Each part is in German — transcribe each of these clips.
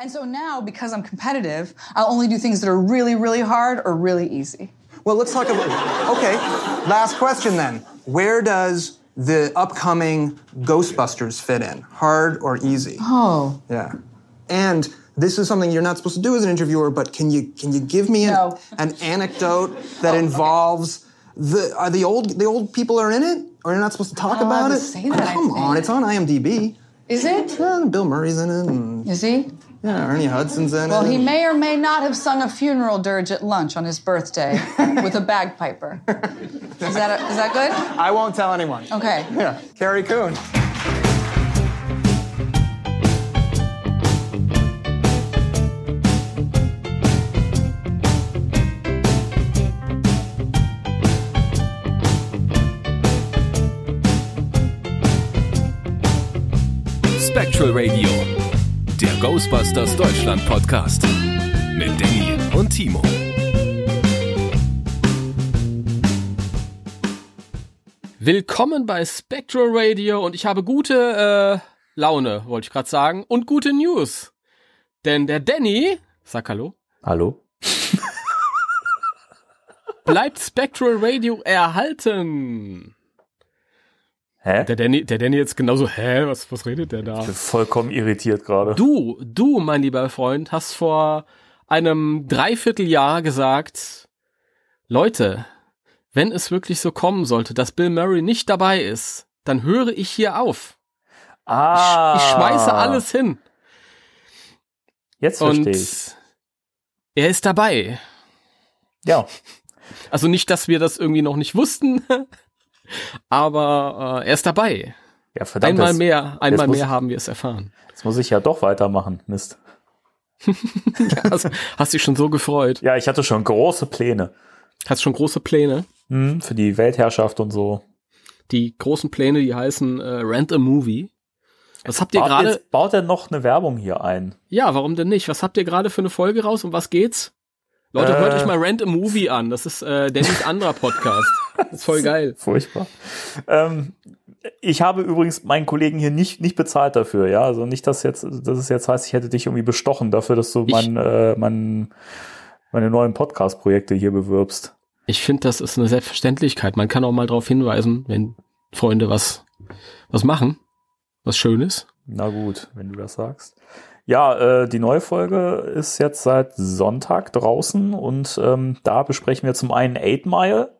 And so now, because I'm competitive, I'll only do things that are really, really hard or really easy. Well, let's talk about. Okay, last question then. Where does the upcoming Ghostbusters fit in? Hard or easy? Oh. Yeah. And this is something you're not supposed to do as an interviewer, but can you can you give me an, No. an anecdote that oh, involves the are the old the old people are in it? Or you're not supposed to talk Oh, I about it? say that, Come on, it's on IMDb. Is it? Bill Murray's in it, Is he? Yeah, Ernie Hudson's in Well, it. he may or may not have sung a funeral dirge at lunch on his birthday with a bagpiper. Is that, a, is that good? I won't tell anyone. Okay. Yeah, Carrie Coon. Spectral Radio, der Ghostbusters Deutschland Podcast mit Danny und Timo. Willkommen bei Spectral Radio und ich habe gute äh, Laune, wollte ich gerade sagen, und gute News. Denn der Danny, sag hallo, Hallo? bleibt Spectral Radio erhalten. Hä? Der Danny, der Danny jetzt genauso, hä, was, was redet der da? Ich bin vollkommen irritiert gerade. Du, du, mein lieber Freund, hast vor einem Dreivierteljahr gesagt, Leute, wenn es wirklich so kommen sollte, dass Bill Murray nicht dabei ist, dann höre ich hier auf. Ah. Ich schmeiße alles hin. Jetzt Und verstehe ich. er ist dabei. Ja. Also nicht, dass wir das irgendwie noch nicht wussten, aber äh, er ist dabei. Ja, verdammt. Einmal mehr, einmal muss- mehr haben wir es erfahren. Jetzt muss ich ja doch weitermachen. Mist. Also, hast dich schon so gefreut. Ja, ich hatte schon große Pläne. Hast schon große Pläne. Hm, für die Weltherrschaft und so. Die großen Pläne, die heißen äh, Rent a Movie. Was habt ihr gerade? baut er noch eine Werbung hier ein? Ja, warum denn nicht? Was habt ihr gerade für eine Folge raus? Um was geht's? Leute, Äh. hört euch mal Rent a Movie an. Das ist äh, Dannys anderer Podcast. Das ist voll geil. Furchtbar. Ähm, ich habe übrigens meinen Kollegen hier nicht, nicht bezahlt dafür, ja. Also nicht, dass jetzt, dass es jetzt heißt, ich hätte dich irgendwie bestochen dafür, dass du Ich- mein, äh, mein, meine neuen Podcast-Projekte hier bewirbst. Ich finde, das ist eine Selbstverständlichkeit. Man kann auch mal darauf hinweisen, wenn Freunde was, was machen, was Schönes. Na gut, wenn du das sagst. Ja, äh, die neue Folge ist jetzt seit Sonntag draußen und ähm, da besprechen wir zum einen Eight Mile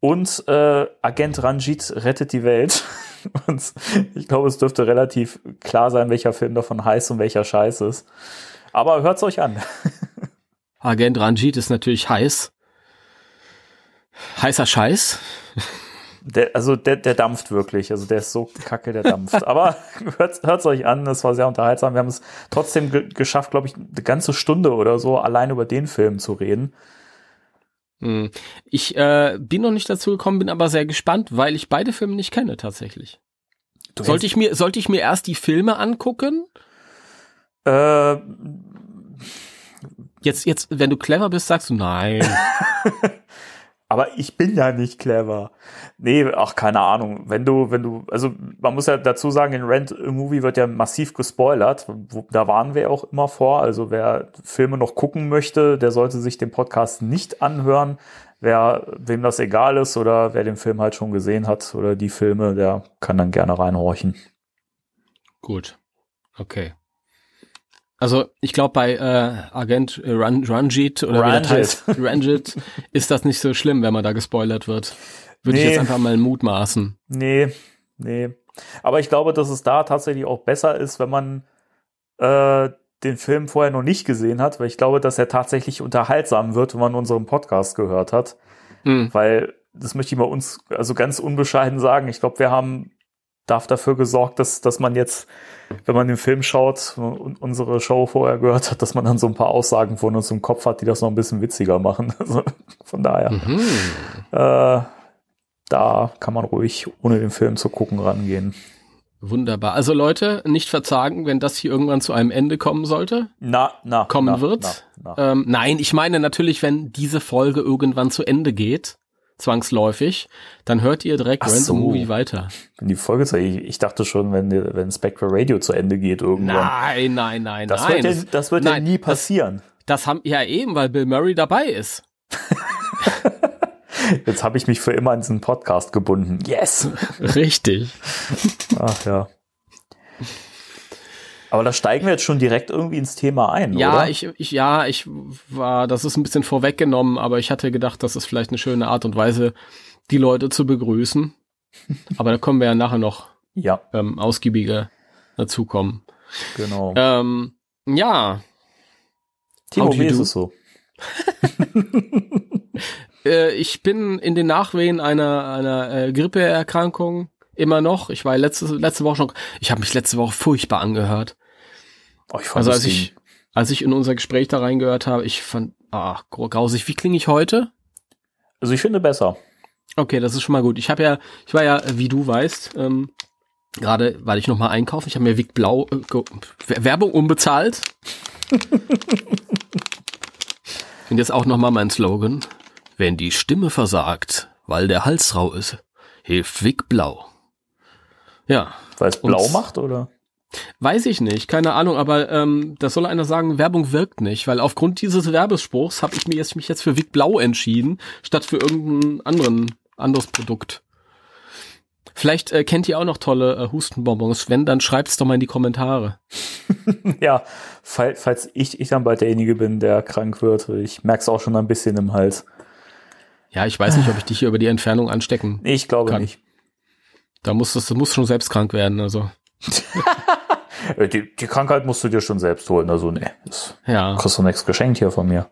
und äh, Agent Ranjit rettet die Welt. und ich glaube, es dürfte relativ klar sein, welcher Film davon heißt und welcher Scheiß ist. Aber hört's euch an. Agent Ranjit ist natürlich heiß. Heißer Scheiß. Der, also der, der dampft wirklich. Also der ist so kacke, der dampft. Aber hört, hört's euch an, es war sehr unterhaltsam. Wir haben es trotzdem ge geschafft, glaube ich, eine ganze Stunde oder so allein über den Film zu reden. Hm. Ich äh, bin noch nicht dazu gekommen, bin aber sehr gespannt, weil ich beide Filme nicht kenne tatsächlich. Du Sollte ich mir, sollte ich mir erst die Filme angucken? Äh, Jetzt, jetzt, wenn du clever bist, sagst du nein. aber ich bin ja nicht clever. Nee, ach, keine Ahnung. Wenn du, wenn du, also man muss ja dazu sagen, in Rent a Movie wird ja massiv gespoilert. Da waren wir auch immer vor. Also wer Filme noch gucken möchte, der sollte sich den Podcast nicht anhören. Wer, wem das egal ist oder wer den Film halt schon gesehen hat oder die Filme, der kann dann gerne reinhorchen. Gut. Okay. Also ich glaube bei äh, Agent äh, Ran Ranjit oder wie das Ranjit. heißt, Ranjit, ist das nicht so schlimm, wenn man da gespoilert wird. Würde ich Nee. jetzt einfach mal mutmaßen. Nee, nee. Aber ich glaube, dass es da tatsächlich auch besser ist, wenn man äh, den Film vorher noch nicht gesehen hat, weil ich glaube, dass er tatsächlich unterhaltsam wird, wenn man unseren Podcast gehört hat. Hm. Weil, das möchte ich mal uns, also ganz unbescheiden sagen, ich glaube, wir haben darf dafür gesorgt, dass, dass man jetzt, wenn man den Film schaut und unsere Show vorher gehört hat, dass man dann so ein paar Aussagen von uns im Kopf hat, die das noch ein bisschen witziger machen. Also von daher, Mhm. äh, da kann man ruhig, ohne den Film zu gucken, rangehen. Wunderbar. Also Leute, nicht verzagen, wenn das hier irgendwann zu einem Ende kommen sollte. Na, na, Kommen na, wird. Na, na. Ähm, nein, ich meine natürlich, wenn diese Folge irgendwann zu Ende geht, zwangsläufig, dann hört ihr direkt Ach Random so. Movie weiter. Wenn die Folge zu ich, ich dachte schon, wenn, wenn Spectral Radio zu Ende geht irgendwann. Nein, nein, nein, das nein. wird, ja, das wird ja nein, nie das- passieren. Das haben ja eben, weil Bill Murray dabei ist. Jetzt habe ich mich für immer an diesen Podcast gebunden. Yes! Richtig. Ach ja. Aber da steigen wir jetzt schon direkt irgendwie ins Thema ein, Ja, oder? ich, ich, ja, ich war, das ist ein bisschen vorweggenommen, aber ich hatte gedacht, das ist vielleicht eine schöne Art und Weise, die Leute zu begrüßen. Aber da kommen wir ja nachher noch Ja, ähm, ausgiebiger dazukommen. genau. Ähm, ja, Timo, wie ist es so? äh, ich bin in den Nachwehen einer, einer äh, Grippeerkrankung immer noch. Ich war letzte, letzte Woche schon, ich habe mich letzte Woche furchtbar angehört. Oh, ich fand Also als ich, als ich in unser Gespräch da reingehört habe, ich fand, ach, grausig. Wie klinge ich heute? also ich finde besser. Okay, das ist schon mal gut. Ich habe ja, ich war ja, wie du weißt, ähm, gerade, weil ich noch mal einkaufen. Ich habe mir Vic Blau äh, Werbung unbezahlt. Und jetzt auch noch mal mein Slogan: Wenn die Stimme versagt, weil der Hals rau ist, hilft Vic Blau. Ja, Weil es blau Und- macht, oder? weiß ich nicht, keine Ahnung, aber ähm, das soll einer sagen, Werbung wirkt nicht, weil aufgrund dieses Werbespruchs habe ich mir jetzt, mich jetzt für Vic Blau entschieden, statt für irgendein anderen, anderes Produkt. Vielleicht äh, kennt ihr auch noch tolle äh, Hustenbonbons. Wenn, dann schreibt's doch mal in die Kommentare. Ja, fall, falls ich, ich dann bald derjenige bin, der krank wird. Ich merke es auch schon ein bisschen im Hals. Ja, ich weiß nicht, ob ich dich hier über die Entfernung anstecken. Ich glaube Kann. nicht. Da muss das, du musst schon selbst krank werden. Also Äh, Die, die Krankheit musst du dir schon selbst holen. Also, nee, das ja, kriegst du nichts geschenkt hier von mir.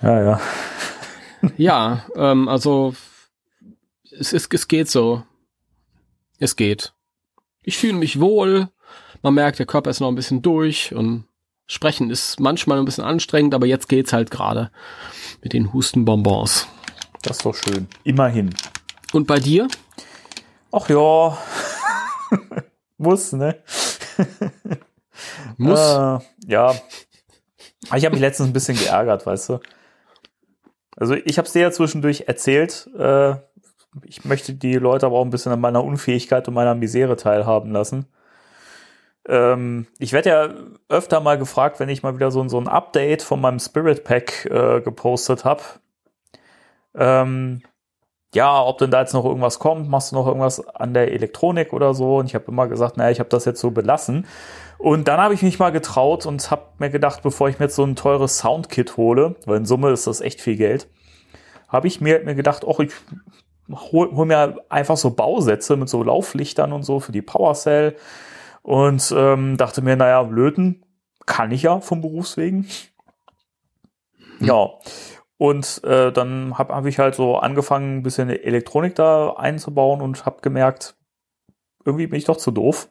Ja, ja. ja, ähm, also es ist, es geht so. Es geht. Ich fühle mich wohl. Man merkt, der Körper ist noch ein bisschen durch und Sprechen ist manchmal ein bisschen anstrengend, aber jetzt geht's halt gerade mit den Hustenbonbons. Das ist doch schön. Immerhin. Und bei dir? Ach ja. Muss, ne? Muss. Äh, ja. Ich habe mich letztens ein bisschen geärgert, weißt du. Also ich habe es dir ja zwischendurch erzählt. Äh, ich möchte die Leute aber auch ein bisschen an meiner Unfähigkeit und meiner Misere teilhaben lassen. Ähm, ich werde ja öfter mal gefragt, wenn ich mal wieder so, so ein Update von meinem Spirit Pack äh, gepostet habe. Ähm, ja, ob denn da jetzt noch irgendwas kommt, machst du noch irgendwas an der Elektronik oder so? Und ich habe immer gesagt, naja, ich habe das jetzt so belassen. Und dann habe ich mich mal getraut und habe mir gedacht, bevor ich mir jetzt so ein teures Soundkit hole, weil in Summe ist das echt viel Geld, habe ich mir, mir gedacht, ach, ich hol, hol mir einfach so Bausätze mit so Lauflichtern und so für die PowerCell und ähm, dachte mir, naja, löten kann ich ja vom Berufswegen. Ja, und äh, dann habe hab ich halt so angefangen, ein bisschen Elektronik da einzubauen und habe gemerkt, irgendwie bin ich doch zu doof.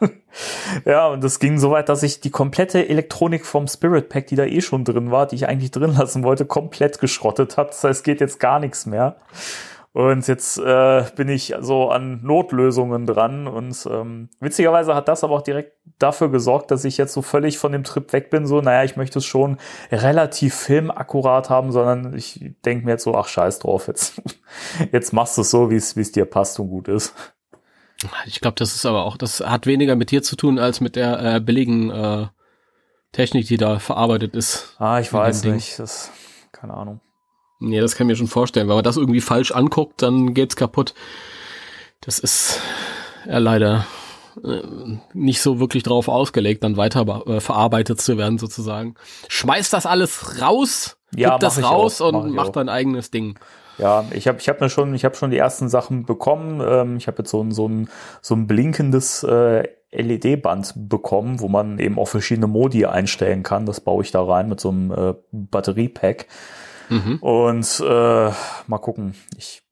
ja, und das ging so weit, dass ich die komplette Elektronik vom Spirit Pack, die da eh schon drin war, die ich eigentlich drin lassen wollte, komplett geschrottet habe. Das heißt, es geht jetzt gar nichts mehr. Und jetzt äh, bin ich so an Notlösungen dran. Und ähm, witzigerweise hat das aber auch direkt dafür gesorgt, dass ich jetzt so völlig von dem Trip weg bin. So, naja, ich möchte es schon relativ filmakkurat haben, sondern ich denke mir jetzt so, ach scheiß drauf, jetzt, jetzt machst du es so, wie es wie es dir passt und gut ist. Ich glaube, das ist aber auch, das hat weniger mit dir zu tun als mit der äh, billigen äh, Technik, die da verarbeitet ist. Ah, ich weiß nicht. Das, keine Ahnung. Nee, das kann ich mir schon vorstellen. Wenn man das irgendwie falsch anguckt, dann geht's kaputt. Das ist ja leider äh, nicht so wirklich drauf ausgelegt, dann weiter äh, verarbeitet zu werden sozusagen. Schmeiß das alles raus, Ja, gib das mach raus auch, mach und mach auch. dein eigenes Ding. Ja, ich habe ich hab mir schon, ich habe schon die ersten Sachen bekommen. Ähm, ich habe jetzt so ein, so ein, so ein blinkendes äh, LED-Band bekommen, wo man eben auch verschiedene Modi einstellen kann. Das baue ich da rein mit so einem äh, Batteriepack. Mhm. Und äh, mal gucken. Ich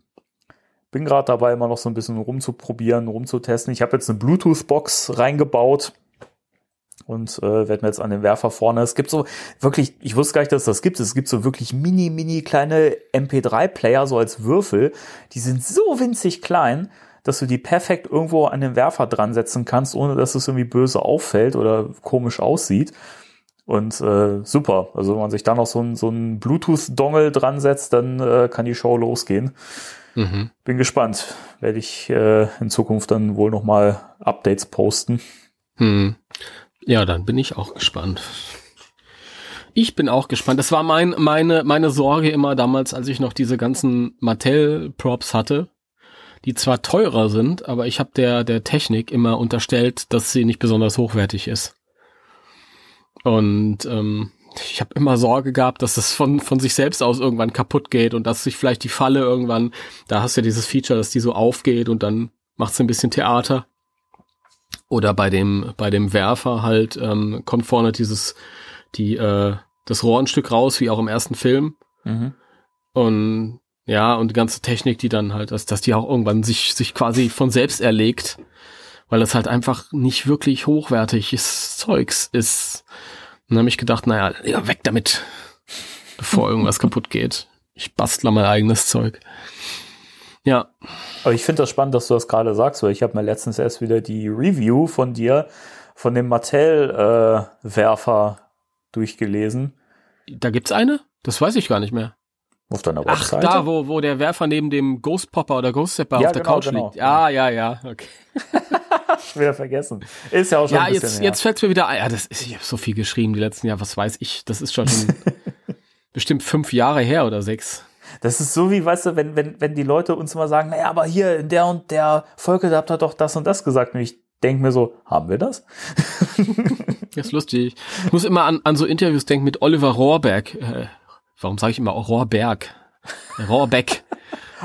bin gerade dabei, immer noch so ein bisschen rumzuprobieren, rumzutesten. Ich habe jetzt eine Bluetooth-Box reingebaut und äh, werde mir jetzt an den Werfer vorne. Es gibt so wirklich, ich wusste gar nicht, dass das gibt. Es gibt so wirklich mini, mini kleine MP3-Player, so als Würfel. Die sind so winzig klein, dass du die perfekt irgendwo an den Werfer dran setzen kannst, ohne dass es irgendwie böse auffällt oder komisch aussieht. Und äh, super. Also wenn man sich da noch so ein, so ein Bluetooth-Dongle dran setzt, dann äh, kann die Show losgehen. Mhm. Bin gespannt. Werde ich äh, in Zukunft dann wohl noch mal Updates posten. Hm. Ja, dann bin ich auch gespannt. Ich bin auch gespannt. Das war mein, meine, meine Sorge immer damals, als ich noch diese ganzen Mattel-Props hatte, die zwar teurer sind, aber ich habe der, der Technik immer unterstellt, dass sie nicht besonders hochwertig ist. Und ähm, ich habe immer Sorge gehabt, dass es von, von sich selbst aus irgendwann kaputt geht und dass sich vielleicht die Falle irgendwann, da hast du ja dieses Feature, dass die so aufgeht und dann macht ein bisschen Theater. Oder bei dem, bei dem Werfer halt ähm, kommt vorne dieses, die, äh, das Rohr ein Stück raus, wie auch im ersten Film. Mhm. Und ja, und die ganze Technik, die dann halt, dass, dass die auch irgendwann sich, sich quasi von selbst erlegt, weil das halt einfach nicht wirklich hochwertiges Zeugs ist. Und dann habe ich gedacht, naja, ja, weg damit, bevor irgendwas kaputt geht. Ich bastle mein eigenes Zeug. Ja, Aber ich finde das spannend, dass du das gerade sagst, weil ich habe mir letztens erst wieder die Review von dir von dem Mattel-Werfer durchgelesen. da gibt's eine? Das weiß ich gar nicht mehr. Auf deiner Ach, Webseite. da, wo, wo der Werfer neben dem Ghost Popper oder Ghost Stepper Ja, auf der genau, Couch genau. liegt. Ja, ja, ja, okay. wieder vergessen. Ist ja auch schon Ja, ein bisschen jetzt, her. jetzt fällt's mir wieder ein. Ja, das ist, ich habe so viel geschrieben die letzten Jahre, was weiß ich. Das ist schon, bestimmt fünf Jahre her oder sechs. Das ist so wie, weißt du, wenn, wenn, wenn die Leute uns immer sagen, naja, aber hier in der und der Folge, da habt ihr doch das und das gesagt. Und ich denke mir so, haben wir das? Das ist lustig. Ich muss immer an, an so Interviews denken mit Oliver Rohrberg. Äh, warum sage ich immer auch Rohrberg? Rohrbeck.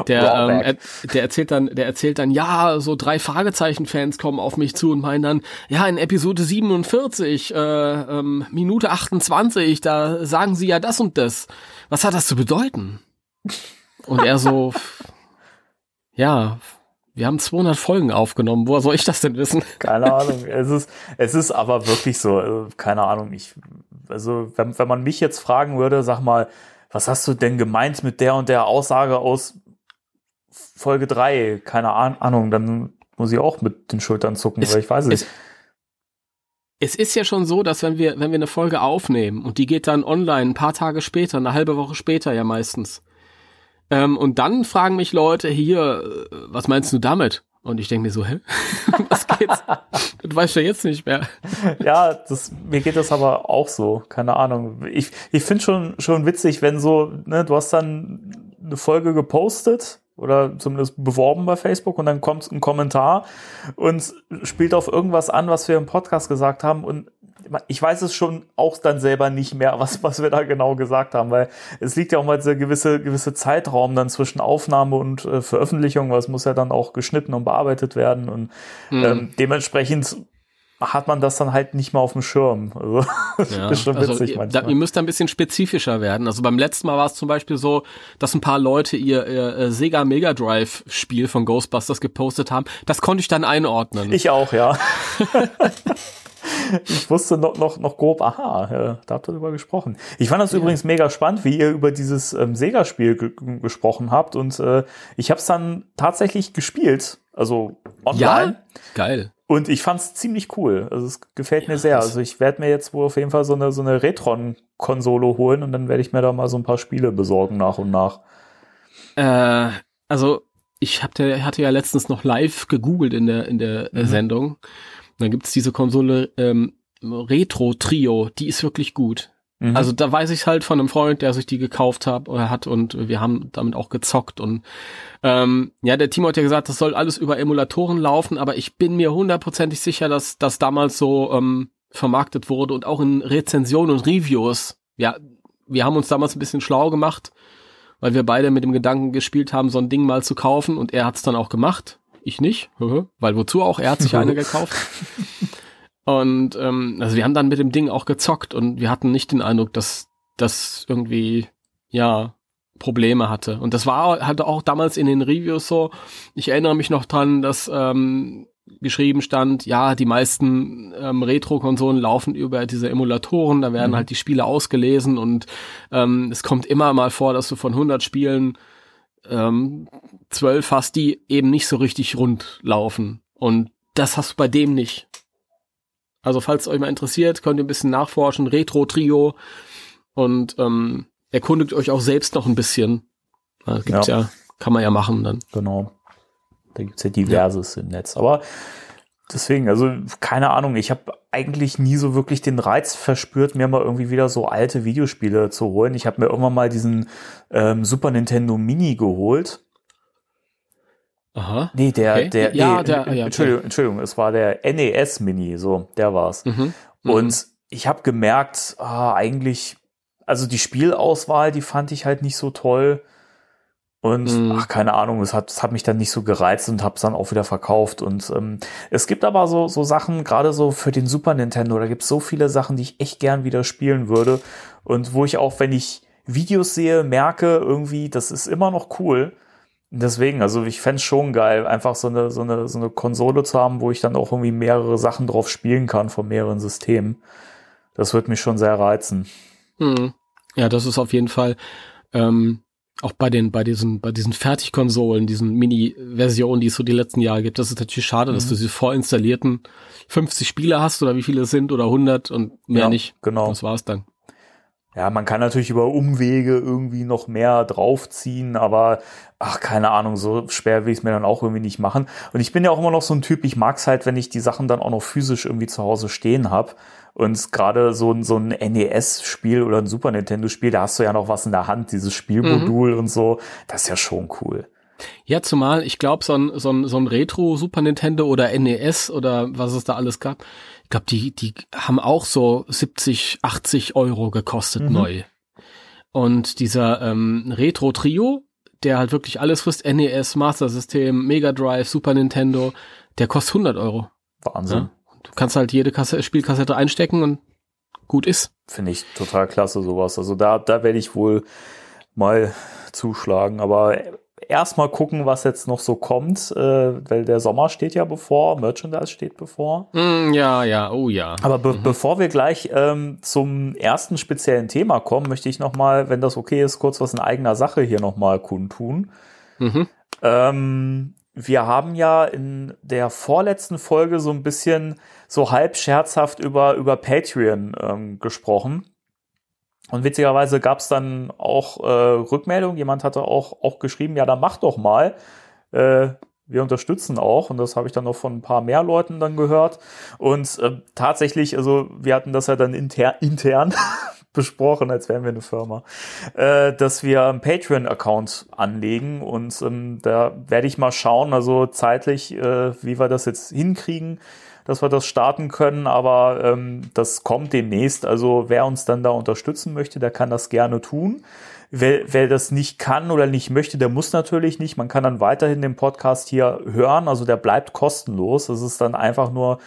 Der, ähm, er, der erzählt dann, der erzählt dann, ja, so drei Fragezeichen-Fans kommen auf mich zu und meinen dann, ja, in Episode 47, äh, ähm, Minute 28, da sagen sie ja das und das. Was hat das zu bedeuten? Und er so, ja, wir haben 200 Folgen aufgenommen. Woher soll ich das denn wissen? Keine Ahnung. Es ist, es ist aber wirklich so, also, keine Ahnung. Ich, also, wenn, wenn man mich jetzt fragen würde, sag mal, was hast du denn gemeint mit der und der Aussage aus Folge 3? Keine Ahn- Ahnung, dann muss ich auch mit den Schultern zucken, Es- weil ich weiß es es- nicht. Es ist ja schon so, dass wenn wir, wenn wir eine Folge aufnehmen und die geht dann online ein paar Tage später, eine halbe Woche später ja meistens. Ähm, und dann fragen mich Leute hier, äh, was meinst du damit? Und ich denke mir so, hä? was geht's? Das weißt du jetzt nicht mehr. Ja, das, mir geht das aber auch so. Keine Ahnung. Ich, ich finde schon, schon witzig, wenn so, ne, du hast dann eine Folge gepostet oder zumindest beworben bei Facebook und dann kommt ein Kommentar und spielt auf irgendwas an, was wir im Podcast gesagt haben und ich weiß es schon auch dann selber nicht mehr, was, was wir da genau gesagt haben, weil es liegt ja auch mal dieser gewisse, gewisse Zeitraum dann zwischen Aufnahme und äh, Veröffentlichung, weil es muss ja dann auch geschnitten und bearbeitet werden und ähm, dementsprechend hat man das dann halt nicht mehr auf dem Schirm. Also, das Ja, ist schon also witzig ihr, da, manchmal. ihr müsst da ein bisschen spezifischer werden. Also beim letzten Mal war es zum Beispiel so, dass ein paar Leute ihr, ihr äh, Sega Mega Drive Spiel von Ghostbusters gepostet haben. Das konnte ich dann einordnen. Ich auch, ja. ich wusste noch, noch, noch grob, aha, äh, da habt ihr drüber gesprochen. Ich fand das übrigens mega spannend, wie ihr über dieses ähm, Sega-Spiel ge gesprochen habt und äh, ich habe es dann tatsächlich gespielt, also online. ja, geil. Und ich fand's ziemlich cool. Also es gefällt mir sehr. Also ich werde mir jetzt wohl auf jeden Fall so eine, so eine Retron-Konsole holen und dann werde ich mir da mal so ein paar Spiele besorgen nach und nach. Äh, also ich hab der, hatte ja letztens noch live gegoogelt in der in der äh, Mhm. Sendung. Und dann gibt's diese Konsole ähm, Retro Trio, die ist wirklich gut. Mhm. Also da weiß ich halt von einem Freund, der sich die gekauft hat oder hat und wir haben damit auch gezockt und ähm, ja, der Timo hat ja gesagt, das soll alles über Emulatoren laufen, aber ich bin mir hundertprozentig sicher, dass das damals so ähm, vermarktet wurde und auch in Rezensionen und Reviews. Ja, wir haben uns damals ein bisschen schlau gemacht, weil wir beide mit dem Gedanken gespielt haben, so ein Ding mal zu kaufen und er hat's dann auch gemacht. Ich nicht, weil wozu auch? Er hat sich eine gekauft. Und ähm, also wir haben dann mit dem Ding auch gezockt und wir hatten nicht den Eindruck, dass das irgendwie ja Probleme hatte. Und das war halt auch damals in den Reviews so. Ich erinnere mich noch dran, dass ähm, geschrieben stand, ja, die meisten ähm, Retro-Konsolen laufen über diese Emulatoren, da werden Mhm. halt die Spiele ausgelesen und ähm, es kommt immer mal vor, dass du von 100 Spielen ähm, 12 hast, die eben nicht so richtig rund laufen. Und das hast du bei dem nicht. Also falls es euch mal interessiert, könnt ihr ein bisschen nachforschen. Retro-Trio. Und ähm, erkundigt euch auch selbst noch ein bisschen. Da gibt's ja. Ja. kann man ja machen dann. Genau. Da gibt's ja diverses im Netz. Aber deswegen, also keine Ahnung, ich habe eigentlich nie so wirklich den Reiz verspürt, mir mal irgendwie wieder so alte Videospiele zu holen. Ich habe mir irgendwann mal diesen ähm, Super Nintendo Mini geholt. Aha. Nee, der, Okay. der, Ja, nee, der- ja, Entschuldigung, Entschuldigung, es war der NES Mini, so, der war's. Mhm. Und ich habe gemerkt, ah, eigentlich, also die Spielauswahl, die fand ich halt nicht so toll. Und Mhm. ach, keine Ahnung, es hat, es hat mich dann nicht so gereizt und hab's dann auch wieder verkauft. Und ähm, es gibt aber so, so Sachen, gerade so für den Super Nintendo, da gibt's so viele Sachen, die ich echt gern wieder spielen würde. Und wo ich auch, wenn ich Videos sehe, merke, irgendwie, das ist immer noch cool. Deswegen, also ich fänd's schon geil, einfach so eine, so, eine, so eine Konsole zu haben, wo ich dann auch irgendwie mehrere Sachen drauf spielen kann von mehreren Systemen. Das wird mich schon sehr reizen. Mhm. Ja, das ist auf jeden Fall ähm, auch bei den bei diesen bei diesen Fertigkonsolen, diesen Mini-Versionen, die es so die letzten Jahre gibt. Das ist natürlich schade, dass du diese vorinstallierten 50 Spiele hast oder wie viele es sind oder 100 und mehr Ja, nicht. genau. Das war's dann. Ja, man kann natürlich über Umwege irgendwie noch mehr draufziehen, aber ach, keine Ahnung, so schwer will ich es mir dann auch irgendwie nicht machen. Und ich bin ja auch immer noch so ein Typ, ich mag's halt, wenn ich die Sachen dann auch noch physisch irgendwie zu Hause stehen hab. Und gerade so ein, so ein NES-Spiel oder ein Super Nintendo-Spiel, da hast du ja noch was in der Hand, dieses Spielmodul und so. Das ist ja schon cool. Ja, zumal ich glaube, so ein, so ein, so ein Retro Super Nintendo oder NES oder was es da alles gab, ich glaube, die, die haben auch so 70, 80 Euro gekostet neu. Und dieser ähm, Retro Trio, der halt wirklich alles frisst, NES, Master System, Mega Drive, Super Nintendo, der kostet 100 Euro. Wahnsinn. Ja. Du kannst halt jede Kasse Spielkassette einstecken und gut ist. Finde ich total klasse, sowas. Also da, da werde ich wohl mal zuschlagen. Aber erstmal gucken, was jetzt noch so kommt, äh, weil der Sommer steht ja bevor, Merchandise steht bevor. Mm, ja, ja, oh ja. Aber be bevor wir gleich ähm, zum ersten speziellen Thema kommen, möchte ich noch mal, wenn das okay ist, kurz was in eigener Sache hier noch mal kundtun. Mhm. Ähm, wir haben ja in der vorletzten Folge so ein bisschen so halb scherzhaft über, über Patreon ähm, gesprochen. Und witzigerweise gab es dann auch äh, Rückmeldung. Jemand hatte auch, auch geschrieben, ja, dann mach doch mal. Äh, wir unterstützen auch. Und das habe ich dann noch von ein paar mehr Leuten dann gehört. Und äh, tatsächlich, also wir hatten das ja dann inter intern besprochen, als wären wir eine Firma, äh, dass wir einen Patreon-Account anlegen. Und ähm, da werde ich mal schauen, also zeitlich, äh, wie wir das jetzt hinkriegen dass wir das starten können, aber ähm, das kommt demnächst. Also wer uns dann da unterstützen möchte, der kann das gerne tun. Wer, wer das nicht kann oder nicht möchte, der muss natürlich nicht. Man kann dann weiterhin den Podcast hier hören. Also der bleibt kostenlos. Das ist dann einfach nur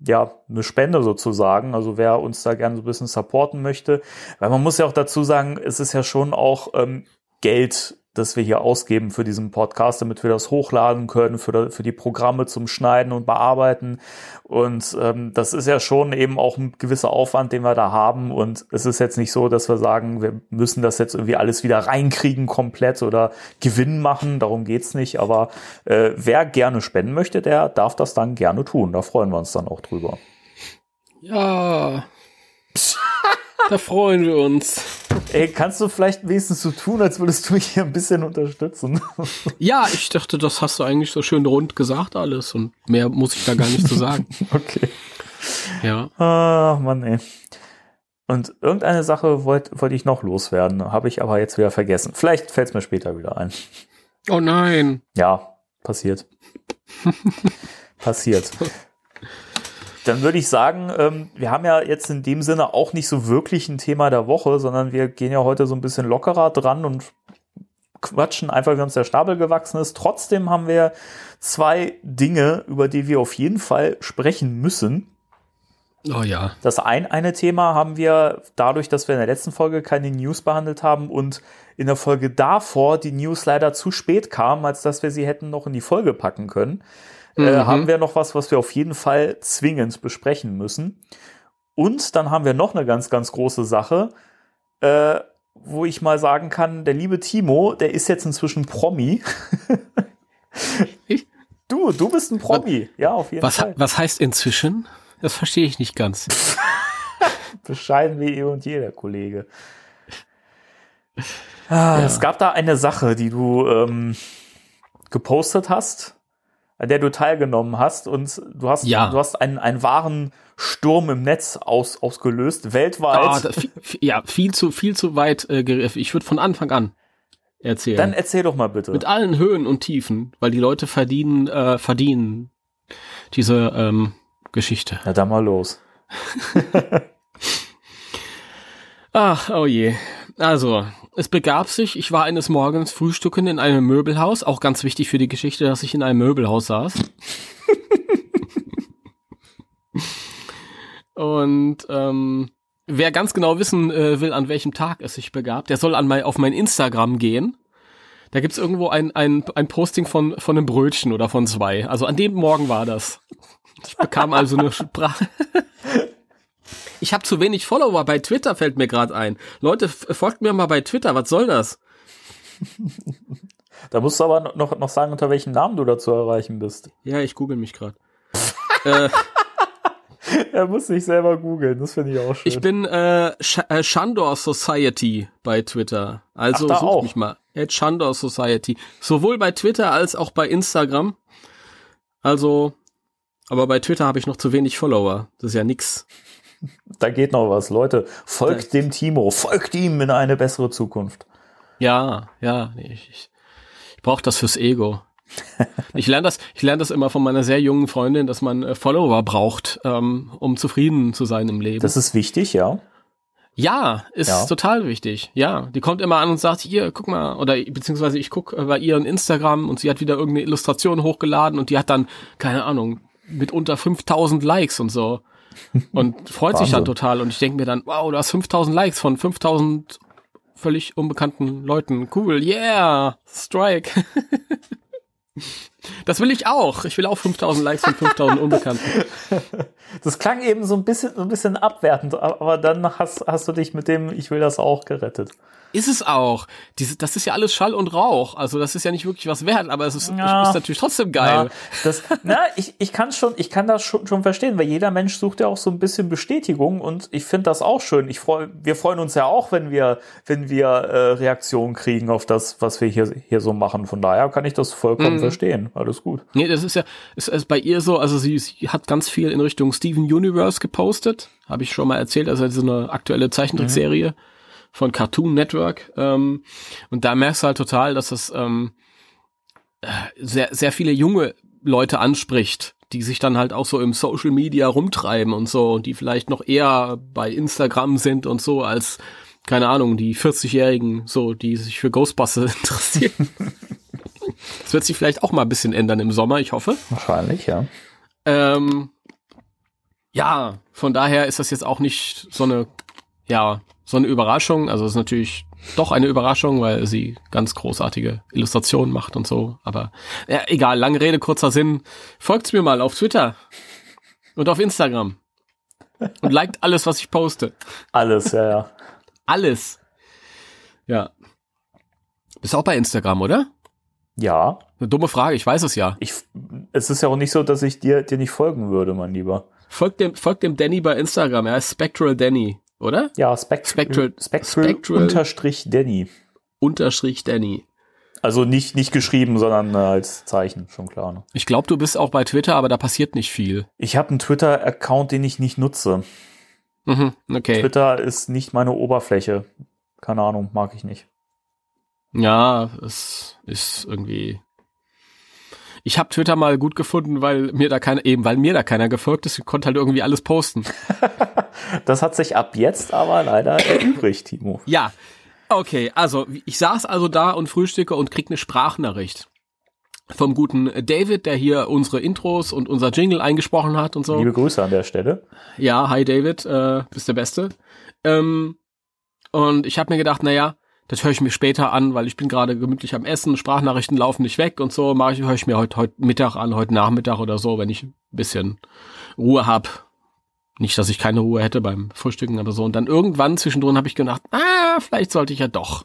ja, eine Spende sozusagen. Also wer uns da gerne so ein bisschen supporten möchte. Weil man muss ja auch dazu sagen, es ist ja schon auch ähm, Geld, das wir hier ausgeben für diesen Podcast, damit wir das hochladen können, für, für die Programme zum Schneiden und Bearbeiten. Und ähm, das ist ja schon eben auch ein gewisser Aufwand, den wir da haben. Und es ist jetzt nicht so, dass wir sagen, wir müssen das jetzt irgendwie alles wieder reinkriegen komplett oder Gewinn machen. Darum geht's nicht. Aber äh, wer gerne spenden möchte, der darf das dann gerne tun. Da freuen wir uns dann auch drüber. Ja. da freuen wir uns. Ey, kannst du vielleicht wenigstens so tun, als würdest du mich hier ein bisschen unterstützen? Ja, ich dachte, das hast du eigentlich so schön rund gesagt alles und mehr muss ich da gar nicht zu sagen. okay. Ja. Ah, Mann, ey. Und irgendeine Sache wollte wollt ich noch loswerden, habe ich aber jetzt wieder vergessen. Vielleicht fällt es mir später wieder ein. Oh nein. Ja, passiert. passiert. Dann würde ich sagen, ähm, wir haben ja jetzt in dem Sinne auch nicht so wirklich ein Thema der Woche, sondern wir gehen ja heute so ein bisschen lockerer dran und quatschen einfach, wie uns der Stapel gewachsen ist. Trotzdem haben wir zwei Dinge, über die wir auf jeden Fall sprechen müssen. Oh ja. Das ein, eine Thema haben wir dadurch, dass wir in der letzten Folge keine News behandelt haben und in der Folge davor die News leider zu spät kamen, als dass wir sie hätten noch in die Folge packen können, äh, haben wir noch was, was wir auf jeden Fall zwingend besprechen müssen. Und dann haben wir noch eine ganz, ganz große Sache, äh, wo ich mal sagen kann, der liebe Timo, der ist jetzt inzwischen Promi. Du, du bist ein Promi. Ja, auf jeden Was, Fall. was heißt inzwischen? Das verstehe ich nicht ganz. Bescheiden wie eh und jeder Kollege. Ah, Es gab da eine Sache, die du ähm, gepostet hast, an der du teilgenommen hast und du hast, Ja. du hast einen, einen wahren Sturm im Netz aus, ausgelöst, weltweit. Ah, da, ja, viel zu, viel zu weit äh. Ich würde von Anfang an erzählen. Dann erzähl doch mal bitte. Mit allen Höhen und Tiefen, weil die Leute verdienen, äh, verdienen diese ähm, Geschichte. Na dann mal los. Ach, oh je. Also, es begab sich, ich war eines Morgens frühstücken in einem Möbelhaus, auch ganz wichtig für die Geschichte, dass ich in einem Möbelhaus saß. Und ähm, wer ganz genau wissen äh, will, an welchem Tag es sich begab, der soll an mein, auf mein Instagram gehen. Da gibt's irgendwo ein, ein, ein Posting von, von einem Brötchen oder von zwei. Also an dem Morgen war das. Ich bekam also eine Sprache. Ich habe zu wenig Follower bei Twitter, fällt mir gerade ein. Leute, folgt mir mal bei Twitter, was soll das? Da musst du aber noch, noch sagen, unter welchem Namen du da zu erreichen bist. Ja, ich google mich gerade. äh, Er muss sich selber googeln, das finde ich auch schön. ich bin äh, Sh äh, Shandor Society bei Twitter. Also Ach, such mich mal. At Shandor Society. Sowohl bei Twitter als auch bei Instagram. Also, aber bei Twitter habe ich noch zu wenig Follower. Das ist ja nix. da geht noch was. Leute, folgt dem Timo, folgt ihm in eine bessere Zukunft. Ja, ja, nee, ich, ich, ich brauche das fürs Ego. Ich lerne das, ich lerne das immer von meiner sehr jungen Freundin, dass man äh, Follower braucht, ähm, um zufrieden zu sein im Leben. Das ist wichtig, ja. ja, ist Ja. total wichtig. Ja, die kommt immer an und sagt, hier, guck mal, oder beziehungsweise ich guck äh, bei ihren Instagram und sie hat wieder irgendeine Illustration hochgeladen und die hat dann, keine Ahnung, mit unter 5000 Likes und so. Und freut sich dann total und ich denke mir dann, wow, du hast 5000 Likes von 5000 völlig unbekannten Leuten. Cool, yeah, Strike. Das will ich auch. Ich will auch 5000 Likes von 5000 Unbekannten. Das klang eben so ein bisschen, so ein bisschen abwertend, aber dann hast, hast du dich mit dem Ich will das auch gerettet. Ist es auch. Diese, das ist ja alles Schall und Rauch. Also das ist ja nicht wirklich was wert, aber es ist, Ja. ist natürlich trotzdem geil. Ja, das, na, ich, ich kann schon, ich kann das schon, schon verstehen, weil jeder Mensch sucht ja auch so ein bisschen Bestätigung und ich finde das auch schön. Ich freu, wir freuen uns ja auch, wenn wir, wenn wir äh, Reaktionen kriegen auf das, was wir hier, hier so machen. Von daher kann ich das vollkommen verstehen. Alles gut. Nee, das ist ja, ist, ist bei ihr so, also sie, sie hat ganz viel in Richtung Steven Universe gepostet. Habe ich schon mal erzählt, also so eine aktuelle Zeichentrickserie von Cartoon Network. Ähm, und da merkst du halt total, dass das ähm, äh, sehr, sehr viele junge Leute anspricht, die sich dann halt auch so im Social Media rumtreiben und so und die vielleicht noch eher bei Instagram sind und so als keine Ahnung, die 40-Jährigen, so, die sich für Ghostbusters interessieren. Das wird sich vielleicht auch mal ein bisschen ändern im Sommer, ich hoffe. Wahrscheinlich, ja. Ähm, ja, von daher ist das jetzt auch nicht so eine, ja, so eine Überraschung. Also es ist natürlich doch eine Überraschung, weil sie ganz großartige Illustrationen macht und so. Aber ja, egal, lange Rede, kurzer Sinn. Folgt's mir mal auf Twitter und auf Instagram. Und liked alles, was ich poste. Alles, ja, ja. Alles. Ja. Bist auch bei Instagram, oder? Ja, Eine dumme Frage, ich weiß es ja. ich, es ist ja auch nicht so, dass ich dir, dir nicht folgen würde, mein Lieber. Folgt dem, folgt dem Danny bei Instagram, er heißt Spectral Danny, oder? Ja, Spectral, Spectral- Spectral, Spectral- unterstrich Danny. Unterstrich Danny. Also nicht, nicht geschrieben, sondern äh, als Zeichen, schon klar. Ne? Ich glaube, du bist auch bei Twitter, aber da passiert nicht viel. Ich habe einen Twitter-Account, den ich nicht nutze. Mhm, okay. Twitter ist nicht meine Oberfläche. Keine Ahnung, mag ich nicht. Ja, es ist irgendwie. Ich habe Twitter mal gut gefunden, weil mir da keiner, eben weil mir da keiner gefolgt ist, ich konnte halt irgendwie alles posten. Das hat sich ab jetzt aber leider erübrigt, Timo. Ja, okay, also ich saß also da und frühstücke und krieg eine Sprachnachricht vom guten David, der hier unsere Intros und unser Jingle eingesprochen hat und so. Liebe Grüße an der Stelle. Ja, hi David, äh, bist der Beste. Ähm, und ich habe mir gedacht, naja, das höre ich mir später an, weil ich bin gerade gemütlich am Essen, Sprachnachrichten laufen nicht weg und so, mache ich, höre ich mir heute heute Mittag an, heute Nachmittag oder so, wenn ich ein bisschen Ruhe hab. Nicht, dass ich keine Ruhe hätte beim Frühstücken, aber so. Und dann irgendwann zwischendrin habe ich gedacht, ah, vielleicht sollte ich ja doch.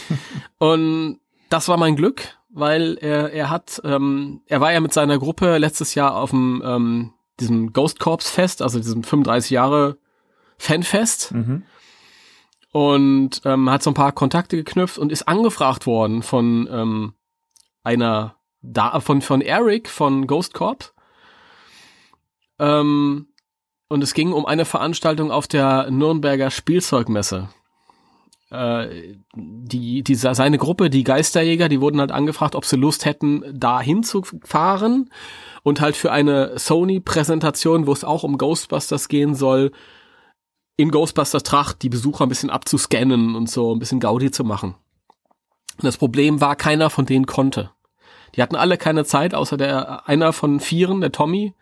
und das war mein Glück, weil er, er hat, ähm, er war ja mit seiner Gruppe letztes Jahr auf dem ähm, diesem Ghost Corps Fest, also diesem 35 Jahre Fanfest. Und ähm, hat so ein paar Kontakte geknüpft und ist angefragt worden von ähm, einer da von von Eric von Ghost Corps. Ähm, und es ging um eine Veranstaltung auf der Nürnberger Spielzeugmesse. Äh, die, dieser, seine Gruppe, die Geisterjäger, die wurden halt angefragt, ob sie Lust hätten, da hinzufahren und halt für eine Sony-Präsentation, wo es auch um Ghostbusters gehen soll, in Ghostbusters Tracht die Besucher ein bisschen abzuscannen und so ein bisschen Gaudi zu machen. Und das Problem war, keiner von denen konnte. Die hatten alle keine Zeit, außer der einer von vieren, der Tommy,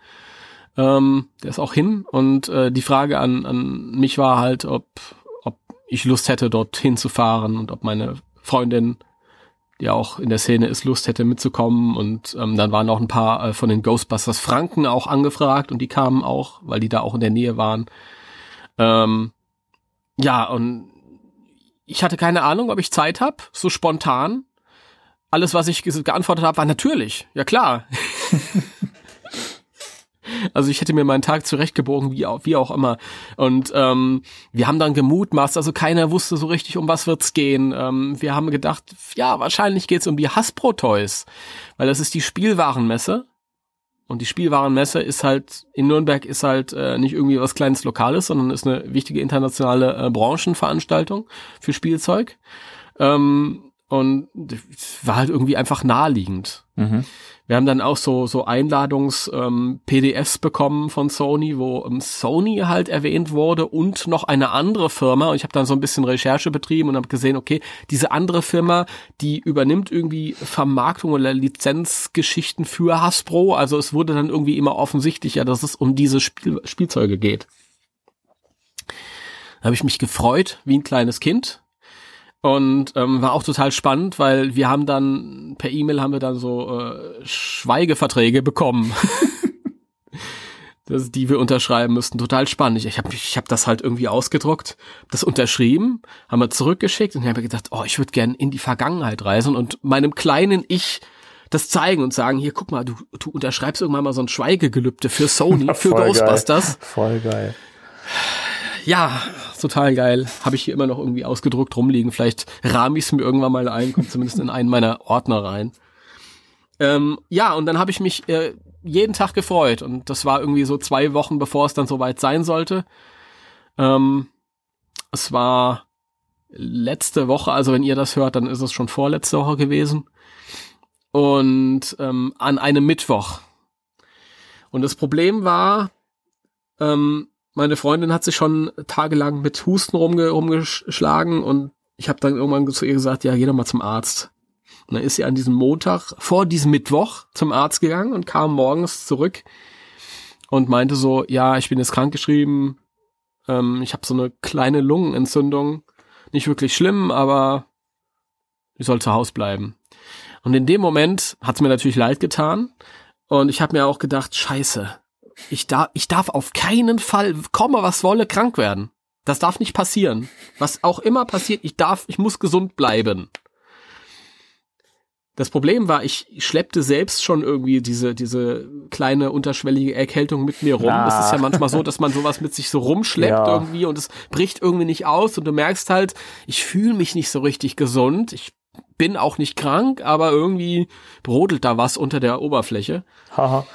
ähm, der ist auch hin. Und äh, die Frage an, an mich war halt, ob, ob ich Lust hätte, dorthin zu fahren und ob meine Freundin, die auch in der Szene ist, Lust hätte mitzukommen. Und ähm, dann waren auch ein paar äh, von den Ghostbusters Franken auch angefragt und die kamen auch, weil die da auch in der Nähe waren. Ähm, ja, und ich hatte keine Ahnung, ob ich Zeit habe, so spontan. Alles, was ich ge geantwortet habe, war natürlich. Ja klar. Also ich hätte mir meinen Tag zurechtgebogen, wie auch, wie auch immer. Und ähm, wir haben dann gemutmaßt, also keiner wusste so richtig, um was wird's gehen. Ähm, wir haben gedacht, ja, wahrscheinlich geht's um die Hasbro Toys, weil das ist die Spielwarenmesse. Und die Spielwarenmesse ist halt, in Nürnberg ist halt äh, nicht irgendwie was kleines Lokales, sondern ist eine wichtige internationale äh, Branchenveranstaltung für Spielzeug. Ähm, und war halt irgendwie einfach naheliegend. Wir haben dann auch so so Einladungs ähm, bekommen von Sony, wo ähm, Sony halt erwähnt wurde und noch eine andere Firma. Und ich habe dann so ein bisschen Recherche betrieben und habe gesehen, okay, diese andere Firma, die übernimmt irgendwie Vermarktung oder Lizenzgeschichten für Hasbro. Also es wurde dann irgendwie immer offensichtlicher, dass es um diese Spiel Spielzeuge geht. Da habe ich mich gefreut wie ein kleines Kind und ähm, war auch total spannend, weil wir haben dann per E-Mail haben wir dann so äh, Schweigeverträge bekommen, das, die wir unterschreiben müssten. Total spannend. Ich, ich habe ich hab das halt irgendwie ausgedruckt, das unterschrieben, haben wir zurückgeschickt und ich habe gedacht, oh, ich würde gern in die Vergangenheit reisen und meinem kleinen Ich das zeigen und sagen, hier, guck mal, du, du unterschreibst irgendwann mal so ein Schweigegelübde für Sony, für Voll Ghostbusters. Geil. Voll geil. Ja, total geil. Habe ich hier immer noch irgendwie ausgedruckt rumliegen. Vielleicht rahme ich es mir irgendwann mal ein, kommt zumindest in einen meiner Ordner rein. Ähm, ja, und dann habe ich mich äh, jeden Tag gefreut. Und das war irgendwie so zwei Wochen, bevor es dann soweit sein sollte. Ähm, es war letzte Woche, also wenn ihr das hört, dann ist es schon vorletzte Woche gewesen. Und ähm, an einem Mittwoch. Und das Problem war, ähm, meine Freundin hat sich schon tagelang mit Husten rumge rumgeschlagen und ich habe dann irgendwann zu ihr gesagt, ja, geh doch mal zum Arzt. Und dann ist sie an diesem Montag vor diesem Mittwoch zum Arzt gegangen und kam morgens zurück und meinte so, ja, ich bin jetzt krankgeschrieben, ähm, ich habe so eine kleine Lungenentzündung, nicht wirklich schlimm, aber ich soll zu Hause bleiben. Und in dem Moment hat's mir natürlich leid getan und ich habe mir auch gedacht, scheiße, ich darf, ich darf auf keinen Fall, komme was wolle, krank werden. Das darf nicht passieren. Was auch immer passiert, ich darf, ich muss gesund bleiben. Das Problem war, ich schleppte selbst schon irgendwie diese, diese kleine unterschwellige Erkältung mit mir rum. Ah. Es ist ja manchmal so, dass man sowas mit sich so rumschleppt Ja. irgendwie und es bricht irgendwie nicht aus und du merkst halt, ich fühle mich nicht so richtig gesund. Ich bin auch nicht krank, aber irgendwie brodelt da was unter der Oberfläche. Haha.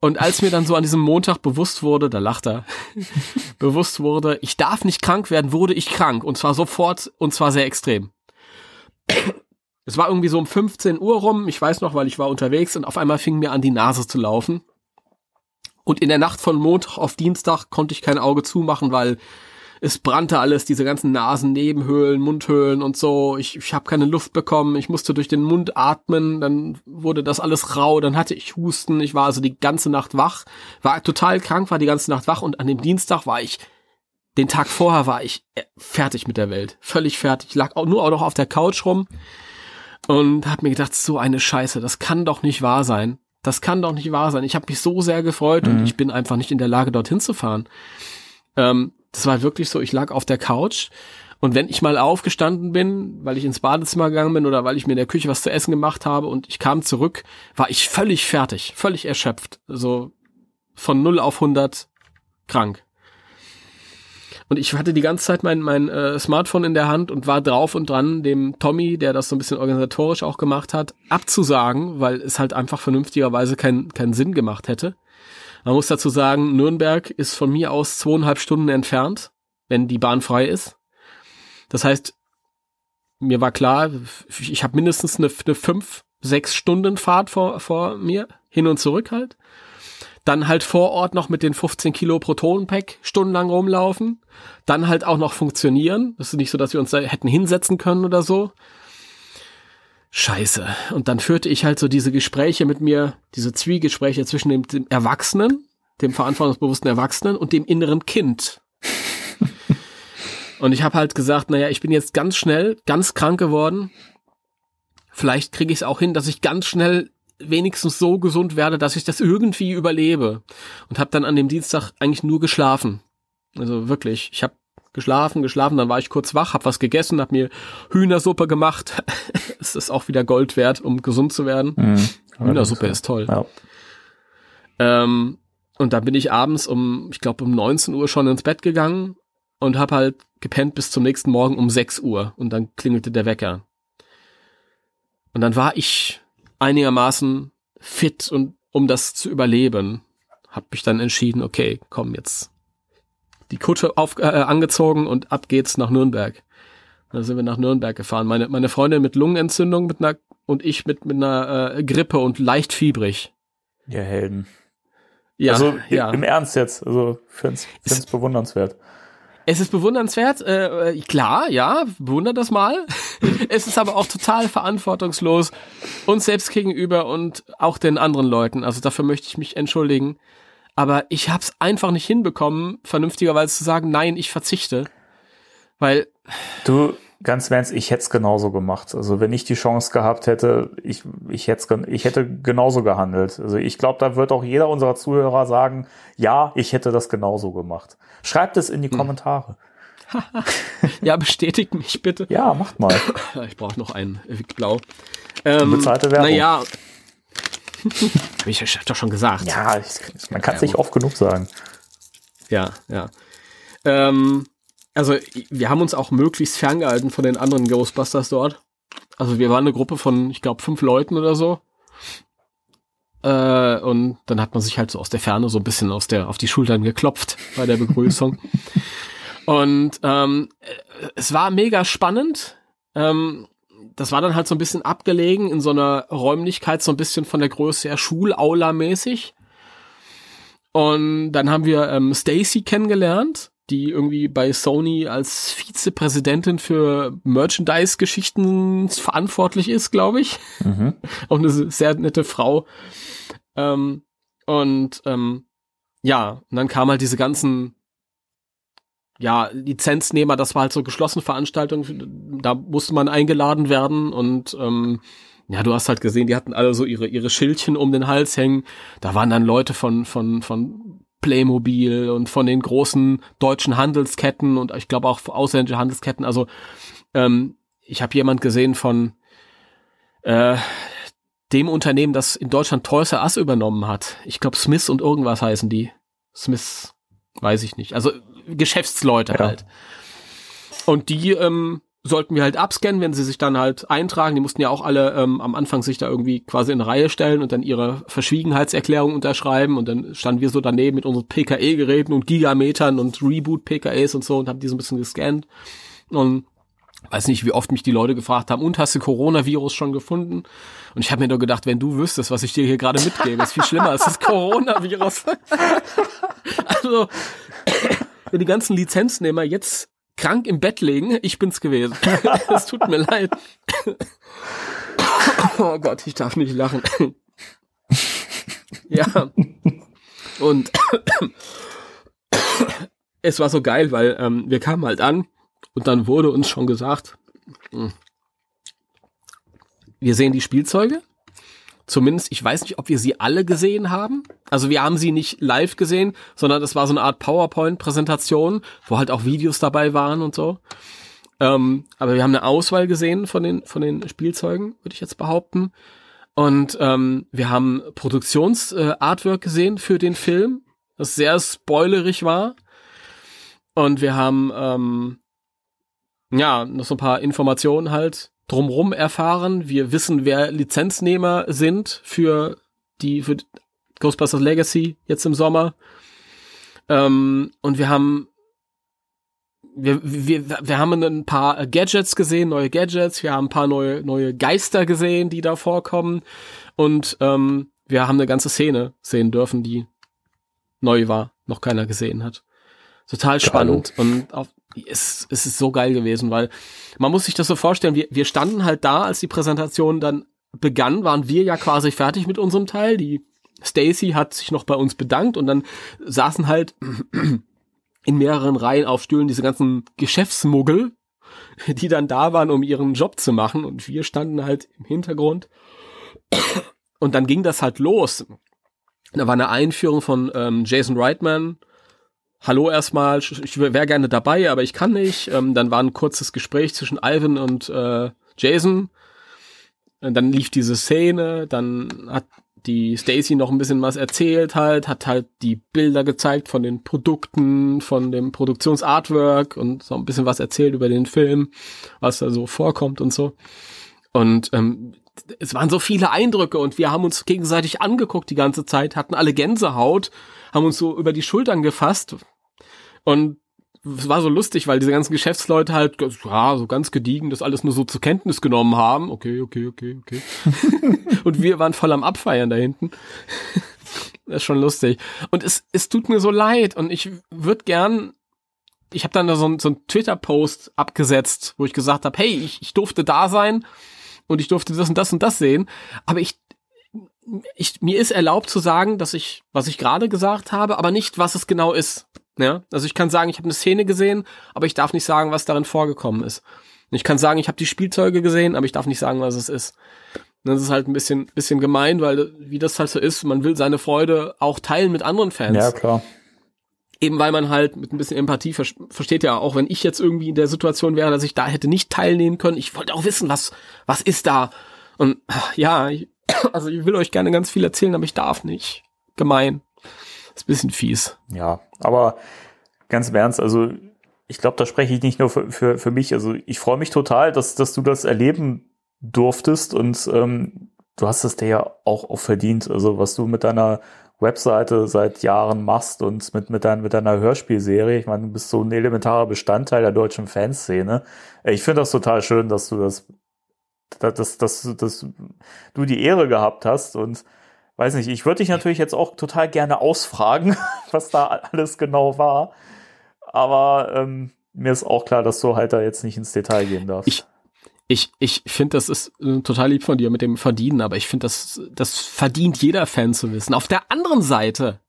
Und als mir dann so an diesem Montag bewusst wurde, da lacht er, bewusst wurde, ich darf nicht krank werden, wurde ich krank. Und zwar sofort und zwar sehr extrem. Es war irgendwie so um 15 Uhr rum, ich weiß noch, weil ich war unterwegs und auf einmal fing mir an, die Nase zu laufen. Und in der Nacht von Montag auf Dienstag konnte ich kein Auge zumachen, weil es brannte alles, diese ganzen Nasennebenhöhlen, Mundhöhlen und so. Ich, ich habe keine Luft bekommen, ich musste durch den Mund atmen, dann wurde das alles rau, dann hatte ich Husten, ich war also die ganze Nacht wach, war total krank, war die ganze Nacht wach und an dem Dienstag war ich, den Tag vorher war ich äh, fertig mit der Welt, völlig fertig, ich lag auch nur auch noch auf der Couch rum und habe mir gedacht, so eine Scheiße, das kann doch nicht wahr sein. Das kann doch nicht wahr sein. Ich habe mich so sehr gefreut und ich bin einfach nicht in der Lage, dorthin zu fahren. Ähm, das war wirklich so, ich lag auf der Couch und wenn ich mal aufgestanden bin, weil ich ins Badezimmer gegangen bin oder weil ich mir in der Küche was zu essen gemacht habe und ich kam zurück, war ich völlig fertig, völlig erschöpft. Also von 0 auf 100 krank. Und ich hatte die ganze Zeit mein, mein äh, Smartphone in der Hand und war drauf und dran, dem Tommy, der das so ein bisschen organisatorisch auch gemacht hat, abzusagen, weil es halt einfach vernünftigerweise keinen keinen Sinn gemacht hätte. Man muss dazu sagen, Nürnberg ist von mir aus zweieinhalb Stunden entfernt, wenn die Bahn frei ist. Das heißt, mir war klar, ich habe mindestens eine, eine fünf, sechs Stunden Fahrt vor, vor mir, hin und zurück halt. Dann halt vor Ort noch mit den 15 Kilo Protonenpack stundenlang rumlaufen. Dann halt auch noch funktionieren. Das ist nicht so, dass wir uns da hätten hinsetzen können oder so. Scheiße. Und dann führte ich halt so diese Gespräche mit mir, diese Zwiegespräche zwischen dem, dem Erwachsenen, dem verantwortungsbewussten Erwachsenen und dem inneren Kind. und ich habe halt gesagt, naja, ich bin jetzt ganz schnell, ganz krank geworden. Vielleicht kriege ich es auch hin, dass ich ganz schnell wenigstens so gesund werde, dass ich das irgendwie überlebe. Und habe dann an dem Dienstag eigentlich nur geschlafen. Also wirklich, ich habe geschlafen, geschlafen, dann war ich kurz wach, habe was gegessen, habe mir Hühnersuppe gemacht. Es ist auch wieder Gold wert, um gesund zu werden. Mhm. Hühnersuppe ist toll. Ja. Ähm, und dann bin ich abends um, ich glaube um 19 Uhr schon ins Bett gegangen und habe halt gepennt bis zum nächsten Morgen um 6 Uhr und dann klingelte der Wecker. Und dann war ich einigermaßen fit und um das zu überleben, habe mich dann entschieden, okay, komm jetzt die Kutsche auf, äh, angezogen und ab geht's nach Nürnberg. Dann sind wir nach Nürnberg gefahren. Meine, meine Freundin mit Lungenentzündung mit einer, und ich mit, mit einer äh, Grippe und leicht fiebrig. Ihr Helden. Ja, also ja. im Ernst jetzt, also find's, find's bewundernswert. Es ist bewundernswert, äh, äh, klar, ja, bewundert das mal. es ist aber auch total verantwortungslos uns selbst gegenüber und auch den anderen Leuten. Also dafür möchte ich mich entschuldigen. Aber ich habe es einfach nicht hinbekommen, vernünftigerweise zu sagen, nein, ich verzichte. Weil, Du, ganz Ernst, ich hätte es genauso gemacht. Also wenn ich die Chance gehabt hätte, ich, ich, hätt's, gen- ich hätte genauso gehandelt. Also ich glaube, da wird auch jeder unserer Zuhörer sagen, ja, ich hätte das genauso gemacht. Schreibt es in die Kommentare. ja, bestätigt mich bitte. Ja, macht mal. Ich brauche noch einen Vic Blau. Ähm, Bezahlte Werbung. Naja. Hab ich hab doch schon gesagt. Ja, ich, man kann es nicht oft genug sagen. Ja, ja. Ähm, also wir haben uns auch möglichst ferngehalten von den anderen Ghostbusters dort. Also wir waren eine Gruppe von, ich glaube, fünf Leuten oder so. Äh, und dann hat man sich halt so aus der Ferne so ein bisschen aus der, auf die Schultern geklopft bei der Begrüßung. und ähm, äh, es war mega spannend. Ähm, das war dann halt so ein bisschen abgelegen in so einer Räumlichkeit, so ein bisschen von der Größe her Schulaula-mäßig. Und dann haben wir ähm, Stacy kennengelernt, die irgendwie bei Sony als Vizepräsidentin für Merchandise-Geschichten verantwortlich ist, glaube ich. Auch eine sehr nette Frau. Ähm, und ähm, ja, und dann kam halt diese ganzen ja, Lizenznehmer, das war halt so geschlossene Veranstaltung, da musste man eingeladen werden und ähm, ja, du hast halt gesehen, die hatten alle so ihre ihre Schildchen um den Hals hängen. Da waren dann Leute von von von Playmobil und von den großen deutschen Handelsketten und ich glaube auch ausländische Handelsketten. Also ähm, ich habe jemand gesehen von äh, dem Unternehmen, das in Deutschland Toys R Us übernommen hat. Ich glaube Smith und irgendwas heißen die. Smith, weiß ich nicht. Also Geschäftsleute Ja. halt. Und die ähm, sollten wir halt abscannen, wenn sie sich dann halt eintragen. Die mussten ja auch alle ähm, am Anfang sich da irgendwie quasi in Reihe stellen und dann ihre Verschwiegenheitserklärung unterschreiben. Und dann standen wir so daneben mit unseren PKE-Geräten und Gigametern und Reboot-PKEs und so und haben die so ein bisschen gescannt. Und weiß nicht, wie oft mich die Leute gefragt haben, und hast du Coronavirus schon gefunden? Und ich habe mir nur gedacht, wenn du wüsstest, was ich dir hier gerade mitgebe, ist viel schlimmer als das Coronavirus. also, wenn die ganzen Lizenznehmer jetzt krank im Bett liegen, ich bin's gewesen. Es tut mir leid. Oh Gott, ich darf nicht lachen. Ja. Und es war so geil, weil ähm, wir kamen halt an und dann wurde uns schon gesagt, mh, wir sehen die Spielzeuge. Zumindest, ich weiß nicht, ob wir sie alle gesehen haben. Also wir haben sie nicht live gesehen, sondern das war so eine Art PowerPoint-Präsentation, wo halt auch Videos dabei waren und so. Ähm, aber wir haben eine Auswahl gesehen von den, von den Spielzeugen, würde ich jetzt behaupten. Und ähm, wir haben Produktions-Artwork gesehen für den Film. das sehr spoilerig war. Und wir haben ähm, ja noch so ein paar Informationen halt drumrum erfahren. Wir wissen, wer Lizenznehmer sind für die für Ghostbusters Legacy jetzt im Sommer. Ähm, und wir haben wir, wir, wir haben ein paar Gadgets gesehen, neue Gadgets, wir haben ein paar neue, neue Geister gesehen, die da vorkommen. Und ähm, wir haben eine ganze Szene sehen dürfen, die neu war, noch keiner gesehen hat. Total spannend und auch, es, es ist so geil gewesen, weil man muss sich das so vorstellen, wir, wir standen halt da, als die Präsentation dann begann, waren wir ja quasi fertig mit unserem Teil. Die Stacy hat sich noch bei uns bedankt und dann saßen halt in mehreren Reihen auf Stühlen diese ganzen Geschäftsmuggel, die dann da waren, um ihren Job zu machen und wir standen halt im Hintergrund. Und dann ging das halt los. Da war eine Einführung von ähm, Jason Reitman. Hallo erstmal, ich wäre gerne dabei, aber ich kann nicht. Ähm, dann war ein kurzes Gespräch zwischen Ivan und äh, Jason. Und dann lief diese Szene, dann hat die Stacy noch ein bisschen was erzählt halt, hat halt die Bilder gezeigt von den Produkten, von dem Produktionsartwork und so ein bisschen was erzählt über den Film, was da so vorkommt und so. Und ähm, es waren so viele Eindrücke und wir haben uns gegenseitig angeguckt die ganze Zeit, hatten alle Gänsehaut, haben uns so über die Schultern gefasst und es war so lustig, weil diese ganzen Geschäftsleute halt ja, so ganz gediegen das alles nur so zur Kenntnis genommen haben. Okay, okay, okay, okay. und wir waren voll am Abfeiern da hinten. das ist schon lustig. Und es, es tut mir so leid und ich würde gern ich habe dann so, so einen Twitter-Post abgesetzt, wo ich gesagt habe, hey, ich, ich durfte da sein und ich durfte das und das und das sehen, aber ich, ich mir ist erlaubt zu sagen, dass ich, was ich gerade gesagt habe, aber nicht, was es genau ist. Ja, also ich kann sagen, ich habe eine Szene gesehen, aber ich darf nicht sagen, was darin vorgekommen ist. Ich kann sagen, ich habe die Spielzeuge gesehen, aber ich darf nicht sagen, was es ist. Das ist halt ein bisschen, bisschen gemein, weil wie das halt so ist, man will seine Freude auch teilen mit anderen Fans. Ja, klar. Eben weil man halt mit ein bisschen Empathie ver versteht ja, auch wenn ich jetzt irgendwie in der Situation wäre, dass ich da hätte nicht teilnehmen können, ich wollte auch wissen, was, was ist da? Und ja, ich, also ich will euch gerne ganz viel erzählen, aber ich darf nicht. Gemein. Ist ein bisschen fies. Ja, aber ganz im Ernst, also ich glaube, da spreche ich nicht nur für, für, für mich. Also ich freue mich total, dass, dass du das erleben durftest und ähm, du hast es dir ja auch, auch verdient. Also was du mit deiner Webseite seit Jahren machst und mit, mit, dein, mit deiner Hörspielserie. Ich meine, du bist so ein elementarer Bestandteil der deutschen Fanszene. Ich finde das total schön, dass du das, dass, dass, dass du die Ehre gehabt hast und weiß nicht, ich würde dich natürlich jetzt auch total gerne ausfragen, was da alles genau war. Aber ähm, mir ist auch klar, dass du halt da jetzt nicht ins Detail gehen darfst. Ich, ich, ich finde, das ist äh, total lieb von dir mit dem Verdienen, aber ich finde, das, das verdient jeder Fan zu wissen. Auf der anderen Seite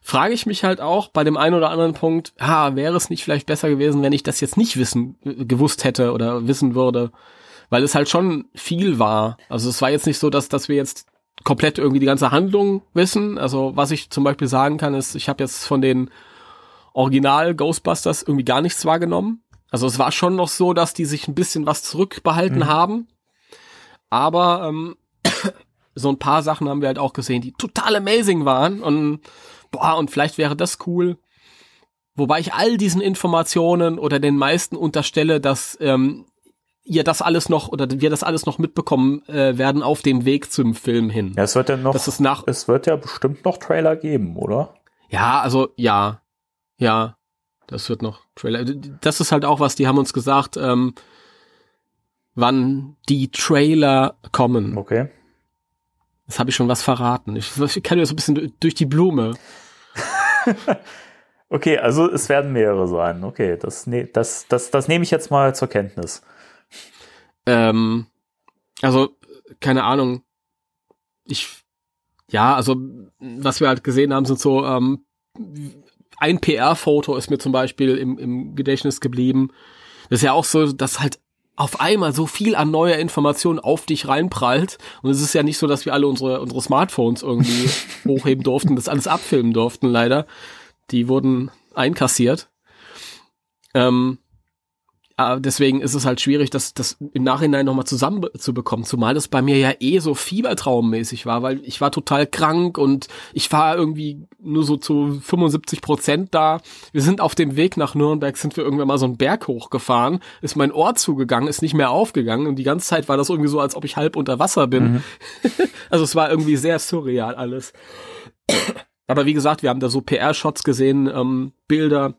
frage ich mich halt auch bei dem einen oder anderen Punkt, ha, wäre es nicht vielleicht besser gewesen, wenn ich das jetzt nicht wissen, äh, gewusst hätte oder wissen würde, weil es halt schon viel war. Also es war jetzt nicht so, dass, dass wir jetzt komplett irgendwie die ganze Handlung wissen. Also was ich zum Beispiel sagen kann, ist, ich habe jetzt von den Original Ghostbusters irgendwie gar nichts wahrgenommen. Also es war schon noch so, dass die sich ein bisschen was zurückbehalten mhm. haben. Aber ähm, so ein paar Sachen haben wir halt auch gesehen, die total amazing waren. Und boah, und vielleicht wäre das cool. Wobei ich all diesen Informationen oder den meisten unterstelle, dass ähm, ihr das alles noch oder wir das alles noch mitbekommen äh, werden auf dem Weg zum Film hin. Ja, es wird ja noch, das ist nach, es wird ja bestimmt noch Trailer geben, oder? Ja, also ja, ja, das wird noch Trailer. Das ist halt auch was, die haben uns gesagt, ähm, wann die Trailer kommen. Okay. Das habe ich schon was verraten. Ich, ich kann ja so ein bisschen durch die Blume. okay, also es werden mehrere sein. Okay, das, ne, das, das, das nehme ich jetzt mal zur Kenntnis. Ähm, also, keine Ahnung. Ich, ja, also, was wir halt gesehen haben, sind so, ähm, ein PR-Foto ist mir zum Beispiel im, im Gedächtnis geblieben. Das ist ja auch so, dass halt auf einmal so viel an neuer Information auf dich reinprallt. Und es ist ja nicht so, dass wir alle unsere, unsere Smartphones irgendwie hochheben durften, das alles abfilmen durften, leider. Die wurden einkassiert. Ähm, äh, deswegen ist es halt schwierig, das, das im Nachhinein nochmal zusammenzubekommen, zumal das bei mir ja eh so fiebertraummäßig war, weil ich war total krank und ich war irgendwie nur so zu 75 Prozent da. Wir sind auf dem Weg nach Nürnberg, sind wir irgendwann mal so einen Berg hochgefahren, ist mein Ohr zugegangen, ist nicht mehr aufgegangen und die ganze Zeit war das irgendwie so, als ob ich halb unter Wasser bin. Mhm. also es war irgendwie sehr surreal alles. Aber wie gesagt, wir haben da so PR-Shots gesehen, ähm, Bilder,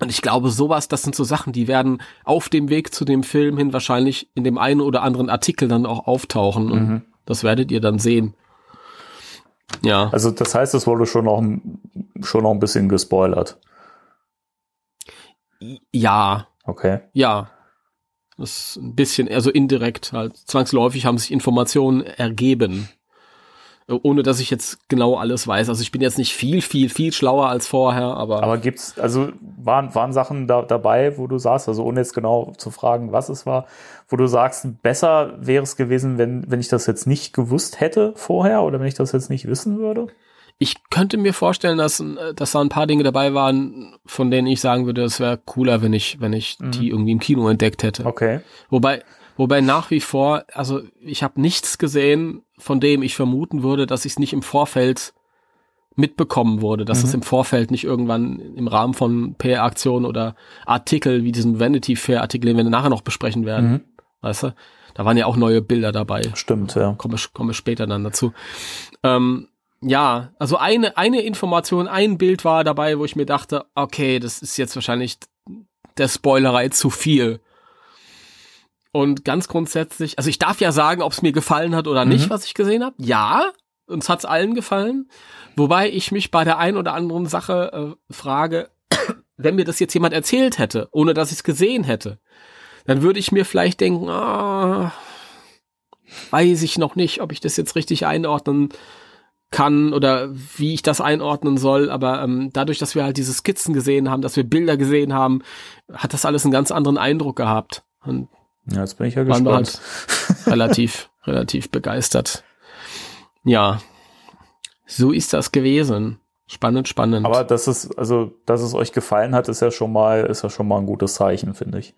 und ich glaube, sowas, das sind so Sachen, die werden auf dem Weg zu dem Film hin wahrscheinlich in dem einen oder anderen Artikel dann auch auftauchen. Und mhm. das werdet ihr dann sehen. Ja. Also das heißt, es wurde schon noch, schon noch ein bisschen gespoilert. Ja. Okay. Ja. Das ist ein bisschen, also indirekt halt. Zwangsläufig haben sich Informationen ergeben ohne dass ich jetzt genau alles weiß. Also ich bin jetzt nicht viel, viel, viel schlauer als vorher, aber. Aber gibt's, also waren, waren Sachen da, dabei, wo du sagst, also ohne jetzt genau zu fragen, was es war, wo du sagst, besser wäre es gewesen, wenn, wenn ich das jetzt nicht gewusst hätte vorher oder wenn ich das jetzt nicht wissen würde? Ich könnte mir vorstellen, dass, dass da ein paar Dinge dabei waren, von denen ich sagen würde, es wäre cooler, wenn ich, wenn ich mhm. die irgendwie im Kino entdeckt hätte. Okay. Wobei, Wobei nach wie vor, also ich habe nichts gesehen, von dem ich vermuten würde, dass ich es nicht im Vorfeld mitbekommen wurde, dass mhm. es im Vorfeld nicht irgendwann im Rahmen von PR-Aktionen oder Artikel wie diesen Vanity Fair-Artikel, den wir nachher noch besprechen werden, mhm. weißt du? Da waren ja auch neue Bilder dabei. Stimmt, ja. Komme, komme später dann dazu. Ähm, ja, also eine, eine Information, ein Bild war dabei, wo ich mir dachte, okay, das ist jetzt wahrscheinlich der Spoilerei zu viel. Und ganz grundsätzlich, also ich darf ja sagen, ob es mir gefallen hat oder nicht, mhm. was ich gesehen habe. Ja, uns hat's allen gefallen. Wobei ich mich bei der einen oder anderen Sache äh, frage, wenn mir das jetzt jemand erzählt hätte, ohne dass ich es gesehen hätte, dann würde ich mir vielleicht denken, ah, weiß ich noch nicht, ob ich das jetzt richtig einordnen kann oder wie ich das einordnen soll. Aber ähm, dadurch, dass wir halt diese Skizzen gesehen haben, dass wir Bilder gesehen haben, hat das alles einen ganz anderen Eindruck gehabt. Und ja, jetzt bin ich ja gespannt. Waren wir halt relativ, relativ begeistert. Ja, so ist das gewesen. Spannend, spannend. Aber dass es, also, dass es euch gefallen hat, ist ja schon mal, ist ja schon mal ein gutes Zeichen, finde ich.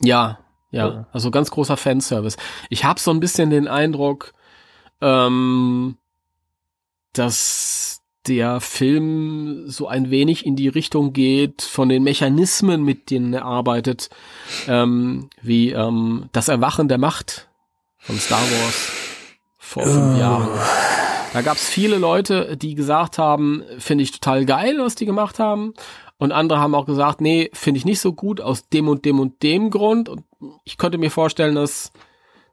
Ja, ja, also ganz großer Fanservice. Ich habe so ein bisschen den Eindruck, ähm, dass der Film so ein wenig in die Richtung geht von den Mechanismen, mit denen er arbeitet, ähm, wie ähm, das Erwachen der Macht von Star Wars vor fünf oh. Jahren. Da gab es viele Leute, die gesagt haben, finde ich total geil, was die gemacht haben. Und andere haben auch gesagt, nee, finde ich nicht so gut aus dem und dem und dem Grund. Und ich könnte mir vorstellen, dass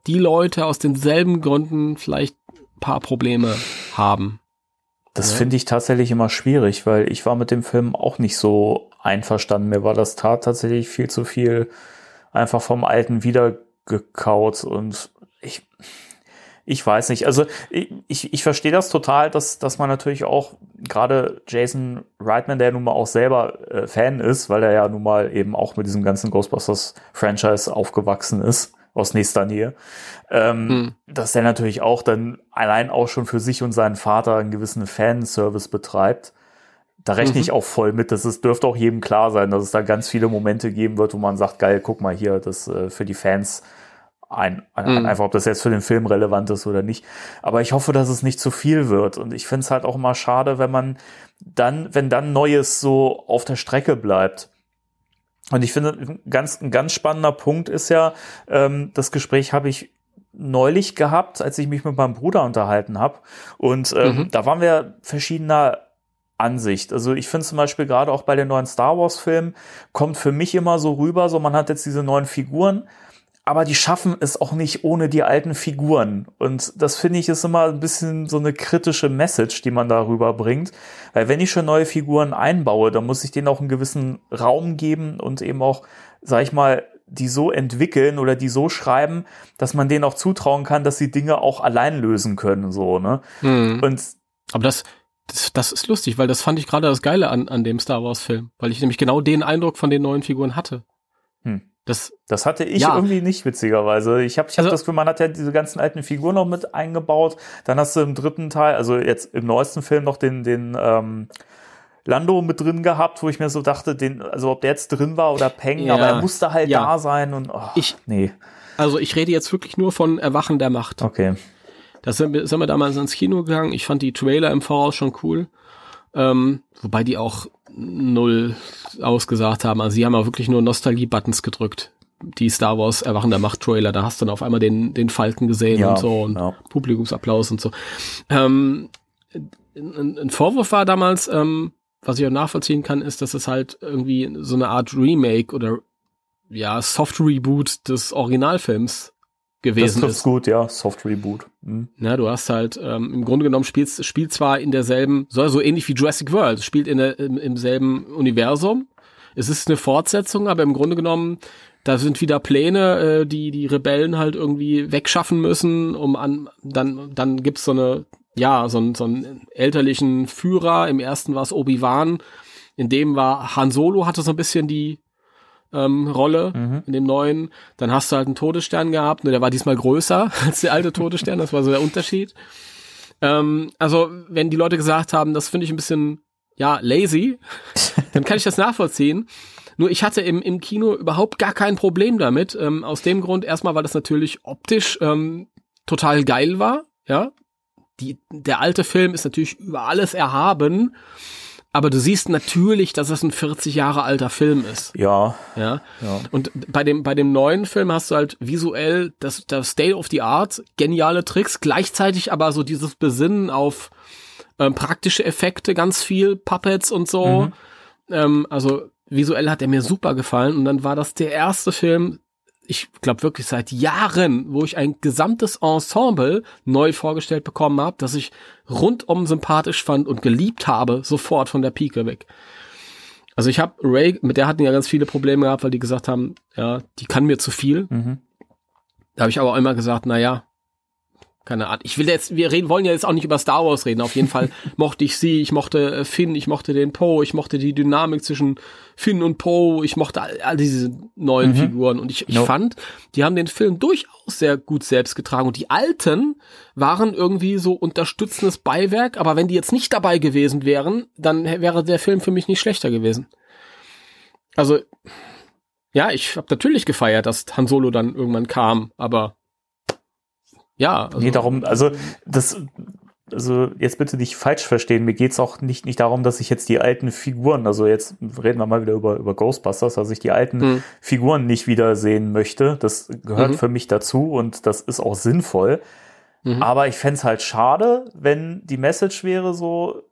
die Leute aus denselben Gründen vielleicht ein paar Probleme haben. Das ja. finde ich tatsächlich immer schwierig, weil ich war mit dem Film auch nicht so einverstanden. Mir war das Tat tatsächlich viel zu viel einfach vom Alten wiedergekaut und ich, ich weiß nicht. Also ich, ich, verstehe das total, dass, dass man natürlich auch gerade Jason Reitman, der nun mal auch selber äh, Fan ist, weil er ja nun mal eben auch mit diesem ganzen Ghostbusters-Franchise aufgewachsen ist, aus nächster Nähe, ähm, hm. dass der natürlich auch dann allein auch schon für sich und seinen Vater einen gewissen Fanservice betreibt. Da rechne mhm. ich auch voll mit. Das ist, dürfte auch jedem klar sein, dass es da ganz viele Momente geben wird, wo man sagt, geil, guck mal hier, das äh, für die Fans ein, ein mhm. einfach, ob das jetzt für den Film relevant ist oder nicht. Aber ich hoffe, dass es nicht zu viel wird. Und ich finde es halt auch immer schade, wenn man dann, wenn dann Neues so auf der Strecke bleibt. Und ich finde, ein ganz, ein ganz spannender Punkt ist ja, ähm, das Gespräch habe ich neulich gehabt, als ich mich mit meinem Bruder unterhalten habe. Und ähm, mhm. da waren wir verschiedener Ansicht. Also ich finde zum Beispiel gerade auch bei den neuen Star Wars-Filmen kommt für mich immer so rüber, so man hat jetzt diese neuen Figuren, aber die schaffen es auch nicht ohne die alten Figuren. Und das finde ich ist immer ein bisschen so eine kritische Message, die man darüber bringt. Weil wenn ich schon neue Figuren einbaue, dann muss ich denen auch einen gewissen Raum geben und eben auch, sag ich mal, die so entwickeln oder die so schreiben, dass man denen auch zutrauen kann, dass sie Dinge auch allein lösen können, so, ne? Mhm. Und aber das, das, das ist lustig, weil das fand ich gerade das Geile an, an dem Star Wars Film, weil ich nämlich genau den Eindruck von den neuen Figuren hatte. Das, das hatte ich ja. irgendwie nicht, witzigerweise. Ich habe ich hab also, das Gefühl, man hat ja diese ganzen alten Figuren noch mit eingebaut. Dann hast du im dritten Teil, also jetzt im neuesten Film noch den, den, ähm, Lando mit drin gehabt, wo ich mir so dachte, den, also ob der jetzt drin war oder Peng, Ja. aber er musste halt Ja. da sein und oh, Ich- nee, Also ich rede jetzt wirklich nur von Erwachen der Macht. okay. Da sind wir, sind wir damals ins Kino gegangen. Ich fand die Trailer im Voraus schon cool. Ähm, wobei die auch null ausgesagt haben. Also sie haben auch wirklich nur Nostalgie-Buttons gedrückt. Die Star Wars Erwachen der Macht Trailer. Da hast du dann auf einmal den, den Falken gesehen Ja, und so und ja. Publikumsapplaus und so. Ähm, ein, ein Vorwurf war damals, ähm, was ich auch nachvollziehen kann, ist, dass es halt irgendwie so eine Art Remake oder ja, Soft Reboot des Originalfilms gewesen trifft's ist. gut, ja, Soft Reboot. Hm. Na, du hast halt ähm, im Grunde genommen spielst spielt zwar in derselben, so ähnlich wie Jurassic World, spielt in der, im, im selben Universum. Es ist eine Fortsetzung, aber im Grunde genommen da sind wieder Pläne, äh, die die Rebellen halt irgendwie wegschaffen müssen, um an dann dann gibt's so eine ja so einen so einen elterlichen Führer. Im ersten war es Obi Wan, in dem war Han Solo hatte so ein bisschen die ähm, Rolle in dem neuen. Dann hast du halt einen Todesstern gehabt, nur der war diesmal größer als der alte Todesstern, das war so der Unterschied. Ähm, also, wenn die Leute gesagt haben, das finde ich ein bisschen, ja, lazy, dann kann ich das nachvollziehen. Nur ich hatte im, im Kino überhaupt gar kein Problem damit. Ähm, aus dem Grund erstmal, weil das natürlich optisch ähm, total geil war. Ja, die, der alte Film ist natürlich über alles erhaben. Aber du siehst natürlich, dass es ein 40 Jahre alter Film ist. Ja, Ja. Ja. Und bei dem, bei dem neuen Film hast du halt visuell das, das State of the Art, geniale Tricks, gleichzeitig aber so dieses Besinnen auf ähm, praktische Effekte, ganz viel Puppets und so. Ähm, also visuell hat er mir super gefallen und dann war das der erste Film, ich glaube wirklich seit Jahren, wo ich ein gesamtes Ensemble neu vorgestellt bekommen habe, das ich rundum sympathisch fand und geliebt habe, sofort von der Pike weg. Also ich habe Ray, mit der hatten ja ganz viele Probleme gehabt, weil die gesagt haben, ja, die kann mir zu viel. Mhm. Da habe ich aber auch immer gesagt, na ja, keine Ahnung. Ich will jetzt, wir reden, wollen ja jetzt auch nicht über Star Wars reden. Auf jeden Fall mochte ich sie, ich mochte äh, Finn, ich mochte den Poe, ich mochte die Dynamik zwischen Finn und Poe, ich mochte all, all diese neuen Figuren. Und ich, ich No. fand, die haben den Film durchaus sehr gut selbst getragen. Und die alten waren irgendwie so unterstützendes Beiwerk, aber wenn die jetzt nicht dabei gewesen wären, dann wäre der Film für mich nicht schlechter gewesen. Also, ja, ich habe natürlich gefeiert, dass Han Solo dann irgendwann kam, aber ja, also, Nee, darum, also das, also jetzt bitte nicht falsch verstehen, mir geht's auch nicht, nicht darum, dass ich jetzt die alten Figuren, also jetzt reden wir mal wieder über, über Ghostbusters, dass ich die alten Hm. Figuren nicht wiedersehen möchte. Das gehört Mhm. für mich dazu und das ist auch sinnvoll. Mhm. Aber ich fänd's halt schade, wenn die Message wäre so,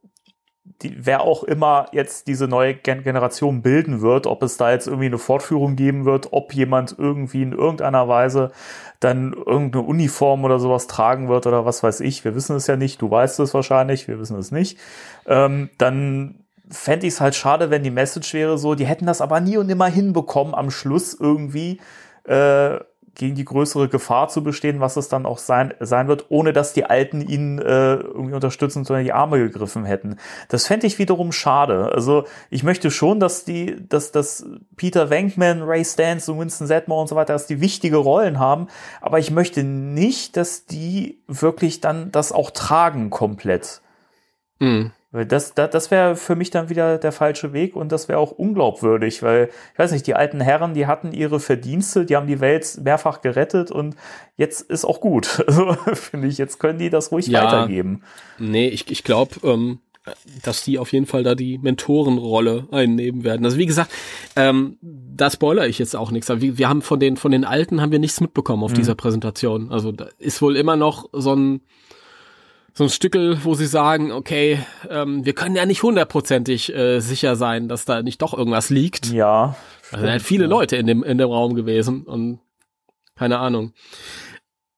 die, wer auch immer jetzt diese neue Gen Generation bilden wird, ob es da jetzt irgendwie eine Fortführung geben wird, ob jemand irgendwie in irgendeiner Weise dann irgendeine Uniform oder sowas tragen wird oder was weiß ich. Wir wissen es ja nicht. Du weißt es wahrscheinlich. Wir wissen es nicht. Ähm, dann fände ich es halt schade, wenn die Message wäre so, die hätten das aber nie und nimmer hinbekommen, am Schluss irgendwie äh, gegen die größere Gefahr zu bestehen, was es dann auch sein, sein wird, ohne dass die Alten ihnen äh, irgendwie unterstützend unter die Arme gegriffen hätten. Das fände ich wiederum schade. Also ich möchte schon, dass die, dass, dass Peter Venkman, Ray Stantz und Winston Zedmore und so weiter, dass die wichtige Rollen haben, aber ich möchte nicht, dass die wirklich dann das auch tragen komplett. mh. Das, das, das wäre für mich dann wieder der falsche Weg und das wäre auch unglaubwürdig, weil, ich weiß nicht, die alten Herren, die hatten ihre Verdienste, die haben die Welt mehrfach gerettet und jetzt ist auch gut. Also finde ich, jetzt können die das ruhig Ja. weitergeben. Nee, ich, ich glaube, ähm, dass die auf jeden Fall da die Mentorenrolle einnehmen werden. Also wie gesagt, ähm, da spoiler ich jetzt auch nichts. Aber wir, wir haben von den von den Alten haben wir nichts mitbekommen auf dieser Präsentation. Also da ist wohl immer noch so ein so ein Stückel, wo sie sagen, okay, ähm, wir können ja nicht hundertprozentig äh, sicher sein, dass da nicht doch irgendwas liegt. Ja. Also da sind viele Leute in dem, in dem Raum gewesen und keine Ahnung.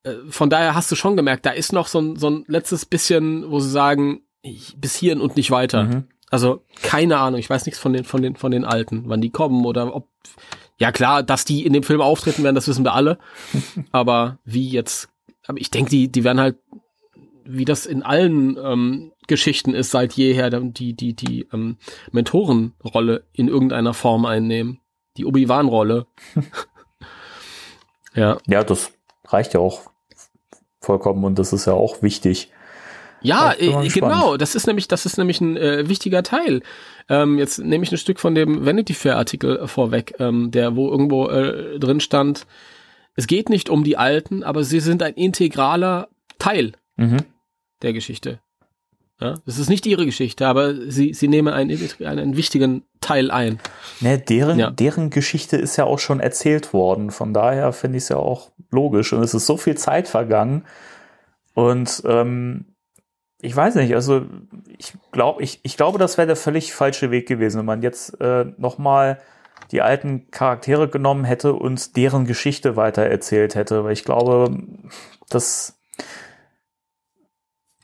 Äh, Von daher hast du schon gemerkt, da ist noch so ein, so ein letztes bisschen, wo sie sagen, ich- bis hierhin und nicht weiter. Mhm. Also keine Ahnung, ich weiß nichts von den, von den, von den Alten, wann die kommen oder ob, ja klar, dass die in dem Film auftreten werden, das wissen wir alle. aber wie jetzt, aber ich denke, die, die werden halt, wie das in allen ähm, Geschichten ist seit jeher, die, die, die ähm, Mentorenrolle in irgendeiner Form einnehmen. Die Obi-Wan-Rolle. ja. Ja, das reicht ja auch vollkommen und das ist ja auch wichtig. Ja, äh, genau. Das ist nämlich, das ist nämlich ein äh, wichtiger Teil. Ähm, jetzt nehme ich ein Stück von dem Vanity Fair Artikel vorweg, ähm, der wo irgendwo äh, drin stand. Es geht nicht um die Alten, aber sie sind ein integraler Teil Mhm. Der Geschichte. Ja, das ist nicht ihre Geschichte, aber sie, sie nehmen einen, einen wichtigen Teil ein. Ne, deren, Ja. deren Geschichte ist ja auch schon erzählt worden. Von daher finde ich es ja auch logisch. Und es ist so viel Zeit vergangen. Und ähm, ich weiß nicht, also ich glaube, ich, ich glaube, das wäre der völlig falsche Weg gewesen, wenn man jetzt äh, nochmal die alten Charaktere genommen hätte und deren Geschichte weiter erzählt hätte. Weil ich glaube, das,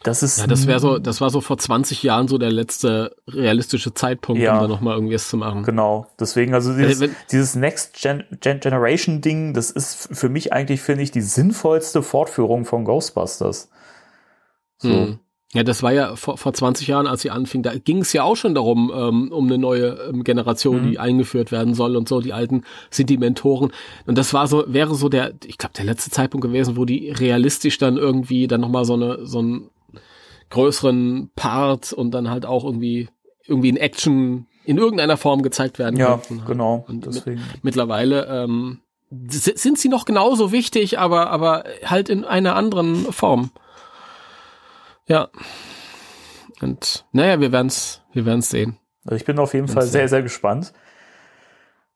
das ist. Ja, das wäre so, das war so vor 20 Jahren so der letzte realistische Zeitpunkt, Ja. um da nochmal irgendwie was zu machen. Genau, deswegen, also dieses, wenn- dieses Next Gen, Gen Generation Ding, das ist für mich eigentlich, finde ich, die sinnvollste Fortführung von Ghostbusters. So. Hm. Ja, das war ja vor, vor 20 Jahren, als sie anfing, da ging es ja auch schon darum, ähm, um eine neue ähm, Generation, Mhm. die eingeführt werden soll und so. Die Alten sind die Mentoren. Und das war so, wäre so der, ich glaube, der letzte Zeitpunkt gewesen, wo die realistisch dann irgendwie dann nochmal so eine, so einen größeren Part und dann halt auch irgendwie, irgendwie in Action in irgendeiner Form gezeigt werden Ja, konnten. genau, Und deswegen. mittlerweile ähm, sind sie noch genauso wichtig, aber, aber halt in einer anderen Form. Ja. Und naja, wir werden's, wir werden's sehen. Also ich bin auf jeden Fall sehr, sehr gespannt.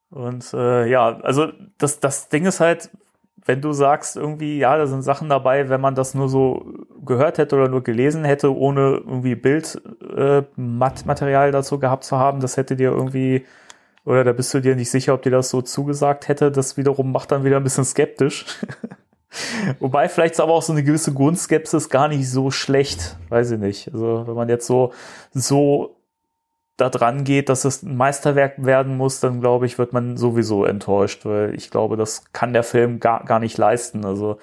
Und äh, ja, also das, das Ding ist halt, wenn du sagst irgendwie, ja, da sind Sachen dabei, wenn man das nur so gehört hätte oder nur gelesen hätte, ohne irgendwie Bildmaterial äh, dazu gehabt zu haben, das hätte dir irgendwie, oder da bist du dir nicht sicher, ob dir das so zugesagt hätte, das wiederum macht dann wieder ein bisschen skeptisch. Wobei vielleicht ist aber auch so eine gewisse Grundskepsis gar nicht so schlecht, weiß ich nicht. Also wenn man jetzt so, so da dran geht, dass es ein Meisterwerk werden muss, dann glaube ich, wird man sowieso enttäuscht, weil ich glaube, das kann der Film gar, gar nicht leisten. Also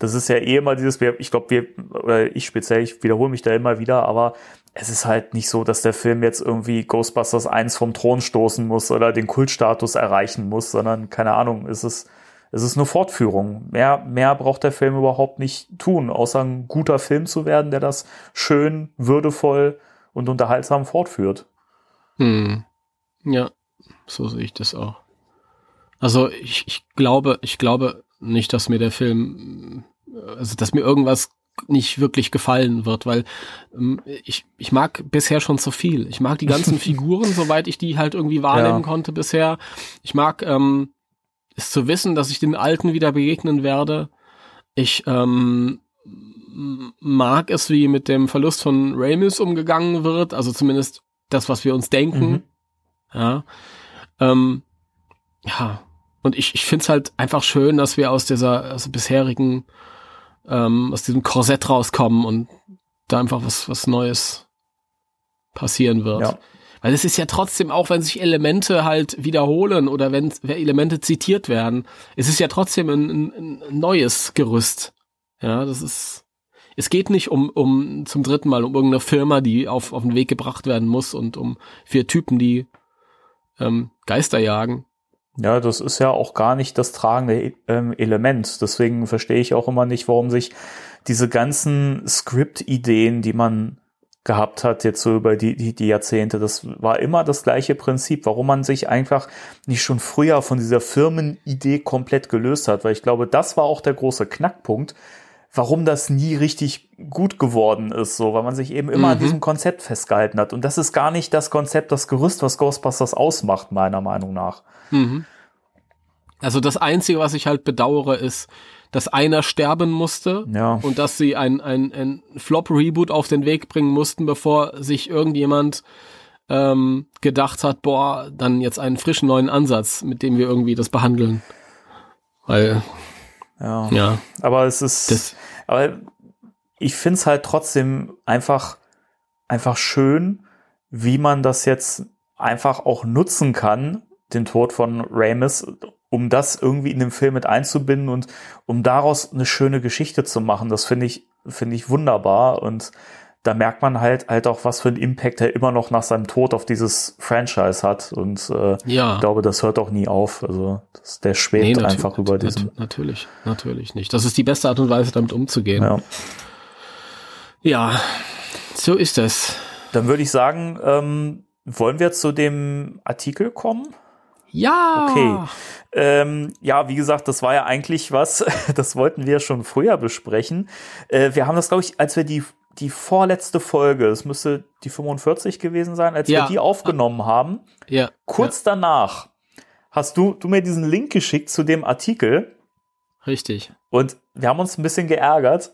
das ist ja eh immer dieses, ich glaube, wir, oder ich speziell, ich wiederhole mich da immer wieder, aber es ist halt nicht so, dass der Film jetzt irgendwie Ghostbusters 1 vom Thron stoßen muss oder den Kultstatus erreichen muss, sondern keine Ahnung, es ist, es ist eine Fortführung. Mehr, mehr braucht der Film überhaupt nicht tun, außer ein guter Film zu werden, der das schön, würdevoll und unterhaltsam fortführt. Hm. Ja, so sehe ich das auch. Also ich, ich glaube, ich glaube nicht, dass mir der Film, also dass mir irgendwas nicht wirklich gefallen wird, weil ähm, ich, ich mag bisher schon zu viel. Ich mag die ganzen Figuren, soweit ich die halt irgendwie wahrnehmen Ja. konnte bisher. Ich mag ähm, es zu wissen, dass ich den Alten wieder begegnen werde. Ich ähm, mag es, wie mit dem Verlust von Ramis umgegangen wird, also zumindest das, was wir uns denken. Mhm. Ja. Ähm, ja. Und ich, ich finde es halt einfach schön, dass wir aus dieser aus der bisherigen, ähm, aus diesem Korsett rauskommen und da einfach was, was Neues passieren wird. Ja. Weil es ist ja trotzdem, auch wenn sich Elemente halt wiederholen oder wenn wenn Elemente zitiert werden, es ist ja trotzdem ein, ein, ein neues Gerüst. Ja, das ist, es geht nicht um, um zum dritten Mal um irgendeine Firma, die auf, auf den Weg gebracht werden muss und um vier Typen, die ähm, Geister jagen. Ja, das ist ja auch gar nicht das tragende ähm, Element. Deswegen verstehe ich auch immer nicht, warum sich diese ganzen Script-Ideen, die man gehabt hat, jetzt so über die, die, die Jahrzehnte, das war immer das gleiche Prinzip, warum man sich einfach nicht schon früher von dieser Firmenidee komplett gelöst hat, weil ich glaube, das war auch der große Knackpunkt, warum das nie richtig gut geworden ist, so, weil man sich eben immer an Mhm. diesem Konzept festgehalten hat. Und das ist gar nicht das Konzept, das Gerüst, was Ghostbusters ausmacht, meiner Meinung nach. Mhm. Also das Einzige, was ich halt bedauere, ist, dass einer sterben musste Ja. und dass sie ein, ein, ein Flop-Reboot auf den Weg bringen mussten, bevor sich irgendjemand ähm, gedacht hat, boah, dann jetzt einen frischen neuen Ansatz, mit dem wir irgendwie das behandeln. Weil, Ja. ja, Aber es ist, das, aber ich finde es halt trotzdem einfach, einfach schön, wie man das jetzt einfach auch nutzen kann, den Tod von Ramis, um das irgendwie in den Film mit einzubinden und um daraus eine schöne Geschichte zu machen. Das finde ich, finde ich wunderbar und da merkt man halt halt auch, was für einen Impact er immer noch nach seinem Tod auf dieses Franchise hat und äh, ja. ich glaube, das hört auch nie auf. Also das, der schwebt natu- einfach über diesem. Natürlich, natürlich nicht. Das ist die beste Art und Weise, damit umzugehen. Ja. Ja, So ist das. Dann würde ich sagen, ähm, wollen wir zu dem Artikel kommen? Ja. Okay. Ähm, ja, wie gesagt, das war ja eigentlich was, das wollten wir schon früher besprechen. Äh, wir haben das, glaube ich, als wir die, die vorletzte Folge, es müsste die 45 gewesen sein, als Ja. wir die aufgenommen haben, Ja. kurz danach hast du, du mir diesen Link geschickt zu dem Artikel ja, richtig. und wir haben uns ein bisschen geärgert,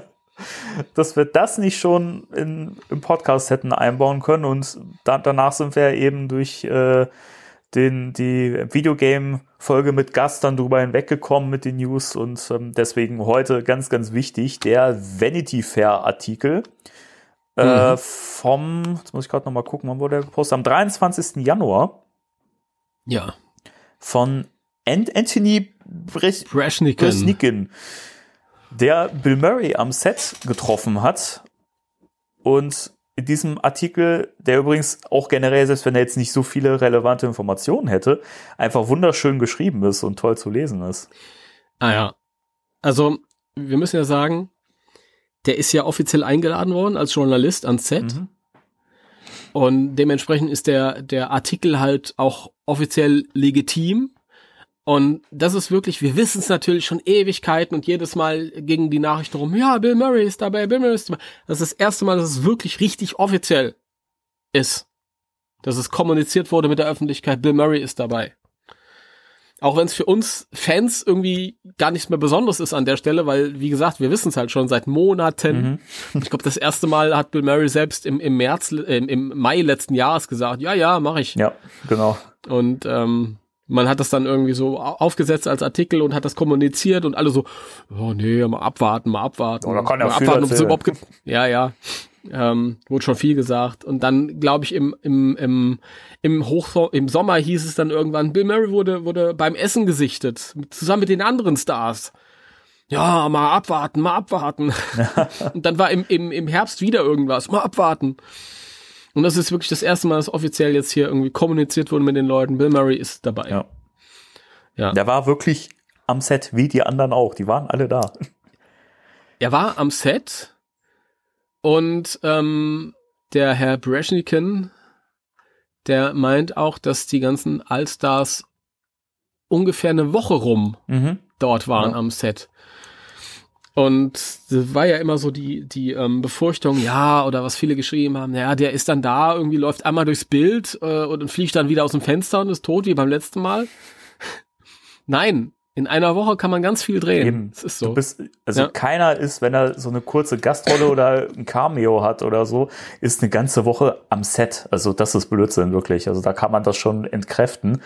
dass wir das nicht schon in, im Podcast hätten einbauen können und da, danach sind wir eben durch äh, den, die Videogame-Folge mit Gast dann drüber hinweggekommen mit den News und ähm, deswegen heute ganz, ganz wichtig, der Vanity Fair-Artikel äh, vom, jetzt muss ich gerade noch mal gucken, wann wurde der gepostet? Am 23. Januar Ja. von Ant Anthony. Bresnikin, der Bill Murray am Set getroffen hat und in diesem Artikel, der übrigens auch generell, selbst wenn er jetzt nicht so viele relevante Informationen hätte, einfach wunderschön geschrieben ist und toll zu lesen ist. Ah ja. Also, wir müssen ja sagen, der ist ja offiziell eingeladen worden als Journalist ans Set. Mhm. Und dementsprechend ist der, der Artikel halt auch offiziell legitim. Und das ist wirklich, wir wissen es natürlich schon Ewigkeiten und jedes Mal gegen die Nachrichten rum, ja, Bill Murray ist dabei, Bill Murray ist dabei. Das ist das erste Mal, dass es wirklich richtig offiziell ist. Dass es kommuniziert wurde mit der Öffentlichkeit, Bill Murray ist dabei. Auch wenn es für uns Fans irgendwie gar nichts mehr Besonderes ist an der Stelle, weil, wie gesagt, wir wissen es halt schon seit Monaten. Ich glaube, das erste Mal hat Bill Murray selbst im, im März, äh, im Mai letzten Jahres gesagt, ja, ja, mache ich. Ja, genau. Und ähm, man hat das dann irgendwie so au- aufgesetzt als Artikel und hat das kommuniziert und alle so, oh nee, mal abwarten, mal abwarten. Da kann mal abwarten, ob es überhaupt. Ja, ja. Ähm, wurde schon viel gesagt. Und dann, glaube ich, im, im, im, im, Hoch im Sommer hieß es dann irgendwann, Bill Murray wurde, wurde beim Essen gesichtet, zusammen mit den anderen Stars. Ja, mal abwarten, mal abwarten. und dann war im, im, im Herbst wieder irgendwas, mal abwarten. Und das ist wirklich das erste Mal, dass offiziell jetzt hier irgendwie kommuniziert wurde mit den Leuten. Bill Murray ist dabei. Ja. Ja. Der war wirklich am Set, wie die anderen auch. Die waren alle da. Er war am Set und ähm, der Herr Brezhnikin, der meint auch, dass die ganzen Allstars ungefähr eine Woche rum Mhm. dort waren Ja. am Set. Und war ja immer so die, die ähm, Befürchtung, ja, oder was viele geschrieben haben, ja, der ist dann da, irgendwie läuft einmal durchs Bild äh, und fliegt dann wieder aus dem Fenster und ist tot, wie beim letzten Mal. Nein, in einer Woche kann man ganz viel drehen. Eben. Das ist so. bist, also Ja. keiner ist, wenn er so eine kurze Gastrolle oder ein Cameo hat oder so, ist eine ganze Woche am Set. Also das ist Blödsinn, wirklich. Also da kann man das schon entkräften.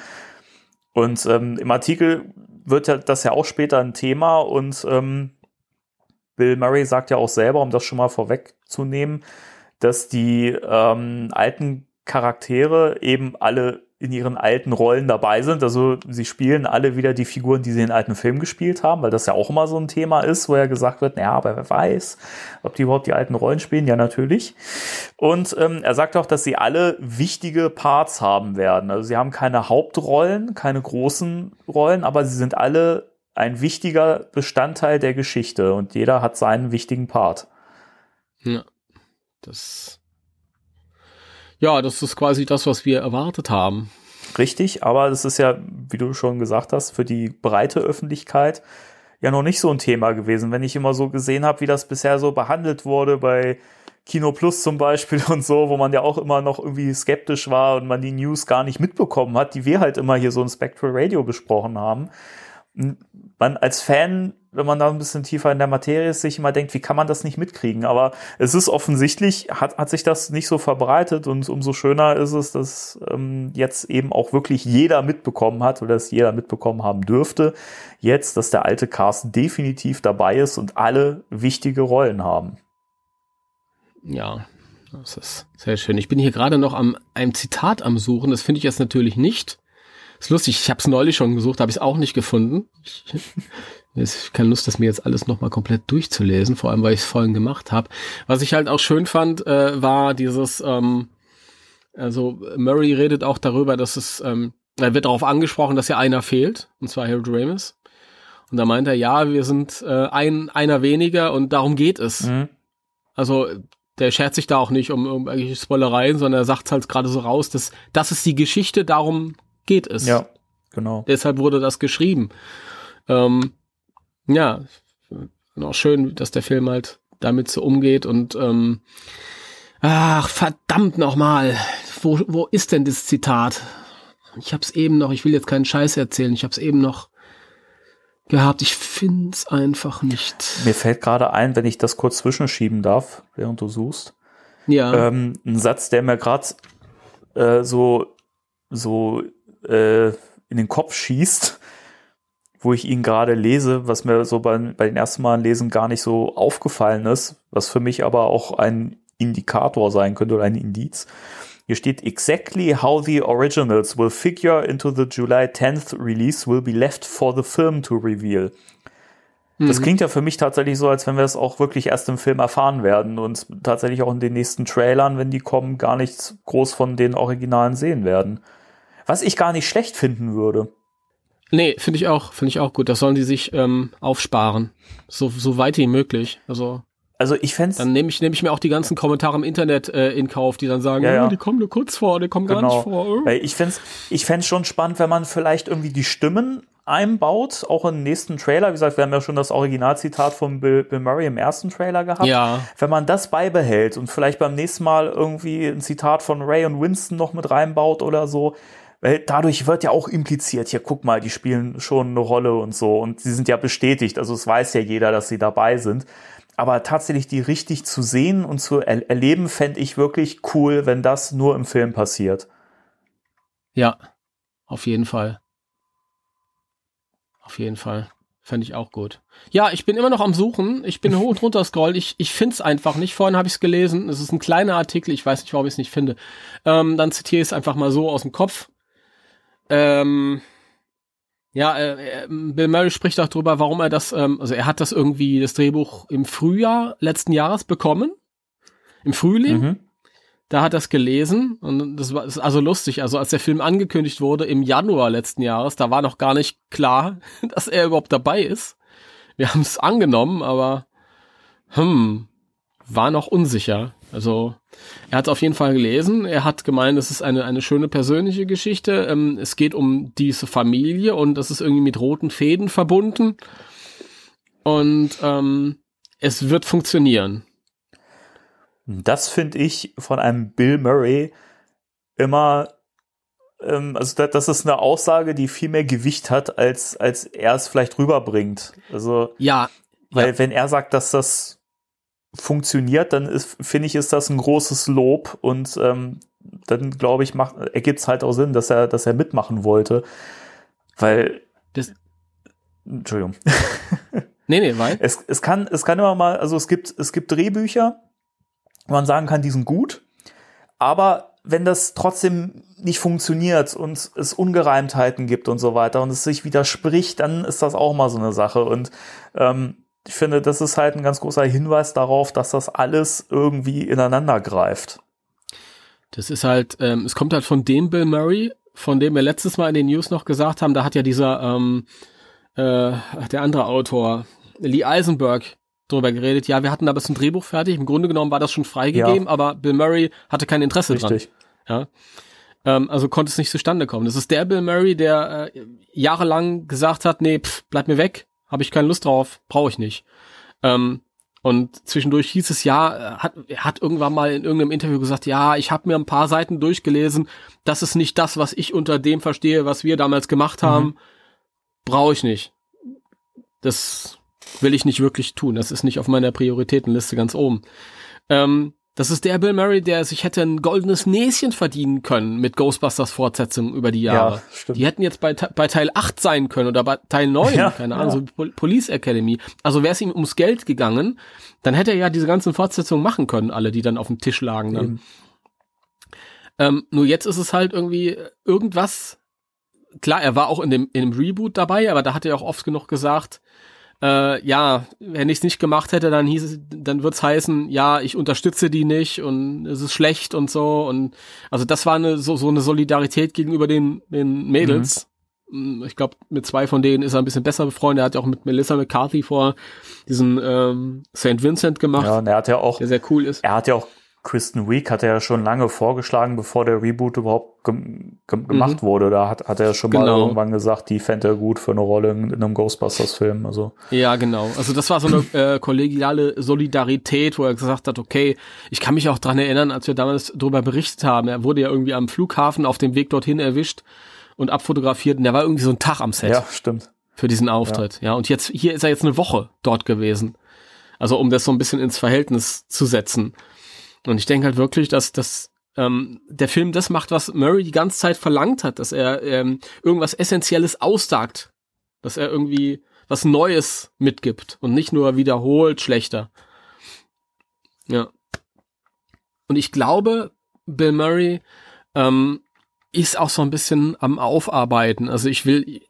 Und ähm, im Artikel wird ja das ja auch später ein Thema und ähm, Bill Murray sagt ja auch selber, um das schon mal vorwegzunehmen, dass die ähm, alten Charaktere eben alle in ihren alten Rollen dabei sind. Also sie spielen alle wieder die Figuren, die sie in alten Filmen gespielt haben, weil das ja auch immer so ein Thema ist, wo ja gesagt wird, naja, aber wer weiß, ob die überhaupt die alten Rollen spielen. Ja, natürlich. Und ähm, er sagt auch, dass sie alle wichtige Parts haben werden. Also sie haben keine Hauptrollen, keine großen Rollen, aber sie sind alle ein wichtiger Bestandteil der Geschichte und jeder hat seinen wichtigen Part. Ja. Das. Ja, das ist quasi das, was wir erwartet haben. Richtig, aber das ist ja, wie du schon gesagt hast, für die breite Öffentlichkeit ja noch nicht so ein Thema gewesen. Wenn ich immer so gesehen habe, wie das bisher so behandelt wurde bei Kino Plus zum Beispiel und so, wo man ja auch immer noch irgendwie skeptisch war und man die News gar nicht mitbekommen hat, die wir halt immer hier so in Spectral Radio besprochen haben. Man als Fan, wenn man da ein bisschen tiefer in der Materie ist, sich immer denkt, wie kann man das nicht mitkriegen? Aber es ist offensichtlich, hat, hat sich das nicht so verbreitet und umso schöner ist es, dass ähm, jetzt eben auch wirklich jeder mitbekommen hat oder dass jeder mitbekommen haben dürfte, jetzt, dass der alte Cast definitiv dabei ist und alle wichtige Rollen haben. Ja, das ist sehr schön. Ich bin hier gerade noch am einem Zitat am Suchen. Das finde ich jetzt natürlich nicht. Ist lustig. Ich habe es neulich schon gesucht, habe ich es auch nicht gefunden. Ich, ich keine Lust, das mir jetzt alles noch mal komplett durchzulesen, vor allem weil ich es vorhin gemacht habe. Was ich halt auch schön fand, äh, war dieses. Ähm, also Murray redet auch darüber, dass es ähm, er wird darauf angesprochen, dass ja einer fehlt, und zwar Harold Ramis. Und da meint er, ja, wir sind äh, ein einer weniger und darum geht es. Mhm. Also der schert sich da auch nicht um irgendwelche Spoilereien, sondern er sagt halt gerade so raus, dass das ist die Geschichte, darum geht es. Ja, genau. Deshalb wurde das geschrieben. Ähm, ja, auch schön, dass der Film halt damit so umgeht und ähm, ach, verdammt nochmal. Wo, wo ist denn das Zitat? Ich hab's eben noch, ich will jetzt keinen Scheiß erzählen, ich hab's eben noch gehabt. Ich find's einfach nicht. Mir fällt gerade ein, wenn ich das kurz zwischenschieben darf, während du suchst. Ja. Ähm, ein Satz, der mir gerade äh, so so äh, in den Kopf schießt, wo ich ihn gerade lese, was mir so bei, bei den ersten Malen lesen gar nicht so aufgefallen ist, was für mich aber auch ein Indikator sein könnte oder ein Indiz. Hier steht exactly how the originals will figure into the July 10th release will be left for the film to reveal. Das klingt ja für mich tatsächlich so, als wenn wir es auch wirklich erst im Film erfahren werden und tatsächlich auch in den nächsten Trailern, wenn die kommen, gar nichts groß von den Originalen sehen werden. Was ich gar nicht schlecht finden würde. Nee, finde ich auch, finde ich auch gut. Das sollen die sich ähm, aufsparen. So, so weit wie möglich. Also, Also ich fände dann nehme ich, nehme ich mir auch die ganzen Kommentare im Internet äh, in Kauf, die dann sagen, Ja, ja. "Oh, die kommen nur kurz vor, die kommen gar Genau. nicht vor. Oh. Ich fände ich fänd's schon spannend, wenn man vielleicht irgendwie die Stimmen einbaut, auch im nächsten Trailer. Wie gesagt, wir haben ja schon das Originalzitat von Bill, Bill Murray im ersten Trailer gehabt. Ja. Wenn man das beibehält und vielleicht beim nächsten Mal irgendwie ein Zitat von Ray und Winston noch mit reinbaut oder so, weil dadurch wird ja auch impliziert, hier guck mal, die spielen schon eine Rolle und so und sie sind ja bestätigt, also es weiß ja jeder, dass sie dabei sind. Aber tatsächlich die richtig zu sehen und zu er erleben, fände ich wirklich cool, wenn das nur im Film passiert. Ja, auf jeden Fall. Auf jeden Fall. Fände ich auch gut. Ja, ich bin immer noch am Suchen. Ich bin hoch und runter scrollt. Ich, ich finde es einfach nicht. Vorhin habe ich es gelesen. Es ist ein kleiner Artikel. Ich weiß nicht, warum ich es nicht finde. Ähm, dann zitiere ich es einfach mal so aus dem Kopf. Ähm, ja, äh, äh, Bill Murray spricht auch drüber, warum er das, ähm, also er hat das irgendwie, das Drehbuch im Frühjahr letzten Jahres bekommen. Im Frühling. Mhm. Da hat er es gelesen und das war das ist also lustig. Also als der Film angekündigt wurde im Januar letzten Jahres, da war noch gar nicht klar, dass er überhaupt dabei ist. Wir haben es angenommen, aber hm, war noch unsicher. Also er hat es auf jeden Fall gelesen. Er hat gemeint, es ist eine, eine schöne persönliche Geschichte. Ähm, es geht um diese Familie und es ist irgendwie mit roten Fäden verbunden. Und ähm, es wird funktionieren. Das finde ich von einem Bill Murray immer, ähm, also da, das ist eine Aussage, die viel mehr Gewicht hat, als, als er es vielleicht rüberbringt. Also, Ja, weil Ja. wenn er sagt, dass das funktioniert, dann ist, finde ich, ist das ein großes Lob und ähm, dann glaube ich, macht, ergibt es halt auch Sinn, dass er, dass er mitmachen wollte. Weil, das, Entschuldigung. nee, nee, weil. Es, es kann, es kann immer mal, also es gibt, es gibt Drehbücher, wo man sagen kann, die sind gut, aber wenn das trotzdem nicht funktioniert und es Ungereimtheiten gibt und so weiter und es sich widerspricht, dann ist das auch mal so eine Sache. Und ähm, ich finde, das ist halt ein ganz großer Hinweis darauf, dass das alles irgendwie ineinander greift. Das ist halt, ähm, es kommt halt von dem Bill Murray, von dem wir letztes Mal in den News noch gesagt haben, da hat ja dieser, ähm, äh, der andere Autor, Lee Eisenberg, drüber geredet. Ja, wir hatten aber ein Drehbuch fertig. Im Grunde genommen war das schon freigegeben, Ja. aber Bill Murray hatte kein Interesse Richtig. dran. Ja. Ähm, also konnte es nicht zustande kommen. Das ist der Bill Murray, der äh, jahrelang gesagt hat, nee, pff, bleib mir weg, habe ich keine Lust drauf, brauche ich nicht. Ähm, und zwischendurch hieß es ja, hat, er hat irgendwann mal in irgendeinem Interview gesagt, ja, ich habe mir ein paar Seiten durchgelesen, das ist nicht das, was ich unter dem verstehe, was wir damals gemacht haben, brauche ich nicht. Das will ich nicht wirklich tun. Das ist nicht auf meiner Prioritätenliste ganz oben. Ähm, das ist der Bill Murray, der sich hätte ein goldenes Näschen verdienen können mit Ghostbusters Fortsetzungen über die Jahre. Ja, stimmt. Die hätten jetzt bei, bei Teil 8 sein können oder bei Teil 9, Ja, keine ja. Ahnung, so Pol- Police Academy. Also wäre es ihm ums Geld gegangen, dann hätte er ja diese ganzen Fortsetzungen machen können, alle, die dann auf dem Tisch lagen. Dann. Eben. Ähm, nur jetzt ist es halt irgendwie irgendwas. Klar, er war auch in dem, in dem Reboot dabei, aber da hat er auch oft genug gesagt, äh, ja, wenn ich es nicht gemacht hätte, dann hieß es, dann wird's heißen, ja, ich unterstütze die nicht und es ist schlecht und so und also das war eine so so eine Solidarität gegenüber den den Mädels mh, ich glaube, mit zwei von denen ist er ein bisschen besser befreundet. Er hat ja auch mit Melissa McCarthy vor diesen ähm, St. Vincent gemacht, Ja, und er hat ja auch, der sehr cool ist. er hat ja auch Kristen Wiig hat er ja schon lange vorgeschlagen, bevor der Reboot überhaupt gem gem gemacht wurde. Da hat, hat er schon mal Mhm. Genau. irgendwann gesagt, die fände er gut für eine Rolle in, in einem Ghostbusters-Film. Also Ja, genau. Also das war so eine äh, kollegiale Solidarität, wo er gesagt hat, okay, ich kann mich auch dran erinnern, als wir damals darüber berichtet haben, er wurde ja irgendwie am Flughafen auf dem Weg dorthin erwischt und abfotografiert und der war irgendwie so ein Tag am Set ja, stimmt. für diesen Auftritt. Ja. und jetzt hier ist er jetzt eine Woche dort gewesen. Also um das so ein bisschen ins Verhältnis zu setzen. Und ich denke halt wirklich, dass dass ähm, der Film das macht, was Murray die ganze Zeit verlangt hat, dass er ähm, irgendwas Essentielles aussagt, dass er irgendwie was Neues mitgibt und nicht nur wiederholt schlechter. Ja. Und ich glaube, Bill Murray ähm, ist auch so ein bisschen am Aufarbeiten. Also ich will,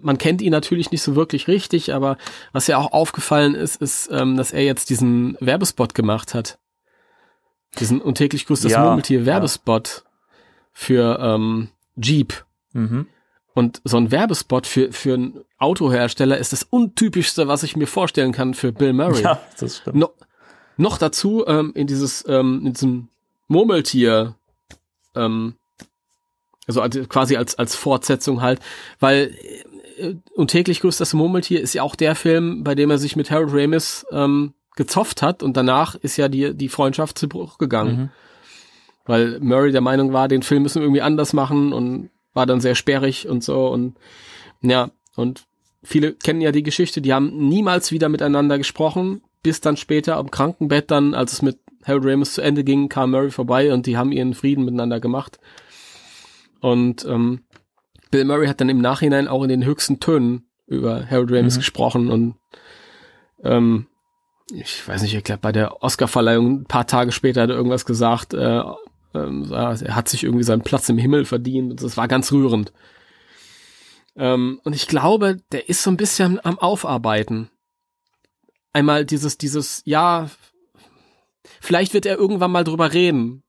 man kennt ihn natürlich nicht so wirklich richtig, aber was ja auch aufgefallen ist, ist, ähm, dass er jetzt diesen Werbespot gemacht hat. Diesen und täglich grüßt das Ja, Murmeltier Werbespot für ähm, Jeep. Mhm. Und so ein Werbespot für, für einen Autohersteller ist das untypischste, was ich mir vorstellen kann für Bill Murray. Ja, das stimmt. No, noch dazu ähm, in dieses ähm, in diesem Murmeltier, ähm, also als, quasi als als Fortsetzung halt, weil äh, und täglich grüßt das Murmeltier ist ja auch der Film, bei dem er sich mit Harold Ramis ähm, gezofft hat und danach ist ja die die Freundschaft zu Bruch gegangen, Mhm. weil Murray der Meinung war, den Film müssen wir irgendwie anders machen und war dann sehr sperrig und so und ja und viele kennen ja die Geschichte, die haben niemals wieder miteinander gesprochen, bis dann später am Krankenbett dann, als es mit Harold Ramis zu Ende ging, kam Murray vorbei und die haben ihren Frieden miteinander gemacht. Und ähm, Bill Murray hat dann im Nachhinein auch in den höchsten Tönen über Harold Ramis Mhm. gesprochen und ähm, ich weiß nicht, ich glaube bei der Oscarverleihung ein paar Tage später hat er irgendwas gesagt, äh, ja, er hat sich irgendwie seinen Platz im Himmel verdient und das war ganz rührend. Ähm, und ich glaube, der ist so ein bisschen am Aufarbeiten. Einmal dieses, dieses, ja, vielleicht wird er irgendwann mal drüber reden.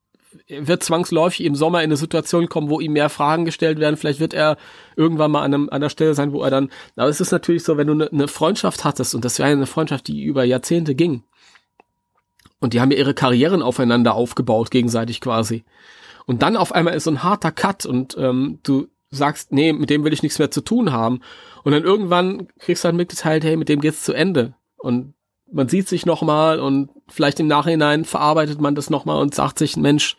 Wird zwangsläufig im Sommer in eine Situation kommen, wo ihm mehr Fragen gestellt werden. Vielleicht wird er irgendwann mal an, einem, an der Stelle sein, wo er dann. Aber es ist natürlich so, wenn du eine, eine Freundschaft hattest, und das wäre eine Freundschaft, die über Jahrzehnte ging. Und die haben ja ihre Karrieren aufeinander aufgebaut, gegenseitig quasi. Und dann auf einmal ist so ein harter Cut und ähm, du sagst, nee, mit dem will ich nichts mehr zu tun haben. Und dann irgendwann kriegst du halt mitgeteilt, hey, mit dem geht's zu Ende. Und man sieht sich nochmal und vielleicht im Nachhinein verarbeitet man das nochmal und sagt sich, Mensch,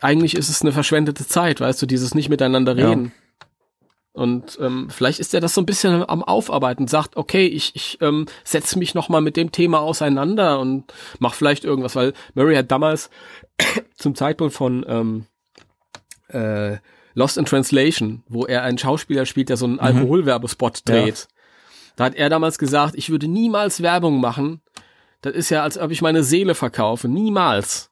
eigentlich ist es eine verschwendete Zeit, weißt du, dieses nicht miteinander Ja. reden. Und ähm, vielleicht ist er das so ein bisschen am Aufarbeiten, sagt, okay, ich, ich ähm, setze mich nochmal mit dem Thema auseinander und mach vielleicht irgendwas, weil Murray hat damals zum Zeitpunkt von ähm, äh, Lost in Translation, wo er einen Schauspieler spielt, der so einen Alkoholwerbespot dreht. Da hat er damals gesagt, ich würde niemals Werbung machen. Das ist ja, als ob ich meine Seele verkaufe. Niemals.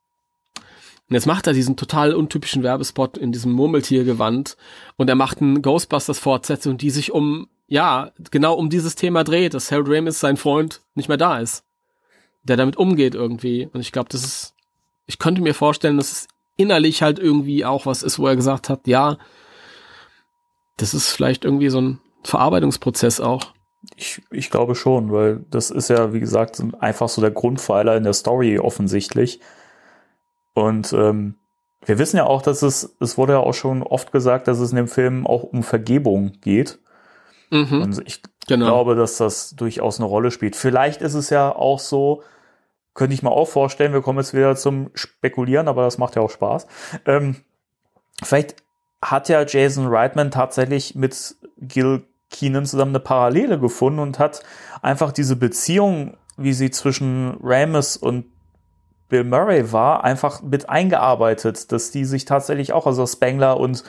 Und jetzt macht er diesen total untypischen Werbespot in diesem Murmeltiergewand und er macht eine Ghostbusters-Fortsetzung, die sich um, ja, genau um dieses Thema dreht, dass Harold Ramis, sein Freund, nicht mehr da ist. Der damit umgeht irgendwie. Und ich glaube, das ist, ich könnte mir vorstellen, dass es innerlich halt irgendwie auch was ist, wo er gesagt hat, ja, das ist vielleicht irgendwie so ein Verarbeitungsprozess auch. Ich, ich glaube schon, weil das ist ja, wie gesagt, einfach so der Grundpfeiler in der Story offensichtlich. Und ähm, wir wissen ja auch, dass es, es wurde ja auch schon oft gesagt, dass es in dem Film auch um Vergebung geht. Mhm, Und ich genau. glaube, dass das durchaus eine Rolle spielt. Vielleicht ist es ja auch so, könnte ich mir auch vorstellen, wir kommen jetzt wieder zum Spekulieren, aber das macht ja auch Spaß. Ähm, vielleicht hat ja Jason Reitman tatsächlich mit Gil Keenan zusammen eine Parallele gefunden und hat einfach diese Beziehung, wie sie zwischen Ramis und Bill Murray war, einfach mit eingearbeitet, dass die sich tatsächlich auch, also Spengler und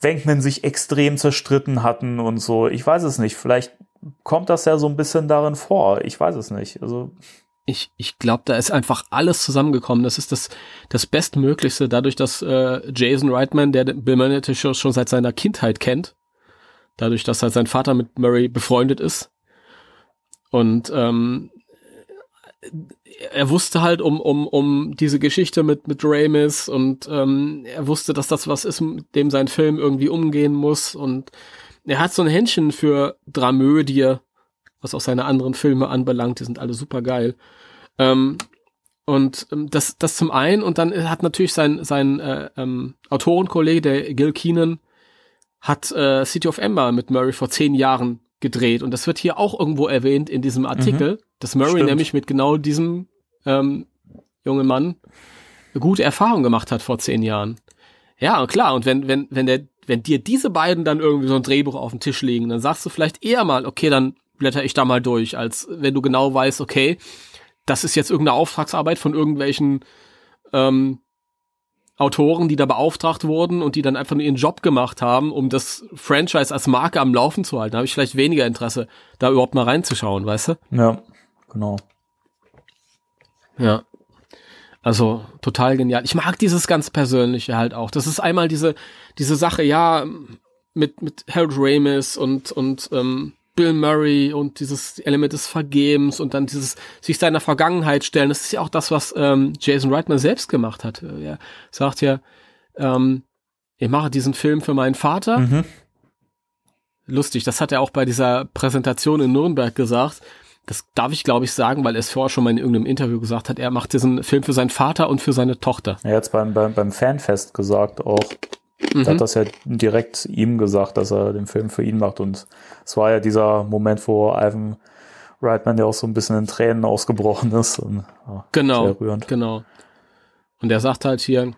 Wenkman sich extrem zerstritten hatten und so. Ich weiß es nicht. Vielleicht kommt das ja so ein bisschen darin vor. Ich weiß es nicht. Also Ich, ich glaube, da ist einfach alles zusammengekommen. Das ist das, das Bestmöglichste, dadurch, dass äh, Jason Reitman, der Bill Murray natürlich schon, schon seit seiner Kindheit kennt, dadurch, dass halt sein Vater mit Murray befreundet ist. Und ähm, er wusste halt um, um, um diese Geschichte mit, mit Ramis und ähm, er wusste, dass das was ist, mit dem sein Film irgendwie umgehen muss. Und er hat so ein Händchen für Dramödie, was auch seine anderen Filme anbelangt, die sind alle super geil. Ähm, und ähm, das, das zum einen. Und dann hat natürlich sein, sein äh, ähm, Autorenkollege, der Gil Keenan, hat äh, City of Ember mit Murray vor zehn Jahren gedreht. Und das wird hier auch irgendwo erwähnt in diesem Artikel, mhm. dass Murray Stimmt. nämlich mit genau diesem ähm, jungen Mann gute Erfahrung gemacht hat vor zehn Jahren. Ja, klar. Und wenn, wenn, wenn der, wenn dir diese beiden dann irgendwie so ein Drehbuch auf den Tisch legen, dann sagst du vielleicht eher mal, okay, dann blätter ich da mal durch, als wenn du genau weißt, okay, das ist jetzt irgendeine Auftragsarbeit von irgendwelchen ähm, Autoren, die da beauftragt wurden und die dann einfach nur ihren Job gemacht haben, um das Franchise als Marke am Laufen zu halten. Da habe ich vielleicht weniger Interesse, da überhaupt mal reinzuschauen, weißt du? Ja, genau. Ja. Also total genial. Ich mag dieses ganz Persönliche halt auch. Das ist einmal diese, diese Sache, ja, mit, mit Harold Ramis und, und ähm, Bill Murray und dieses Element des Vergebens und dann dieses sich seiner Vergangenheit stellen. Das ist ja auch das, was ähm, Jason Reitman selbst gemacht hat. Er sagt ja, ähm, ich mache diesen Film für meinen Vater. Mhm. Lustig, das hat er auch bei dieser Präsentation in Nürnberg gesagt. Das darf ich, glaube ich, sagen, weil er es vorher schon mal in irgendeinem Interview gesagt hat. Er macht diesen Film für seinen Vater und für seine Tochter. Er hat es beim, beim, beim Fanfest gesagt auch. Mhm. Er hat das ja direkt ihm gesagt, dass er den Film für ihn macht. Und es war ja dieser Moment, wo Ivan Reitman ja auch so ein bisschen in Tränen ausgebrochen ist. Und, ja, genau, genau. Und er sagt halt hier,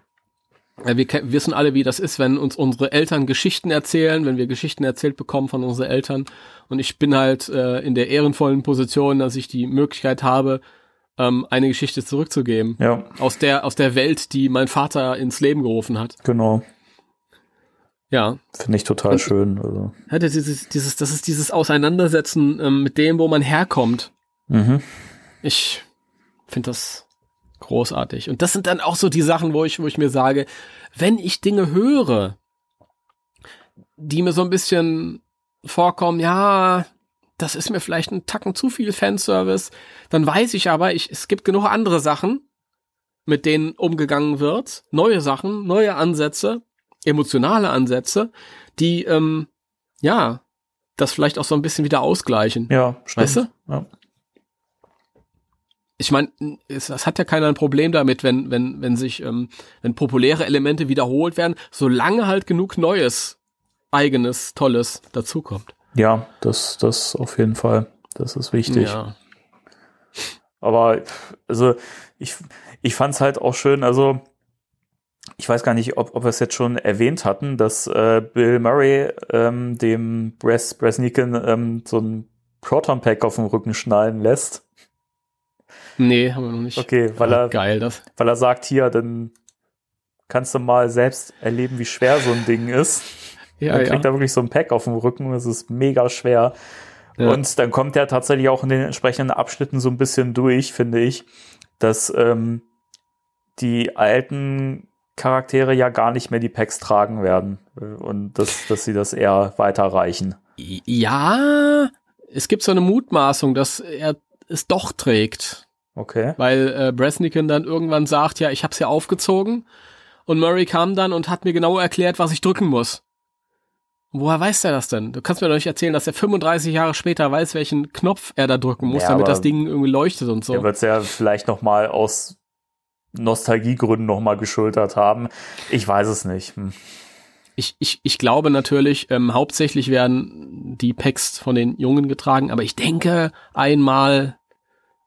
wir wissen alle, wie das ist, wenn uns unsere Eltern Geschichten erzählen, wenn wir Geschichten erzählt bekommen von unseren Eltern. Und ich bin halt äh, in der ehrenvollen Position, dass ich die Möglichkeit habe, ähm, eine Geschichte zurückzugeben. Ja. Aus der, aus der Welt, die mein Vater ins Leben gerufen hat. Genau. Ja. Finde ich total und, schön. Also. Ja, dieses, dieses, das ist dieses Auseinandersetzen ähm, mit dem, wo man herkommt. Mhm. Ich finde das großartig. Und das sind dann auch so die Sachen, wo ich, wo ich mir sage, wenn ich Dinge höre, die mir so ein bisschen vorkommen, ja, das ist mir vielleicht ein Tacken zu viel Fanservice, dann weiß ich aber, ich, es gibt genug andere Sachen, mit denen umgegangen wird, neue Sachen, neue Ansätze, emotionale Ansätze, die ähm, ja das vielleicht auch so ein bisschen wieder ausgleichen. Ja, stimmt. Weißt du? Ja. Ich meine, es, es, hat ja keiner ein Problem damit, wenn wenn wenn sich ähm, wenn populäre Elemente wiederholt werden, solange halt genug Neues, eigenes, tolles dazukommt. Ja, das das auf jeden Fall. Das ist wichtig. Ja. Aber also ich ich fand's halt auch schön. Also ich weiß gar nicht, ob, ob wir es jetzt schon erwähnt hatten, dass äh, Bill Murray ähm, dem Bres Bresniken ähm, so ein Proton Pack auf dem Rücken schnallen lässt. Nee, haben wir noch nicht. Okay, weil ah, er geil das. Weil er sagt hier, dann kannst du mal selbst erleben, wie schwer so ein Ding ist. Ja, dann kriegt ja. er wirklich so ein Pack auf dem Rücken es ist mega schwer. Ja. Und dann kommt er tatsächlich auch in den entsprechenden Abschnitten so ein bisschen durch, finde ich, dass ähm, die alten Charaktere ja gar nicht mehr die Packs tragen werden und dass, dass sie das eher weiterreichen. Ja, es gibt so eine Mutmaßung, dass er es doch trägt. Okay. Weil äh, Bresniken dann irgendwann sagt, ja, ich hab's ja aufgezogen und Murray kam dann und hat mir genau erklärt, was ich drücken muss. Woher weiß er das denn? Du kannst mir doch nicht erzählen, dass er 35 Jahre später weiß, welchen Knopf er da drücken muss, ja, damit das Ding irgendwie leuchtet und so. Er wird's ja vielleicht noch mal aus Nostalgiegründen nochmal geschultert haben. Ich weiß es nicht. Hm. Ich, ich, ich glaube natürlich, ähm, hauptsächlich werden die Packs von den Jungen getragen, aber ich denke, einmal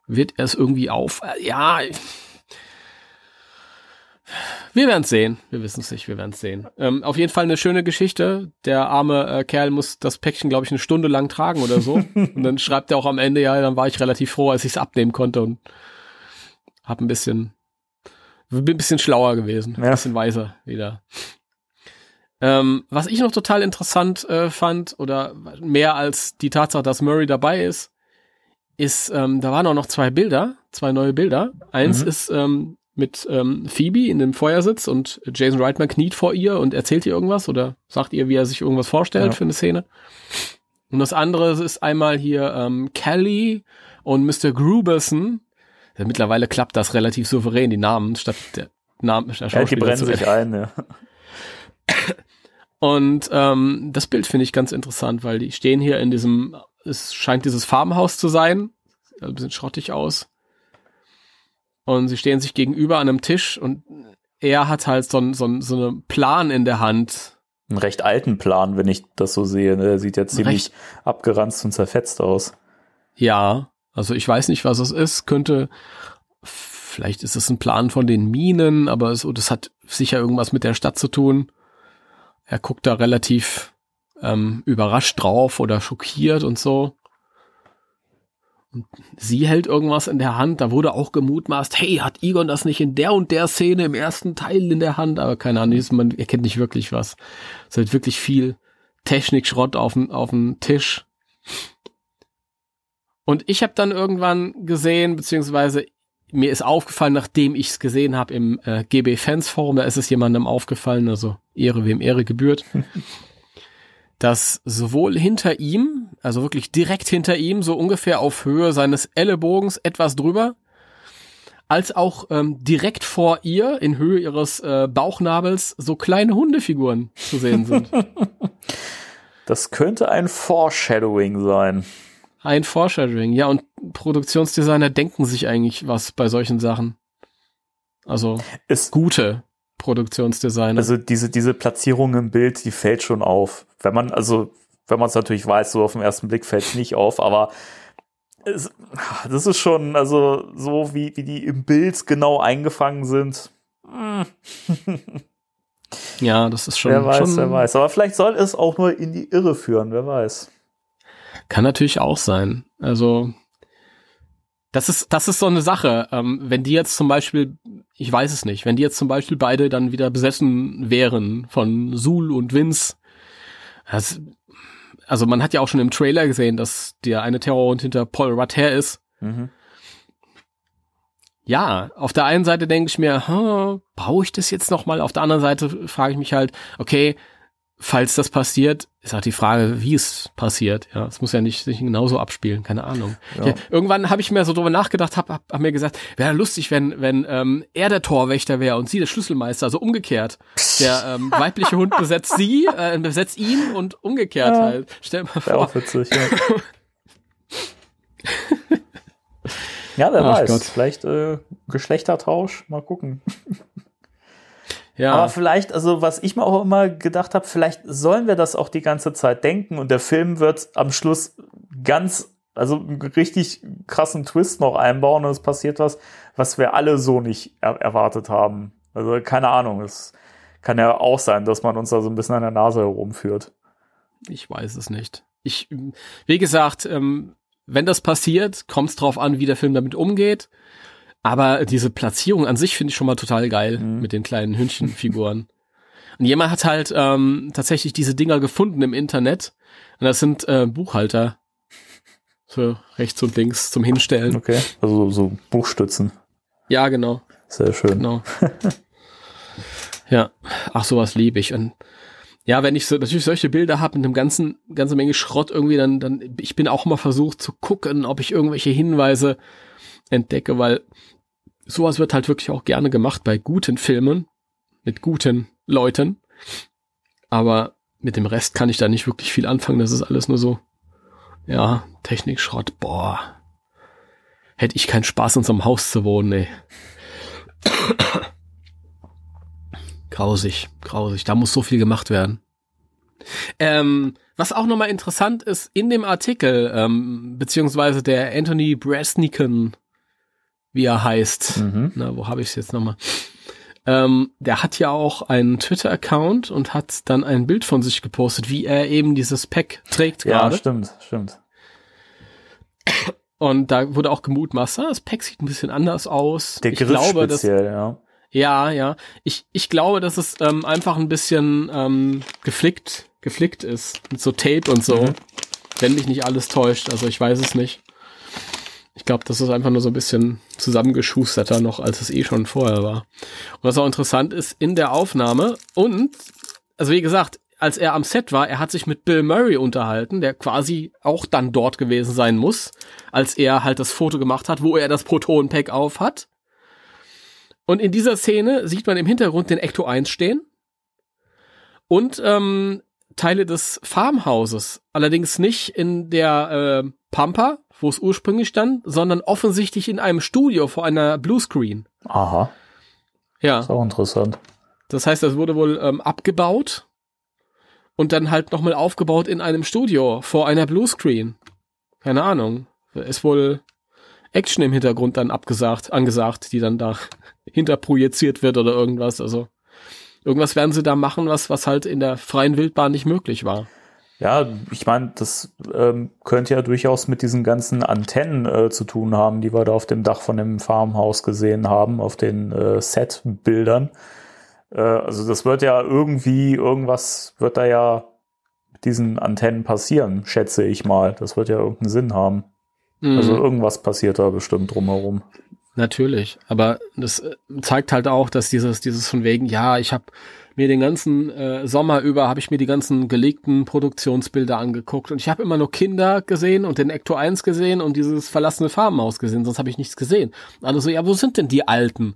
wird er es irgendwie auf. Äh, ja, wir werden es sehen. Wir wissen es nicht, wir werden es sehen. Ähm, auf jeden Fall eine schöne Geschichte. Der arme äh, Kerl muss das Päckchen, glaube ich, eine Stunde lang tragen oder so. und dann schreibt er auch am Ende, ja, dann war ich relativ froh, als ich es abnehmen konnte und hab ein bisschen bin ein bisschen schlauer gewesen, ja. ein bisschen weiser wieder. Ähm, was ich noch total interessant äh, fand, oder mehr als die Tatsache, dass Murray dabei ist, ist, ähm, da waren auch noch zwei Bilder, zwei neue Bilder. Eins mhm. ist ähm, mit ähm, Phoebe in dem Feuersitz und Jason Reitman kniet vor ihr und erzählt ihr irgendwas oder sagt ihr, wie er sich irgendwas vorstellt ja. für eine Szene. Und das andere ist einmal hier ähm, Kelly und Mr. Gruberson mittlerweile klappt das relativ souverän, die Namen statt der Namen der Ja, die brennen sich ein, ja. Und ähm, das Bild finde ich ganz interessant, weil die stehen hier in diesem, es scheint dieses Farmhaus zu sein, sieht ein bisschen schrottig aus. Und sie stehen sich gegenüber an einem Tisch und er hat halt so, ein, so, ein, so einen Plan in der Hand. Einen recht alten Plan, wenn ich das so sehe. Ne? Der sieht ja ziemlich Recht. abgeranzt und zerfetzt aus. Ja, also ich weiß nicht, was es ist, könnte, vielleicht ist es ein Plan von den Minen, aber so, das hat sicher irgendwas mit der Stadt zu tun. Er guckt da relativ ähm, überrascht drauf oder schockiert und so. Und sie hält irgendwas in der Hand, da wurde auch gemutmaßt, hey, hat Egon das nicht in der und der Szene im ersten Teil in der Hand? Aber keine Ahnung, man erkennt nicht wirklich was. Es ist wirklich viel Technikschrott auf dem Tisch. Und ich habe dann irgendwann gesehen, beziehungsweise mir ist aufgefallen, nachdem ich es gesehen habe im äh, GB Fans Forum, da ist es jemandem aufgefallen, also Ehre wem Ehre gebührt, dass sowohl hinter ihm, also wirklich direkt hinter ihm, so ungefähr auf Höhe seines Ellenbogens etwas drüber, als auch ähm, direkt vor ihr, in Höhe ihres äh, Bauchnabels, so kleine Hundefiguren zu sehen sind. Das könnte ein Foreshadowing sein. Ein Foreshadowing, ja, und Produktionsdesigner denken sich eigentlich was bei solchen Sachen. Also Ist, gute Produktionsdesigner. also diese, diese Platzierung im Bild, die fällt schon auf. Wenn man, also, wenn man es natürlich weiß, so auf den ersten Blick fällt es nicht auf, aber es, das ist schon, also, so wie, wie die im Bild genau eingefangen sind. ja, das ist schon, wer weiß, schon wer weiß. Aber vielleicht soll es auch nur in die Irre führen, wer weiß. Kann natürlich auch sein. Also das ist, das ist so eine Sache. Ähm, wenn die jetzt zum Beispiel, ich weiß es nicht, wenn die jetzt zum Beispiel beide dann wieder besessen wären von Sul und Vince, das, also man hat ja auch schon im Trailer gesehen, dass der eine Terrorhund hinter Paul Rudd her ist. Mhm. Ja, auf der einen Seite denke ich mir, hm, brauche ich das jetzt noch mal? Auf der anderen Seite frage ich mich halt, okay, falls das passiert, ist halt die Frage, wie es passiert. Ja, es muss ja nicht sich genauso abspielen, keine Ahnung. Ja. Ja, irgendwann habe ich mir so drüber nachgedacht, habe hab, hab mir gesagt, wäre lustig, wenn wenn ähm, er der Torwächter wäre und sie der Schlüsselmeister, also umgekehrt. Der ähm, weibliche Hund besetzt sie, äh, besetzt ihn und umgekehrt Ja. halt. Stell dir mal vor. auch witzig, ja. ja, wer Ach weiß. Gott. Vielleicht äh, Geschlechtertausch, mal gucken. Ja, Aber vielleicht, also was ich mir auch immer gedacht habe, vielleicht sollen wir das auch die ganze Zeit denken und der Film wird am Schluss ganz, also einen richtig krassen Twist noch einbauen und es passiert was, was wir alle so nicht er erwartet haben. Also keine Ahnung, es kann ja auch sein, dass man uns da so ein bisschen an der Nase herumführt. Ich weiß es nicht. Ich, wie gesagt, ähm, wenn das passiert, kommt es drauf an, wie der Film damit umgeht. Aber diese Platzierung an sich finde ich schon mal total geil mit den kleinen Hündchenfiguren. Und jemand hat halt ähm, tatsächlich diese Dinger gefunden im Internet. Und das sind äh, Buchhalter. Für rechts und links zum Hinstellen. Okay. Also so Buchstützen. Ja, genau. Sehr schön. Genau. ja, ach, sowas liebe ich. Und ja, wenn ich so natürlich solche Bilder habe mit einem ganzen, ganze Menge Schrott irgendwie, dann, dann, ich bin auch mal versucht zu gucken, ob ich irgendwelche Hinweise entdecke, weil sowas wird halt wirklich auch gerne gemacht bei guten Filmen, mit guten Leuten. Aber mit dem Rest kann ich da nicht wirklich viel anfangen. Das ist alles nur so, ja, Technikschrott, boah. Hätte ich keinen Spaß, in so einem Haus zu wohnen, ey. Grausig, grausig. Da muss so viel gemacht werden. Ähm, was auch nochmal interessant ist, in dem Artikel, ähm, beziehungsweise der Anthony Brasniken, wie er heißt, Mhm. na, wo habe ich es jetzt nochmal? Ähm, der hat ja auch einen Twitter-Account und hat dann ein Bild von sich gepostet, wie er eben dieses Pack trägt Ja, gerade. stimmt, stimmt. Und da wurde auch gemutmaßt, ah, das Pack sieht ein bisschen anders aus. Der ich Griff glaube, dass, speziell, ja. ja, ja. Ich, ich glaube, dass es ähm, einfach ein bisschen ähm, geflickt, geflickt ist. Mit so Tape und so. Mhm. Wenn mich nicht alles täuscht. Also ich weiß es nicht. Ich glaube, das ist einfach nur so ein bisschen zusammengeschusterter noch, als es eh schon vorher war. Und was auch interessant ist, in der Aufnahme und, also wie gesagt, als er am Set war, er hat sich mit Bill Murray unterhalten, der quasi auch dann dort gewesen sein muss, als er halt das Foto gemacht hat, wo er das Proton-Pack auf hat. Und in dieser Szene sieht man im Hintergrund den Ecto 1 stehen und ähm, Teile des Farmhauses. Allerdings nicht in der äh, Pampa, wo es ursprünglich stand, sondern offensichtlich in einem Studio vor einer Bluescreen. Aha, Ja. ist auch interessant. Das heißt, das wurde wohl ähm, abgebaut und dann halt nochmal aufgebaut in einem Studio vor einer Bluescreen. Keine Ahnung. Ist wohl Action im Hintergrund dann abgesagt, angesagt, die dann da hinterprojiziert wird oder irgendwas. Also irgendwas werden sie da machen, was, was halt in der freien Wildbahn nicht möglich war. Ja, ich meine, das ähm, könnte ja durchaus mit diesen ganzen Antennen äh, zu tun haben, die wir da auf dem Dach von dem Farmhaus gesehen haben, auf den äh, Set-Bildern. Äh, also das wird ja irgendwie, irgendwas wird da ja mit diesen Antennen passieren, schätze ich mal. Das wird ja irgendeinen Sinn haben. Also Mhm. irgendwas passiert da bestimmt drumherum. Natürlich, aber das äh, zeigt halt auch, dass dieses dieses von wegen, ja, ich habe mir den ganzen äh, Sommer über habe ich mir die ganzen gelegten Produktionsbilder angeguckt und ich habe immer nur Kinder gesehen und den Ecto 1 gesehen und dieses verlassene Farmhaus gesehen, sonst habe ich nichts gesehen. Alle so, ja, wo sind denn die alten?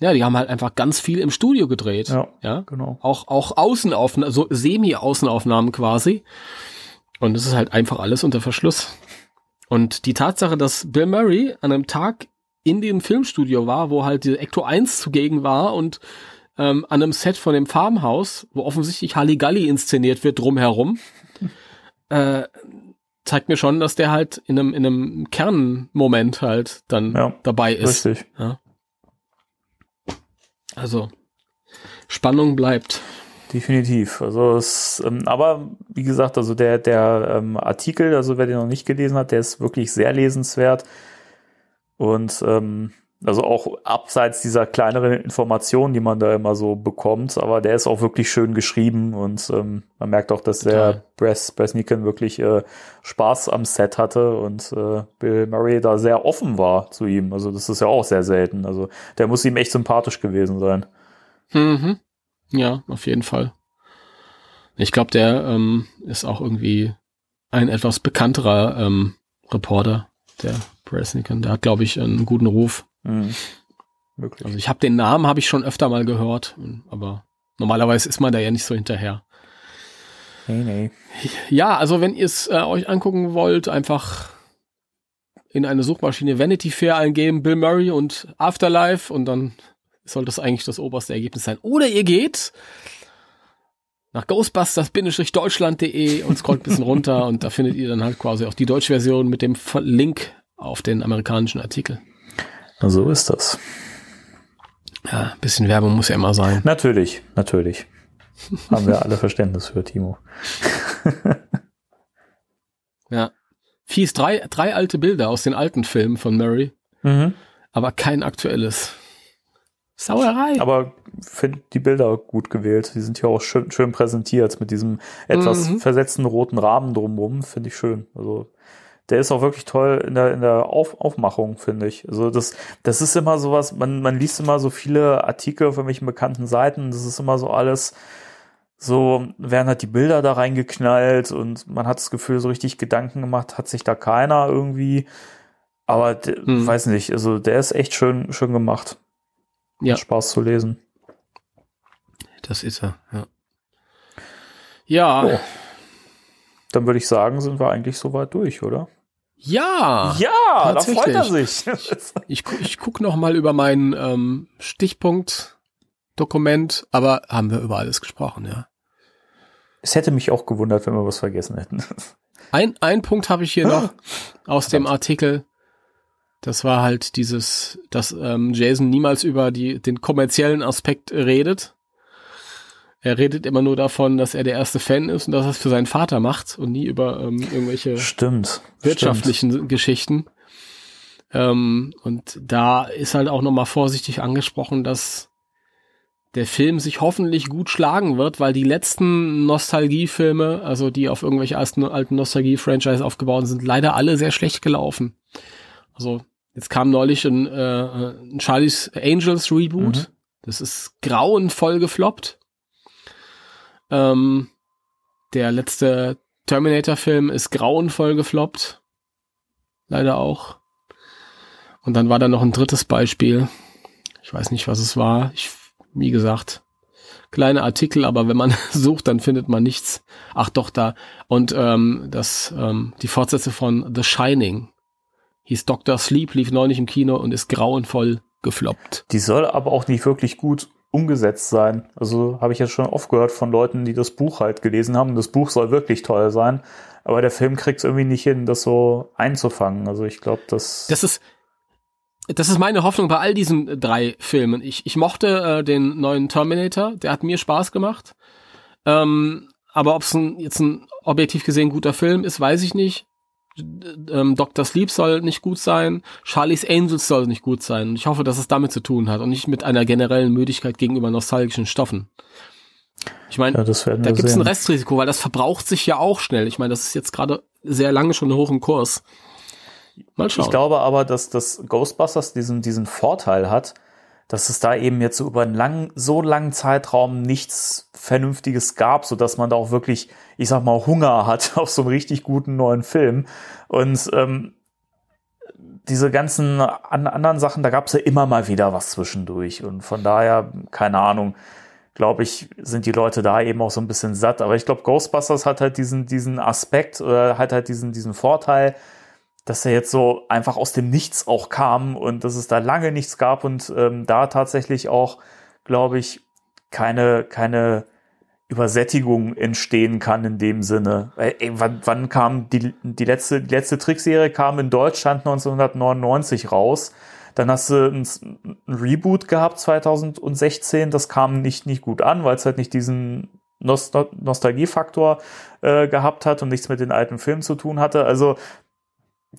Ja, die haben halt einfach ganz viel im Studio gedreht. Ja, ja? genau. Auch auch Außenaufnahmen, so Semi-Außenaufnahmen quasi. Und es ist halt einfach alles unter Verschluss. Und die Tatsache, dass Bill Murray an einem Tag in dem Filmstudio war, wo halt die Ecto 1 zugegen war und ähm, an einem Set von dem Farmhaus, wo offensichtlich Halligalli inszeniert wird drumherum, äh, zeigt mir schon, dass der halt in einem, in einem Kernmoment halt dann Ja, dabei ist. Richtig. Also Spannung bleibt. Definitiv. Also es, ähm, aber wie gesagt, also der, der ähm, Artikel, also wer den noch nicht gelesen hat, der ist wirklich sehr lesenswert. Und ähm, also auch abseits dieser kleineren Informationen, die man da immer so bekommt, aber der ist auch wirklich schön geschrieben und ähm, man merkt auch, dass Total. der Bress Bresnikan wirklich äh, Spaß am Set hatte und äh, Bill Murray da sehr offen war zu ihm. Also das ist ja auch sehr selten. Also der muss ihm echt sympathisch gewesen sein. Mhm. Ja, auf jeden Fall. Ich glaube, der ähm, ist auch irgendwie ein etwas bekannterer ähm, Reporter, der Bresnikan. Der hat, glaube ich, einen guten Ruf. Mhm. Wirklich. Also ich habe den Namen habe ich schon öfter mal gehört, aber normalerweise ist man da ja nicht so hinterher. Nee, nee. Ja, also wenn ihr es äh, euch angucken wollt, einfach in eine Suchmaschine Vanity Fair eingeben, Bill Murray und Afterlife und dann soll das eigentlich das oberste Ergebnis sein. Oder ihr geht nach ghostbusters-deutschland.de und scrollt ein bisschen runter und da findet ihr dann halt quasi auch die deutsche Version mit dem Link auf den amerikanischen Artikel. Na, so ist das. Ja, ein bisschen Werbung muss ja immer sein. Natürlich, natürlich. Haben wir alle Verständnis für, Timo. Ja. Fies, drei, drei alte Bilder aus den alten Filmen von Murray, Mhm. aber kein aktuelles. Sauerei. Aber finde die Bilder gut gewählt. Die sind ja auch schön, schön präsentiert mit diesem etwas Mhm. versetzten roten Rahmen drumherum. Finde ich schön. Also der ist auch wirklich toll in der, in der Auf, Aufmachung, finde ich. Also das, das ist immer sowas, man, man liest immer so viele Artikel auf irgendwelchen bekannten Seiten. Das ist immer so alles, so werden halt die Bilder da reingeknallt und man hat das Gefühl, so richtig Gedanken gemacht hat sich da keiner irgendwie. Aber Hm. weiß nicht, also der ist echt schön, schön gemacht. Ja. Hat Spaß zu lesen. Das ist er, ja. Ja, Oh. Dann würde ich sagen, sind wir eigentlich soweit durch, oder? Ja. Ja, da freut er sich. Ich, ich gucke noch mal über mein ähm, Stichpunkt-Dokument, aber haben wir über alles gesprochen, ja. es hätte mich auch gewundert, wenn wir was vergessen hätten. Ein, ein Punkt habe ich hier noch aus dem Artikel. Das war halt dieses, dass ähm, Jason niemals über die, den kommerziellen Aspekt redet. Er redet immer nur davon, dass er der erste Fan ist und dass er es für seinen Vater macht und nie über ähm, irgendwelche Stimmt. wirtschaftlichen Geschichten. Ähm, und da ist halt auch nochmal vorsichtig angesprochen, dass der Film sich hoffentlich gut schlagen wird, weil die letzten Nostalgiefilme, also die auf irgendwelche alten, alten Nostalgie-Franchise aufgebaut sind, leider alle sehr schlecht gelaufen. Also jetzt kam neulich ein, äh, ein Charlie's Angels Reboot. Mhm. Das ist grauenvoll gefloppt. Ähm, der letzte Terminator-Film ist grauenvoll gefloppt. Leider auch. Und dann war da noch ein drittes Beispiel. Ich weiß nicht, was es war. Ich, wie gesagt, kleine Artikel, aber wenn man sucht, dann findet man nichts. Ach doch, da. Und ähm, das, ähm, die Fortsetzung von The Shining hieß Dr. Sleep, lief neulich im Kino und ist grauenvoll gefloppt. Die soll aber auch nicht wirklich gut umgesetzt sein. Also habe ich jetzt schon oft gehört von Leuten, die das Buch halt gelesen haben. Das Buch soll wirklich toll sein, aber der Film kriegt es irgendwie nicht hin, das so einzufangen. Also ich glaube, das. Das ist das ist meine Hoffnung bei all diesen drei Filmen. Ich, ich mochte äh, den neuen Terminator, der hat mir Spaß gemacht. Ähm, aber ob es jetzt ein objektiv gesehen guter Film ist, weiß ich nicht. Ähm, Dr. Sleep soll nicht gut sein, Charlie's Angels soll nicht gut sein. Und ich hoffe, dass es damit zu tun hat und nicht mit einer generellen Müdigkeit gegenüber nostalgischen Stoffen. Ich meine, Ja, da gibt es ein. Restrisiko, weil das verbraucht sich ja auch schnell. Ich meine, das ist jetzt gerade sehr lange schon hoch im Kurs. Mal schauen. Ich glaube aber, dass das Ghostbusters diesen, diesen Vorteil hat, dass es da eben jetzt so über einen langen, so langen Zeitraum nichts Vernünftiges gab, so dass man da auch wirklich, ich sag mal, Hunger hat auf so einen richtig guten neuen Film. Und ähm, diese ganzen an, anderen Sachen, da gab es ja immer mal wieder was zwischendurch. Und von daher, keine Ahnung, glaube ich, sind die Leute da eben auch so ein bisschen satt. Aber ich glaube, Ghostbusters hat halt diesen, diesen Aspekt oder hat halt diesen, diesen Vorteil, dass er jetzt so einfach aus dem Nichts auch kam und dass es da lange nichts gab und ähm, da tatsächlich auch, glaube ich, keine, keine Übersättigung entstehen kann in dem Sinne. Weil, ey, wann, wann kam die, die letzte, die letzte Trickserie kam in Deutschland 1999 raus. Dann hast du ein, ein Reboot gehabt 2016, das kam nicht, nicht gut an, weil es halt nicht diesen Nostal Nostalgiefaktor äh, gehabt hat und nichts mit den alten Filmen zu tun hatte. Also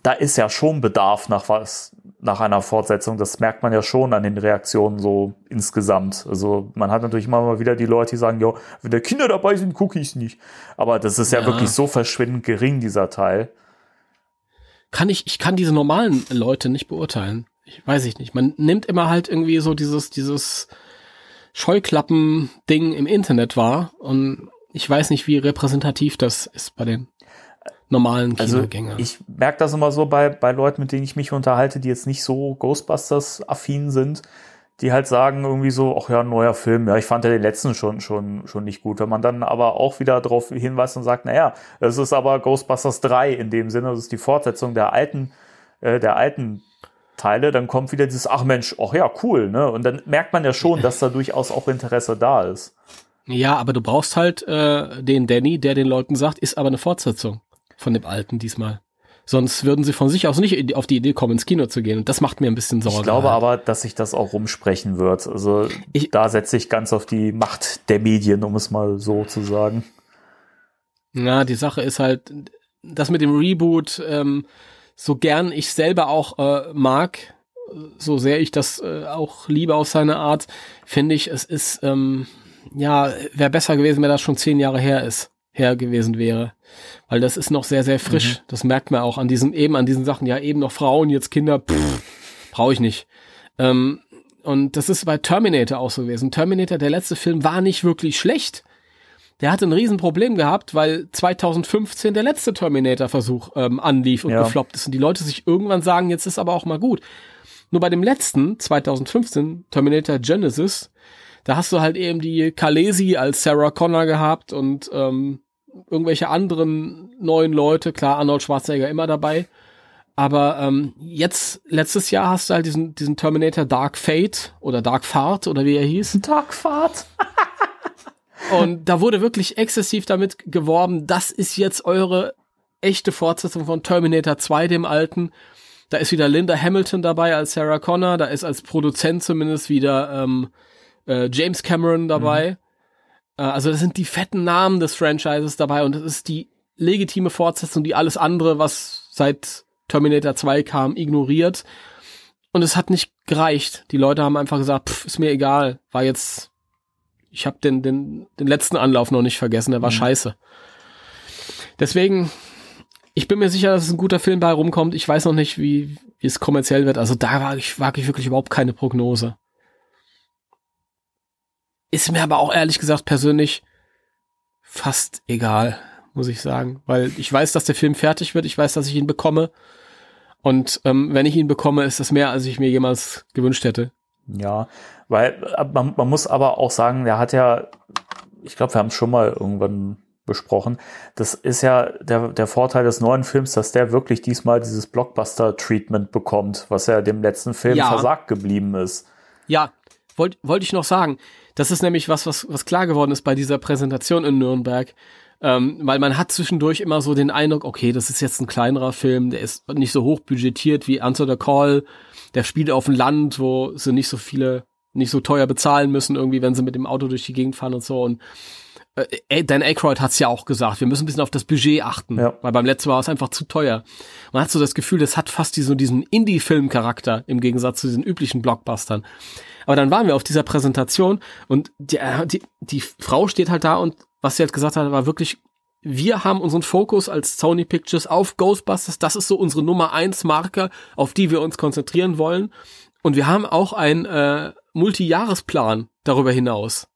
da ist ja schon Bedarf nach was, nach einer Fortsetzung. Das merkt man ja schon an den Reaktionen so insgesamt. Also man hat natürlich immer mal wieder die Leute, die sagen, ja, wenn da Kinder dabei sind, gucke ich nicht. Aber das ist ja, Ja. wirklich so verschwindend gering, dieser Teil. kann ich, ich kann diese normalen Leute nicht beurteilen. Ich weiß ich nicht. Man nimmt immer halt irgendwie so dieses, dieses Scheuklappen-Ding im Internet wahr und ich weiß nicht, wie repräsentativ das ist bei den normalen Also Kinogängern. ich merke das immer so bei, bei Leuten, mit denen ich mich unterhalte, die jetzt nicht so Ghostbusters-affin sind, die halt sagen irgendwie so, ach ja, ein neuer Film, ja, ich fand ja den letzten schon, schon, schon nicht gut. Wenn man dann aber auch wieder darauf hinweist und sagt, naja, das ist aber Ghostbusters 3 in dem Sinne, das ist die Fortsetzung der alten, äh, der alten Teile, dann kommt wieder dieses, ach Mensch, ach ja, cool, ne? Und dann merkt man ja schon, dass da durchaus auch Interesse da ist. ja, aber du brauchst halt äh, den Danny, der den Leuten sagt, ist aber eine Fortsetzung von dem alten diesmal. Sonst würden sie von sich aus nicht auf die Idee kommen, ins Kino zu gehen. Und das macht mir ein bisschen Sorge. Ich glaube halt. aber, dass sich das auch rumsprechen wird. Also Ich- da setze ich ganz auf die Macht der Medien, um es mal so zu sagen. Ja, die Sache ist halt, das mit dem Reboot, ähm, so gern ich selber auch äh, mag, so sehr ich das äh, auch liebe auf seine Art, finde ich, es ist, ähm, ja, wäre besser gewesen, wenn das schon zehn Jahre her ist, her gewesen wäre. Weil das ist noch sehr, sehr frisch. Das merkt man auch an diesen, eben an diesen Sachen, ja, eben noch Frauen, jetzt Kinder, brauche ich nicht. Ähm, und das ist bei Terminator auch so gewesen. Terminator, der letzte Film, war nicht wirklich schlecht. Der hatte ein Riesenproblem gehabt, weil 2015 der letzte Terminator-Versuch ähm, anlief und Ja. gefloppt ist. Und die Leute sich irgendwann sagen, jetzt ist aber auch mal gut. Nur bei dem letzten, 2015, Terminator Genesis, da hast du halt eben die Kalesi als Sarah Connor gehabt und ähm, irgendwelche anderen neuen Leute, klar, Arnold Schwarzenegger immer dabei. Aber ähm, jetzt, letztes Jahr hast du halt diesen, diesen Terminator Dark Fate oder Dark Fart oder wie er hieß. Tagfahrt. Und da wurde wirklich exzessiv damit geworben, das ist jetzt eure echte Fortsetzung von Terminator 2, dem alten. Da ist wieder Linda Hamilton dabei als Sarah Connor, da ist als Produzent zumindest wieder ähm, äh, James Cameron dabei. Äh, also das sind die fetten Namen des Franchises dabei und das ist die legitime Fortsetzung, die alles andere, was seit Terminator 2 kam, ignoriert. Und es hat nicht gereicht. Die Leute haben einfach gesagt, pff, ist mir egal, war jetzt ich habe den, den, den letzten Anlauf noch nicht vergessen, der war scheiße. Deswegen, ich bin mir sicher, dass es ein guter Film bei rumkommt. Ich weiß noch nicht, wie, wie es kommerziell wird. Also da wage ich, wage ich wirklich überhaupt keine Prognose. Ist mir aber auch ehrlich gesagt persönlich fast egal, muss ich sagen. Weil ich weiß, dass der Film fertig wird, ich weiß, dass ich ihn bekomme. Und ähm, wenn ich ihn bekomme, ist das mehr, als ich mir jemals gewünscht hätte. Ja, weil äh, man, man muss aber auch sagen, der hat ja, ich glaube, wir haben es schon mal irgendwann besprochen. Das ist ja der, der Vorteil des neuen Films, dass der wirklich diesmal dieses Blockbuster-Treatment bekommt, was ja dem letzten Film Ja. versagt geblieben ist. Ja, wollte wollt ich noch sagen. Das ist nämlich was, was, was klar geworden ist bei dieser Präsentation in Nürnberg. Ähm, weil man hat zwischendurch immer so den Eindruck, okay, das ist jetzt ein kleinerer Film, der ist nicht so hoch budgetiert wie Answer the Call. Der spielt auf dem Land, wo sie nicht so viele, nicht so teuer bezahlen müssen, irgendwie, wenn sie mit dem Auto durch die Gegend fahren und so. Und äh, Dan Aykroyd hat's ja auch gesagt, wir müssen ein bisschen auf das Budget achten, Ja. weil beim letzten Mal war es einfach zu teuer. Man hat so das Gefühl, das hat fast diesen, diesen Indie-Film-Charakter im Gegensatz zu diesen üblichen Blockbustern. Aber dann waren wir auf dieser Präsentation und die, äh, die, die Frau steht halt da und was sie halt gesagt hat, war wirklich, wir haben unseren Fokus als Sony Pictures auf Ghostbusters. Das ist so unsere Nummer eins Marke, auf die wir uns konzentrieren wollen. Und wir haben auch einen äh, Multijahresplan darüber hinaus.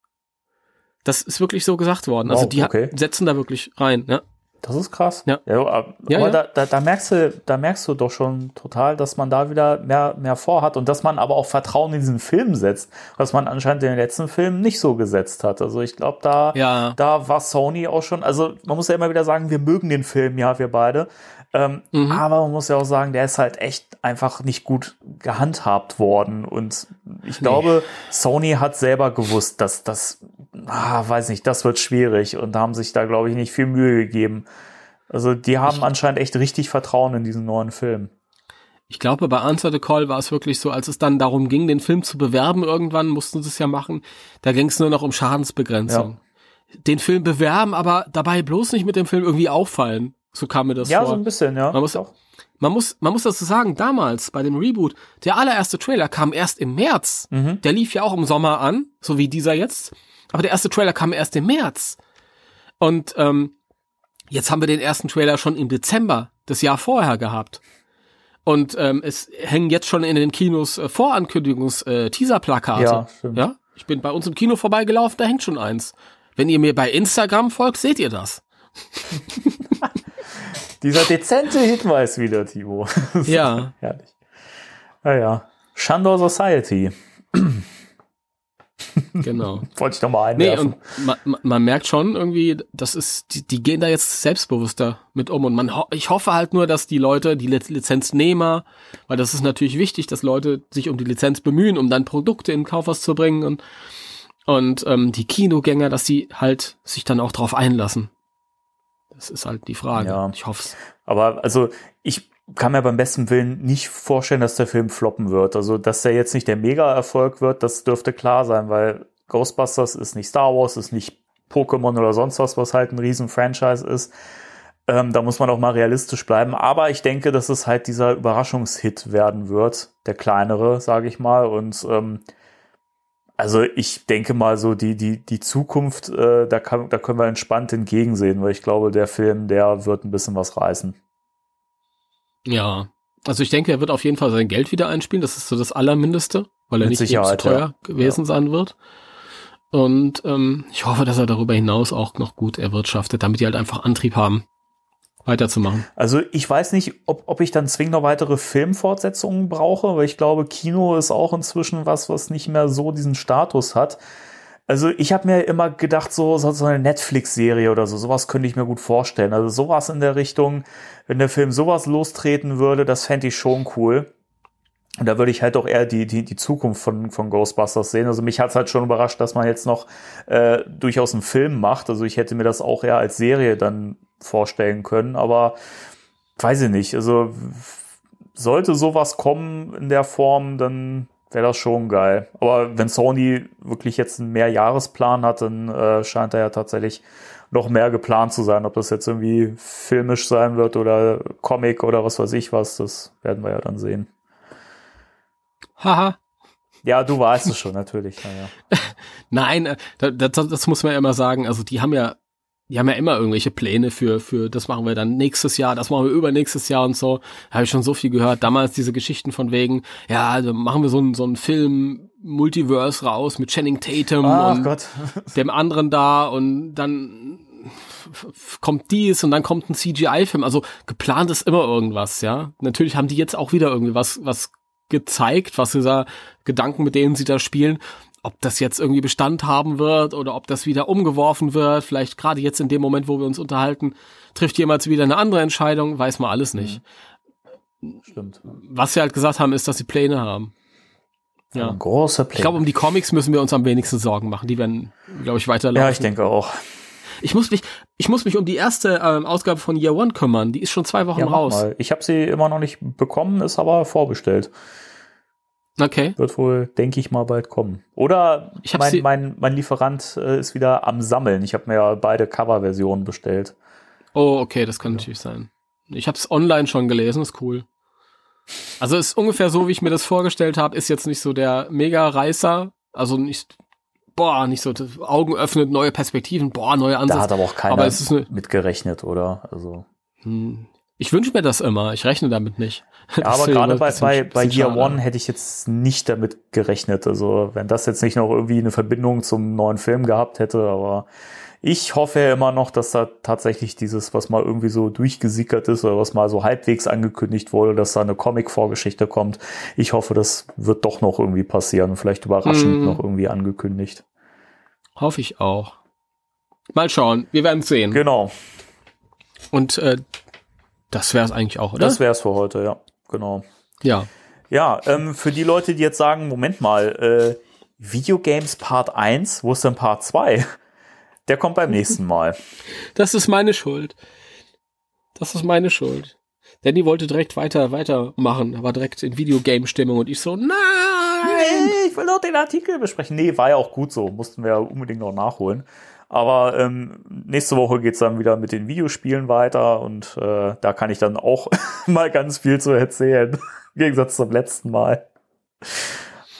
Das ist wirklich so gesagt worden. also Wow, die ha- okay. setzen da wirklich rein. Ja. Das ist krass. Ja. ja aber Ja. Da, da, da merkst du, da merkst du doch schon total, dass man da wieder mehr, mehr vorhat und dass man aber auch Vertrauen in diesen Film setzt, was man anscheinend in den letzten Filmen nicht so gesetzt hat. Also ich glaube, da, da war Sony auch schon, also man muss ja immer wieder sagen, wir mögen den Film, ja, wir beide. Ähm, Mhm. Aber man muss ja auch sagen, der ist halt echt einfach nicht gut gehandhabt worden. Und ich glaube, Sony hat selber gewusst, dass das, ah, weiß nicht, das wird schwierig und haben sich da, glaube ich, nicht viel Mühe gegeben. Also die haben anscheinend echt richtig Vertrauen in diesen neuen Film. Ich glaube, bei Answer the Call war es wirklich so, als es dann darum ging, den Film zu bewerben, irgendwann mussten sie es ja machen, da ging es nur noch um Schadensbegrenzung. Den Film bewerben, aber dabei bloß nicht mit dem Film irgendwie auffallen. So kam mir das Ja, vor. so ein bisschen, ja. Man muss, Doch. man muss, man muss dazu sagen, damals bei dem Reboot, der allererste Trailer kam erst im März. Mhm. Der lief ja auch im Sommer an, so wie dieser jetzt. Aber der erste Trailer kam erst im März. Und ähm, jetzt haben wir den ersten Trailer schon im Dezember des Jahr vorher gehabt. Und ähm, es hängen jetzt schon in den Kinos äh, Vorankündigungs-Teaser-Plakate. Ja, stimmt. ja, ich bin bei uns im Kino vorbeigelaufen, da hängt schon eins. Wenn ihr mir bei Instagram folgt, seht ihr das. Dieser dezente Hinweis wieder, Timo. Ja. Herrlich. Naja. Shandor Society. Genau. Wollte ich noch mal Nee, einwerfen. und man, man, merkt schon irgendwie, das ist, die, die gehen da jetzt selbstbewusster mit um. Und man, ho ich hoffe halt nur, dass die Leute, die Liz- Lizenznehmer, weil das ist natürlich wichtig, dass Leute sich um die Lizenz bemühen, um dann Produkte in Kaufhaus zu bringen und, und ähm, die Kinogänger, dass die halt sich dann auch drauf einlassen. Das ist halt die Frage. Ja. Ich hoffe Aber also ich kann mir beim besten Willen nicht vorstellen, dass der Film floppen wird. Also dass der jetzt nicht der Mega-Erfolg wird, das dürfte klar sein, weil Ghostbusters ist nicht Star Wars, ist nicht Pokémon oder sonst was, was halt ein riesen Franchise ist. Ähm, da muss man auch mal realistisch bleiben. Aber ich denke, dass es halt dieser Überraschungshit werden wird, der kleinere, sage ich mal. Und ähm, also ich denke mal so die die die Zukunft, äh, da kann, da können wir entspannt entgegensehen, weil ich glaube, der Film, der wird ein bisschen was reißen. Ja. Also ich denke, er wird auf jeden Fall sein Geld wieder einspielen. Das ist so das Allermindeste, weil er Mit nicht zu teuer ja. gewesen sein wird. Und ähm, ich hoffe, dass er darüber hinaus auch noch gut erwirtschaftet, damit die halt einfach Antrieb haben, weiterzumachen. Also ich weiß nicht, ob, ob ich dann zwingend noch weitere Filmfortsetzungen brauche, weil ich glaube, Kino ist auch inzwischen was, was nicht mehr so diesen Status hat. Also ich habe mir immer gedacht, so, so eine Netflix-Serie oder so, sowas könnte ich mir gut vorstellen. Also sowas in der Richtung, wenn der Film sowas lostreten würde, das fände ich schon cool. Und da würde ich halt auch eher die, die, die Zukunft von, von Ghostbusters sehen. Also mich hat's halt schon überrascht, dass man jetzt noch äh, durchaus einen Film macht. Also ich hätte mir das auch eher als Serie dann vorstellen können, aber weiß ich nicht. Also sollte sowas kommen in der Form, dann wäre das schon geil. Aber wenn Sony wirklich jetzt einen Mehrjahresplan hat, dann äh, scheint da ja tatsächlich noch mehr geplant zu sein. Ob das jetzt irgendwie filmisch sein wird oder Comic oder was weiß ich was, das werden wir ja dann sehen. Haha. Ja, du weißt es schon, natürlich. Naja. Nein, äh, da- das, das muss man ja immer sagen. Also die haben ja, die haben ja immer irgendwelche Pläne für, für, das machen wir dann nächstes Jahr, das machen wir übernächstes Jahr und so. Habe ich schon so viel gehört. Damals diese Geschichten von wegen, ja, also machen wir so einen so einen Film Multiverse raus mit Channing Tatum Ach und Gott. dem anderen da und dann kommt dies und dann kommt ein CGI-Film. Also geplant ist immer irgendwas, ja. Natürlich haben die jetzt auch wieder irgendwie was, was gezeigt, was dieser Gedanken, mit denen sie da spielen. Ob das jetzt irgendwie Bestand haben wird oder ob das wieder umgeworfen wird, vielleicht gerade jetzt in dem Moment, wo wir uns unterhalten, trifft jemand wieder eine andere Entscheidung, weiß man alles nicht. Stimmt. Was sie halt gesagt haben, ist, dass sie Pläne haben. Ja. Große Ich Pläne. glaube, um die Comics müssen wir uns am wenigsten Sorgen machen. Die werden, glaube ich, weiterlaufen. ja, ich denke auch. Ich muss mich, ich muss mich um die erste ähm, Ausgabe von Year One kümmern. Die ist schon zwei Wochen Ja, raus. mal. Ich habe sie immer noch nicht bekommen, ist aber vorbestellt. Okay. Wird wohl, denke ich mal, bald kommen. Oder mein, mein, mein Lieferant äh, ist wieder am Sammeln. Ich habe mir ja beide Coverversionen bestellt. Oh, okay, das kann natürlich sein. Ich habe es online schon gelesen, ist cool. Also ist ungefähr so, wie ich mir das vorgestellt habe, ist jetzt nicht so der Mega-Reißer, also nicht, boah, nicht so Augen öffnet, neue Perspektiven, boah, neue Da Ansätze. hat aber auch keiner Aber es ist eine- mitgerechnet, oder? Also. Hm. Ich wünsche mir das immer, ich rechne damit nicht. Ja, aber gerade bei, bisschen- bei, bei Year. One hätte ich jetzt nicht damit gerechnet. Also wenn das jetzt nicht noch irgendwie eine Verbindung zum neuen Film gehabt hätte, aber ich hoffe ja immer noch, dass da tatsächlich dieses, was mal irgendwie so durchgesickert ist oder was mal so halbwegs angekündigt wurde, dass da eine Comic-Vorgeschichte kommt. Ich hoffe, das wird doch noch irgendwie passieren. Vielleicht überraschend Mhm. noch irgendwie angekündigt. Hoffe ich auch. Mal schauen, wir werden sehen. Genau, Und äh, das wäre es eigentlich auch, oder? das wär's für heute, ja. Genau. ja. Ja, ähm, für die Leute, die jetzt sagen, Moment mal, äh, Videogames Part 1, wo ist denn Part 2? Der kommt beim nächsten Mal. Das ist meine Schuld. Das ist meine Schuld. Danny wollte direkt weiter, weitermachen, aber direkt in Videogame-Stimmung und ich so, nein! Ich will doch den Artikel besprechen. Nee, war ja auch gut so, mussten wir ja unbedingt noch nachholen. Aber ähm, nächste Woche geht's dann wieder mit den Videospielen weiter und äh, da kann ich dann auch mal ganz viel zu erzählen. Im Gegensatz zum letzten Mal.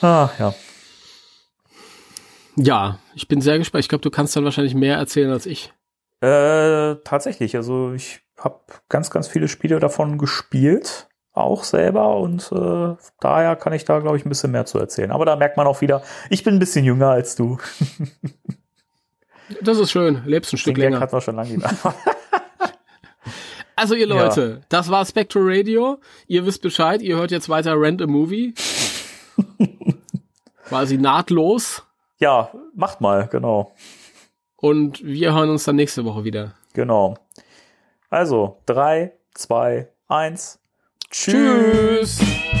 Ah, ja. Ja, ich bin sehr gespannt. Ich glaube, du kannst dann wahrscheinlich mehr erzählen als ich. Äh, tatsächlich, also ich habe ganz, ganz viele Spiele davon gespielt, auch selber und äh, daher kann ich da, glaube ich, ein bisschen mehr zu erzählen. Aber da merkt man auch wieder, ich bin ein bisschen jünger als du. Das ist schön. Lebst ein Stück Den länger. hat man schon lange mehr. Also ihr Leute, das war Spectro Radio. Ihr wisst Bescheid. Ihr hört jetzt weiter Rent a Movie. Quasi nahtlos. ja, macht mal, genau. Und wir hören uns dann nächste Woche wieder. Genau. Also, drei, zwei, eins. Tschüss. Tschüss.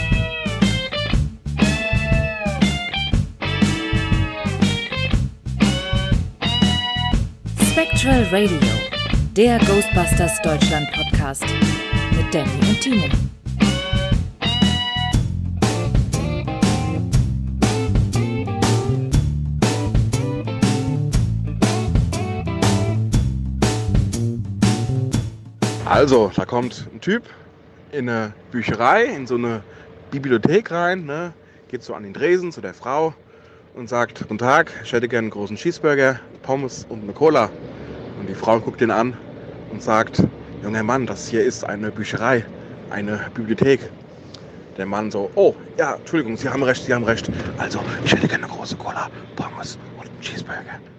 Spectral Radio, der Ghostbusters Deutschland Podcast mit Danny und Timo. Also, da kommt ein Typ in eine Bücherei, in so eine Bibliothek rein, ne? geht so an den Dresen zu der Frau und sagt, guten Tag, ich hätte gerne einen großen Cheeseburger, Pommes und eine Cola. Und die Frau guckt ihn an und sagt, junger Mann, das hier ist eine Bücherei, eine Bibliothek. Der Mann so, oh, ja, Entschuldigung, Sie haben recht, Sie haben recht. Also, ich hätte gerne eine große Cola, Pommes und einen Cheeseburger.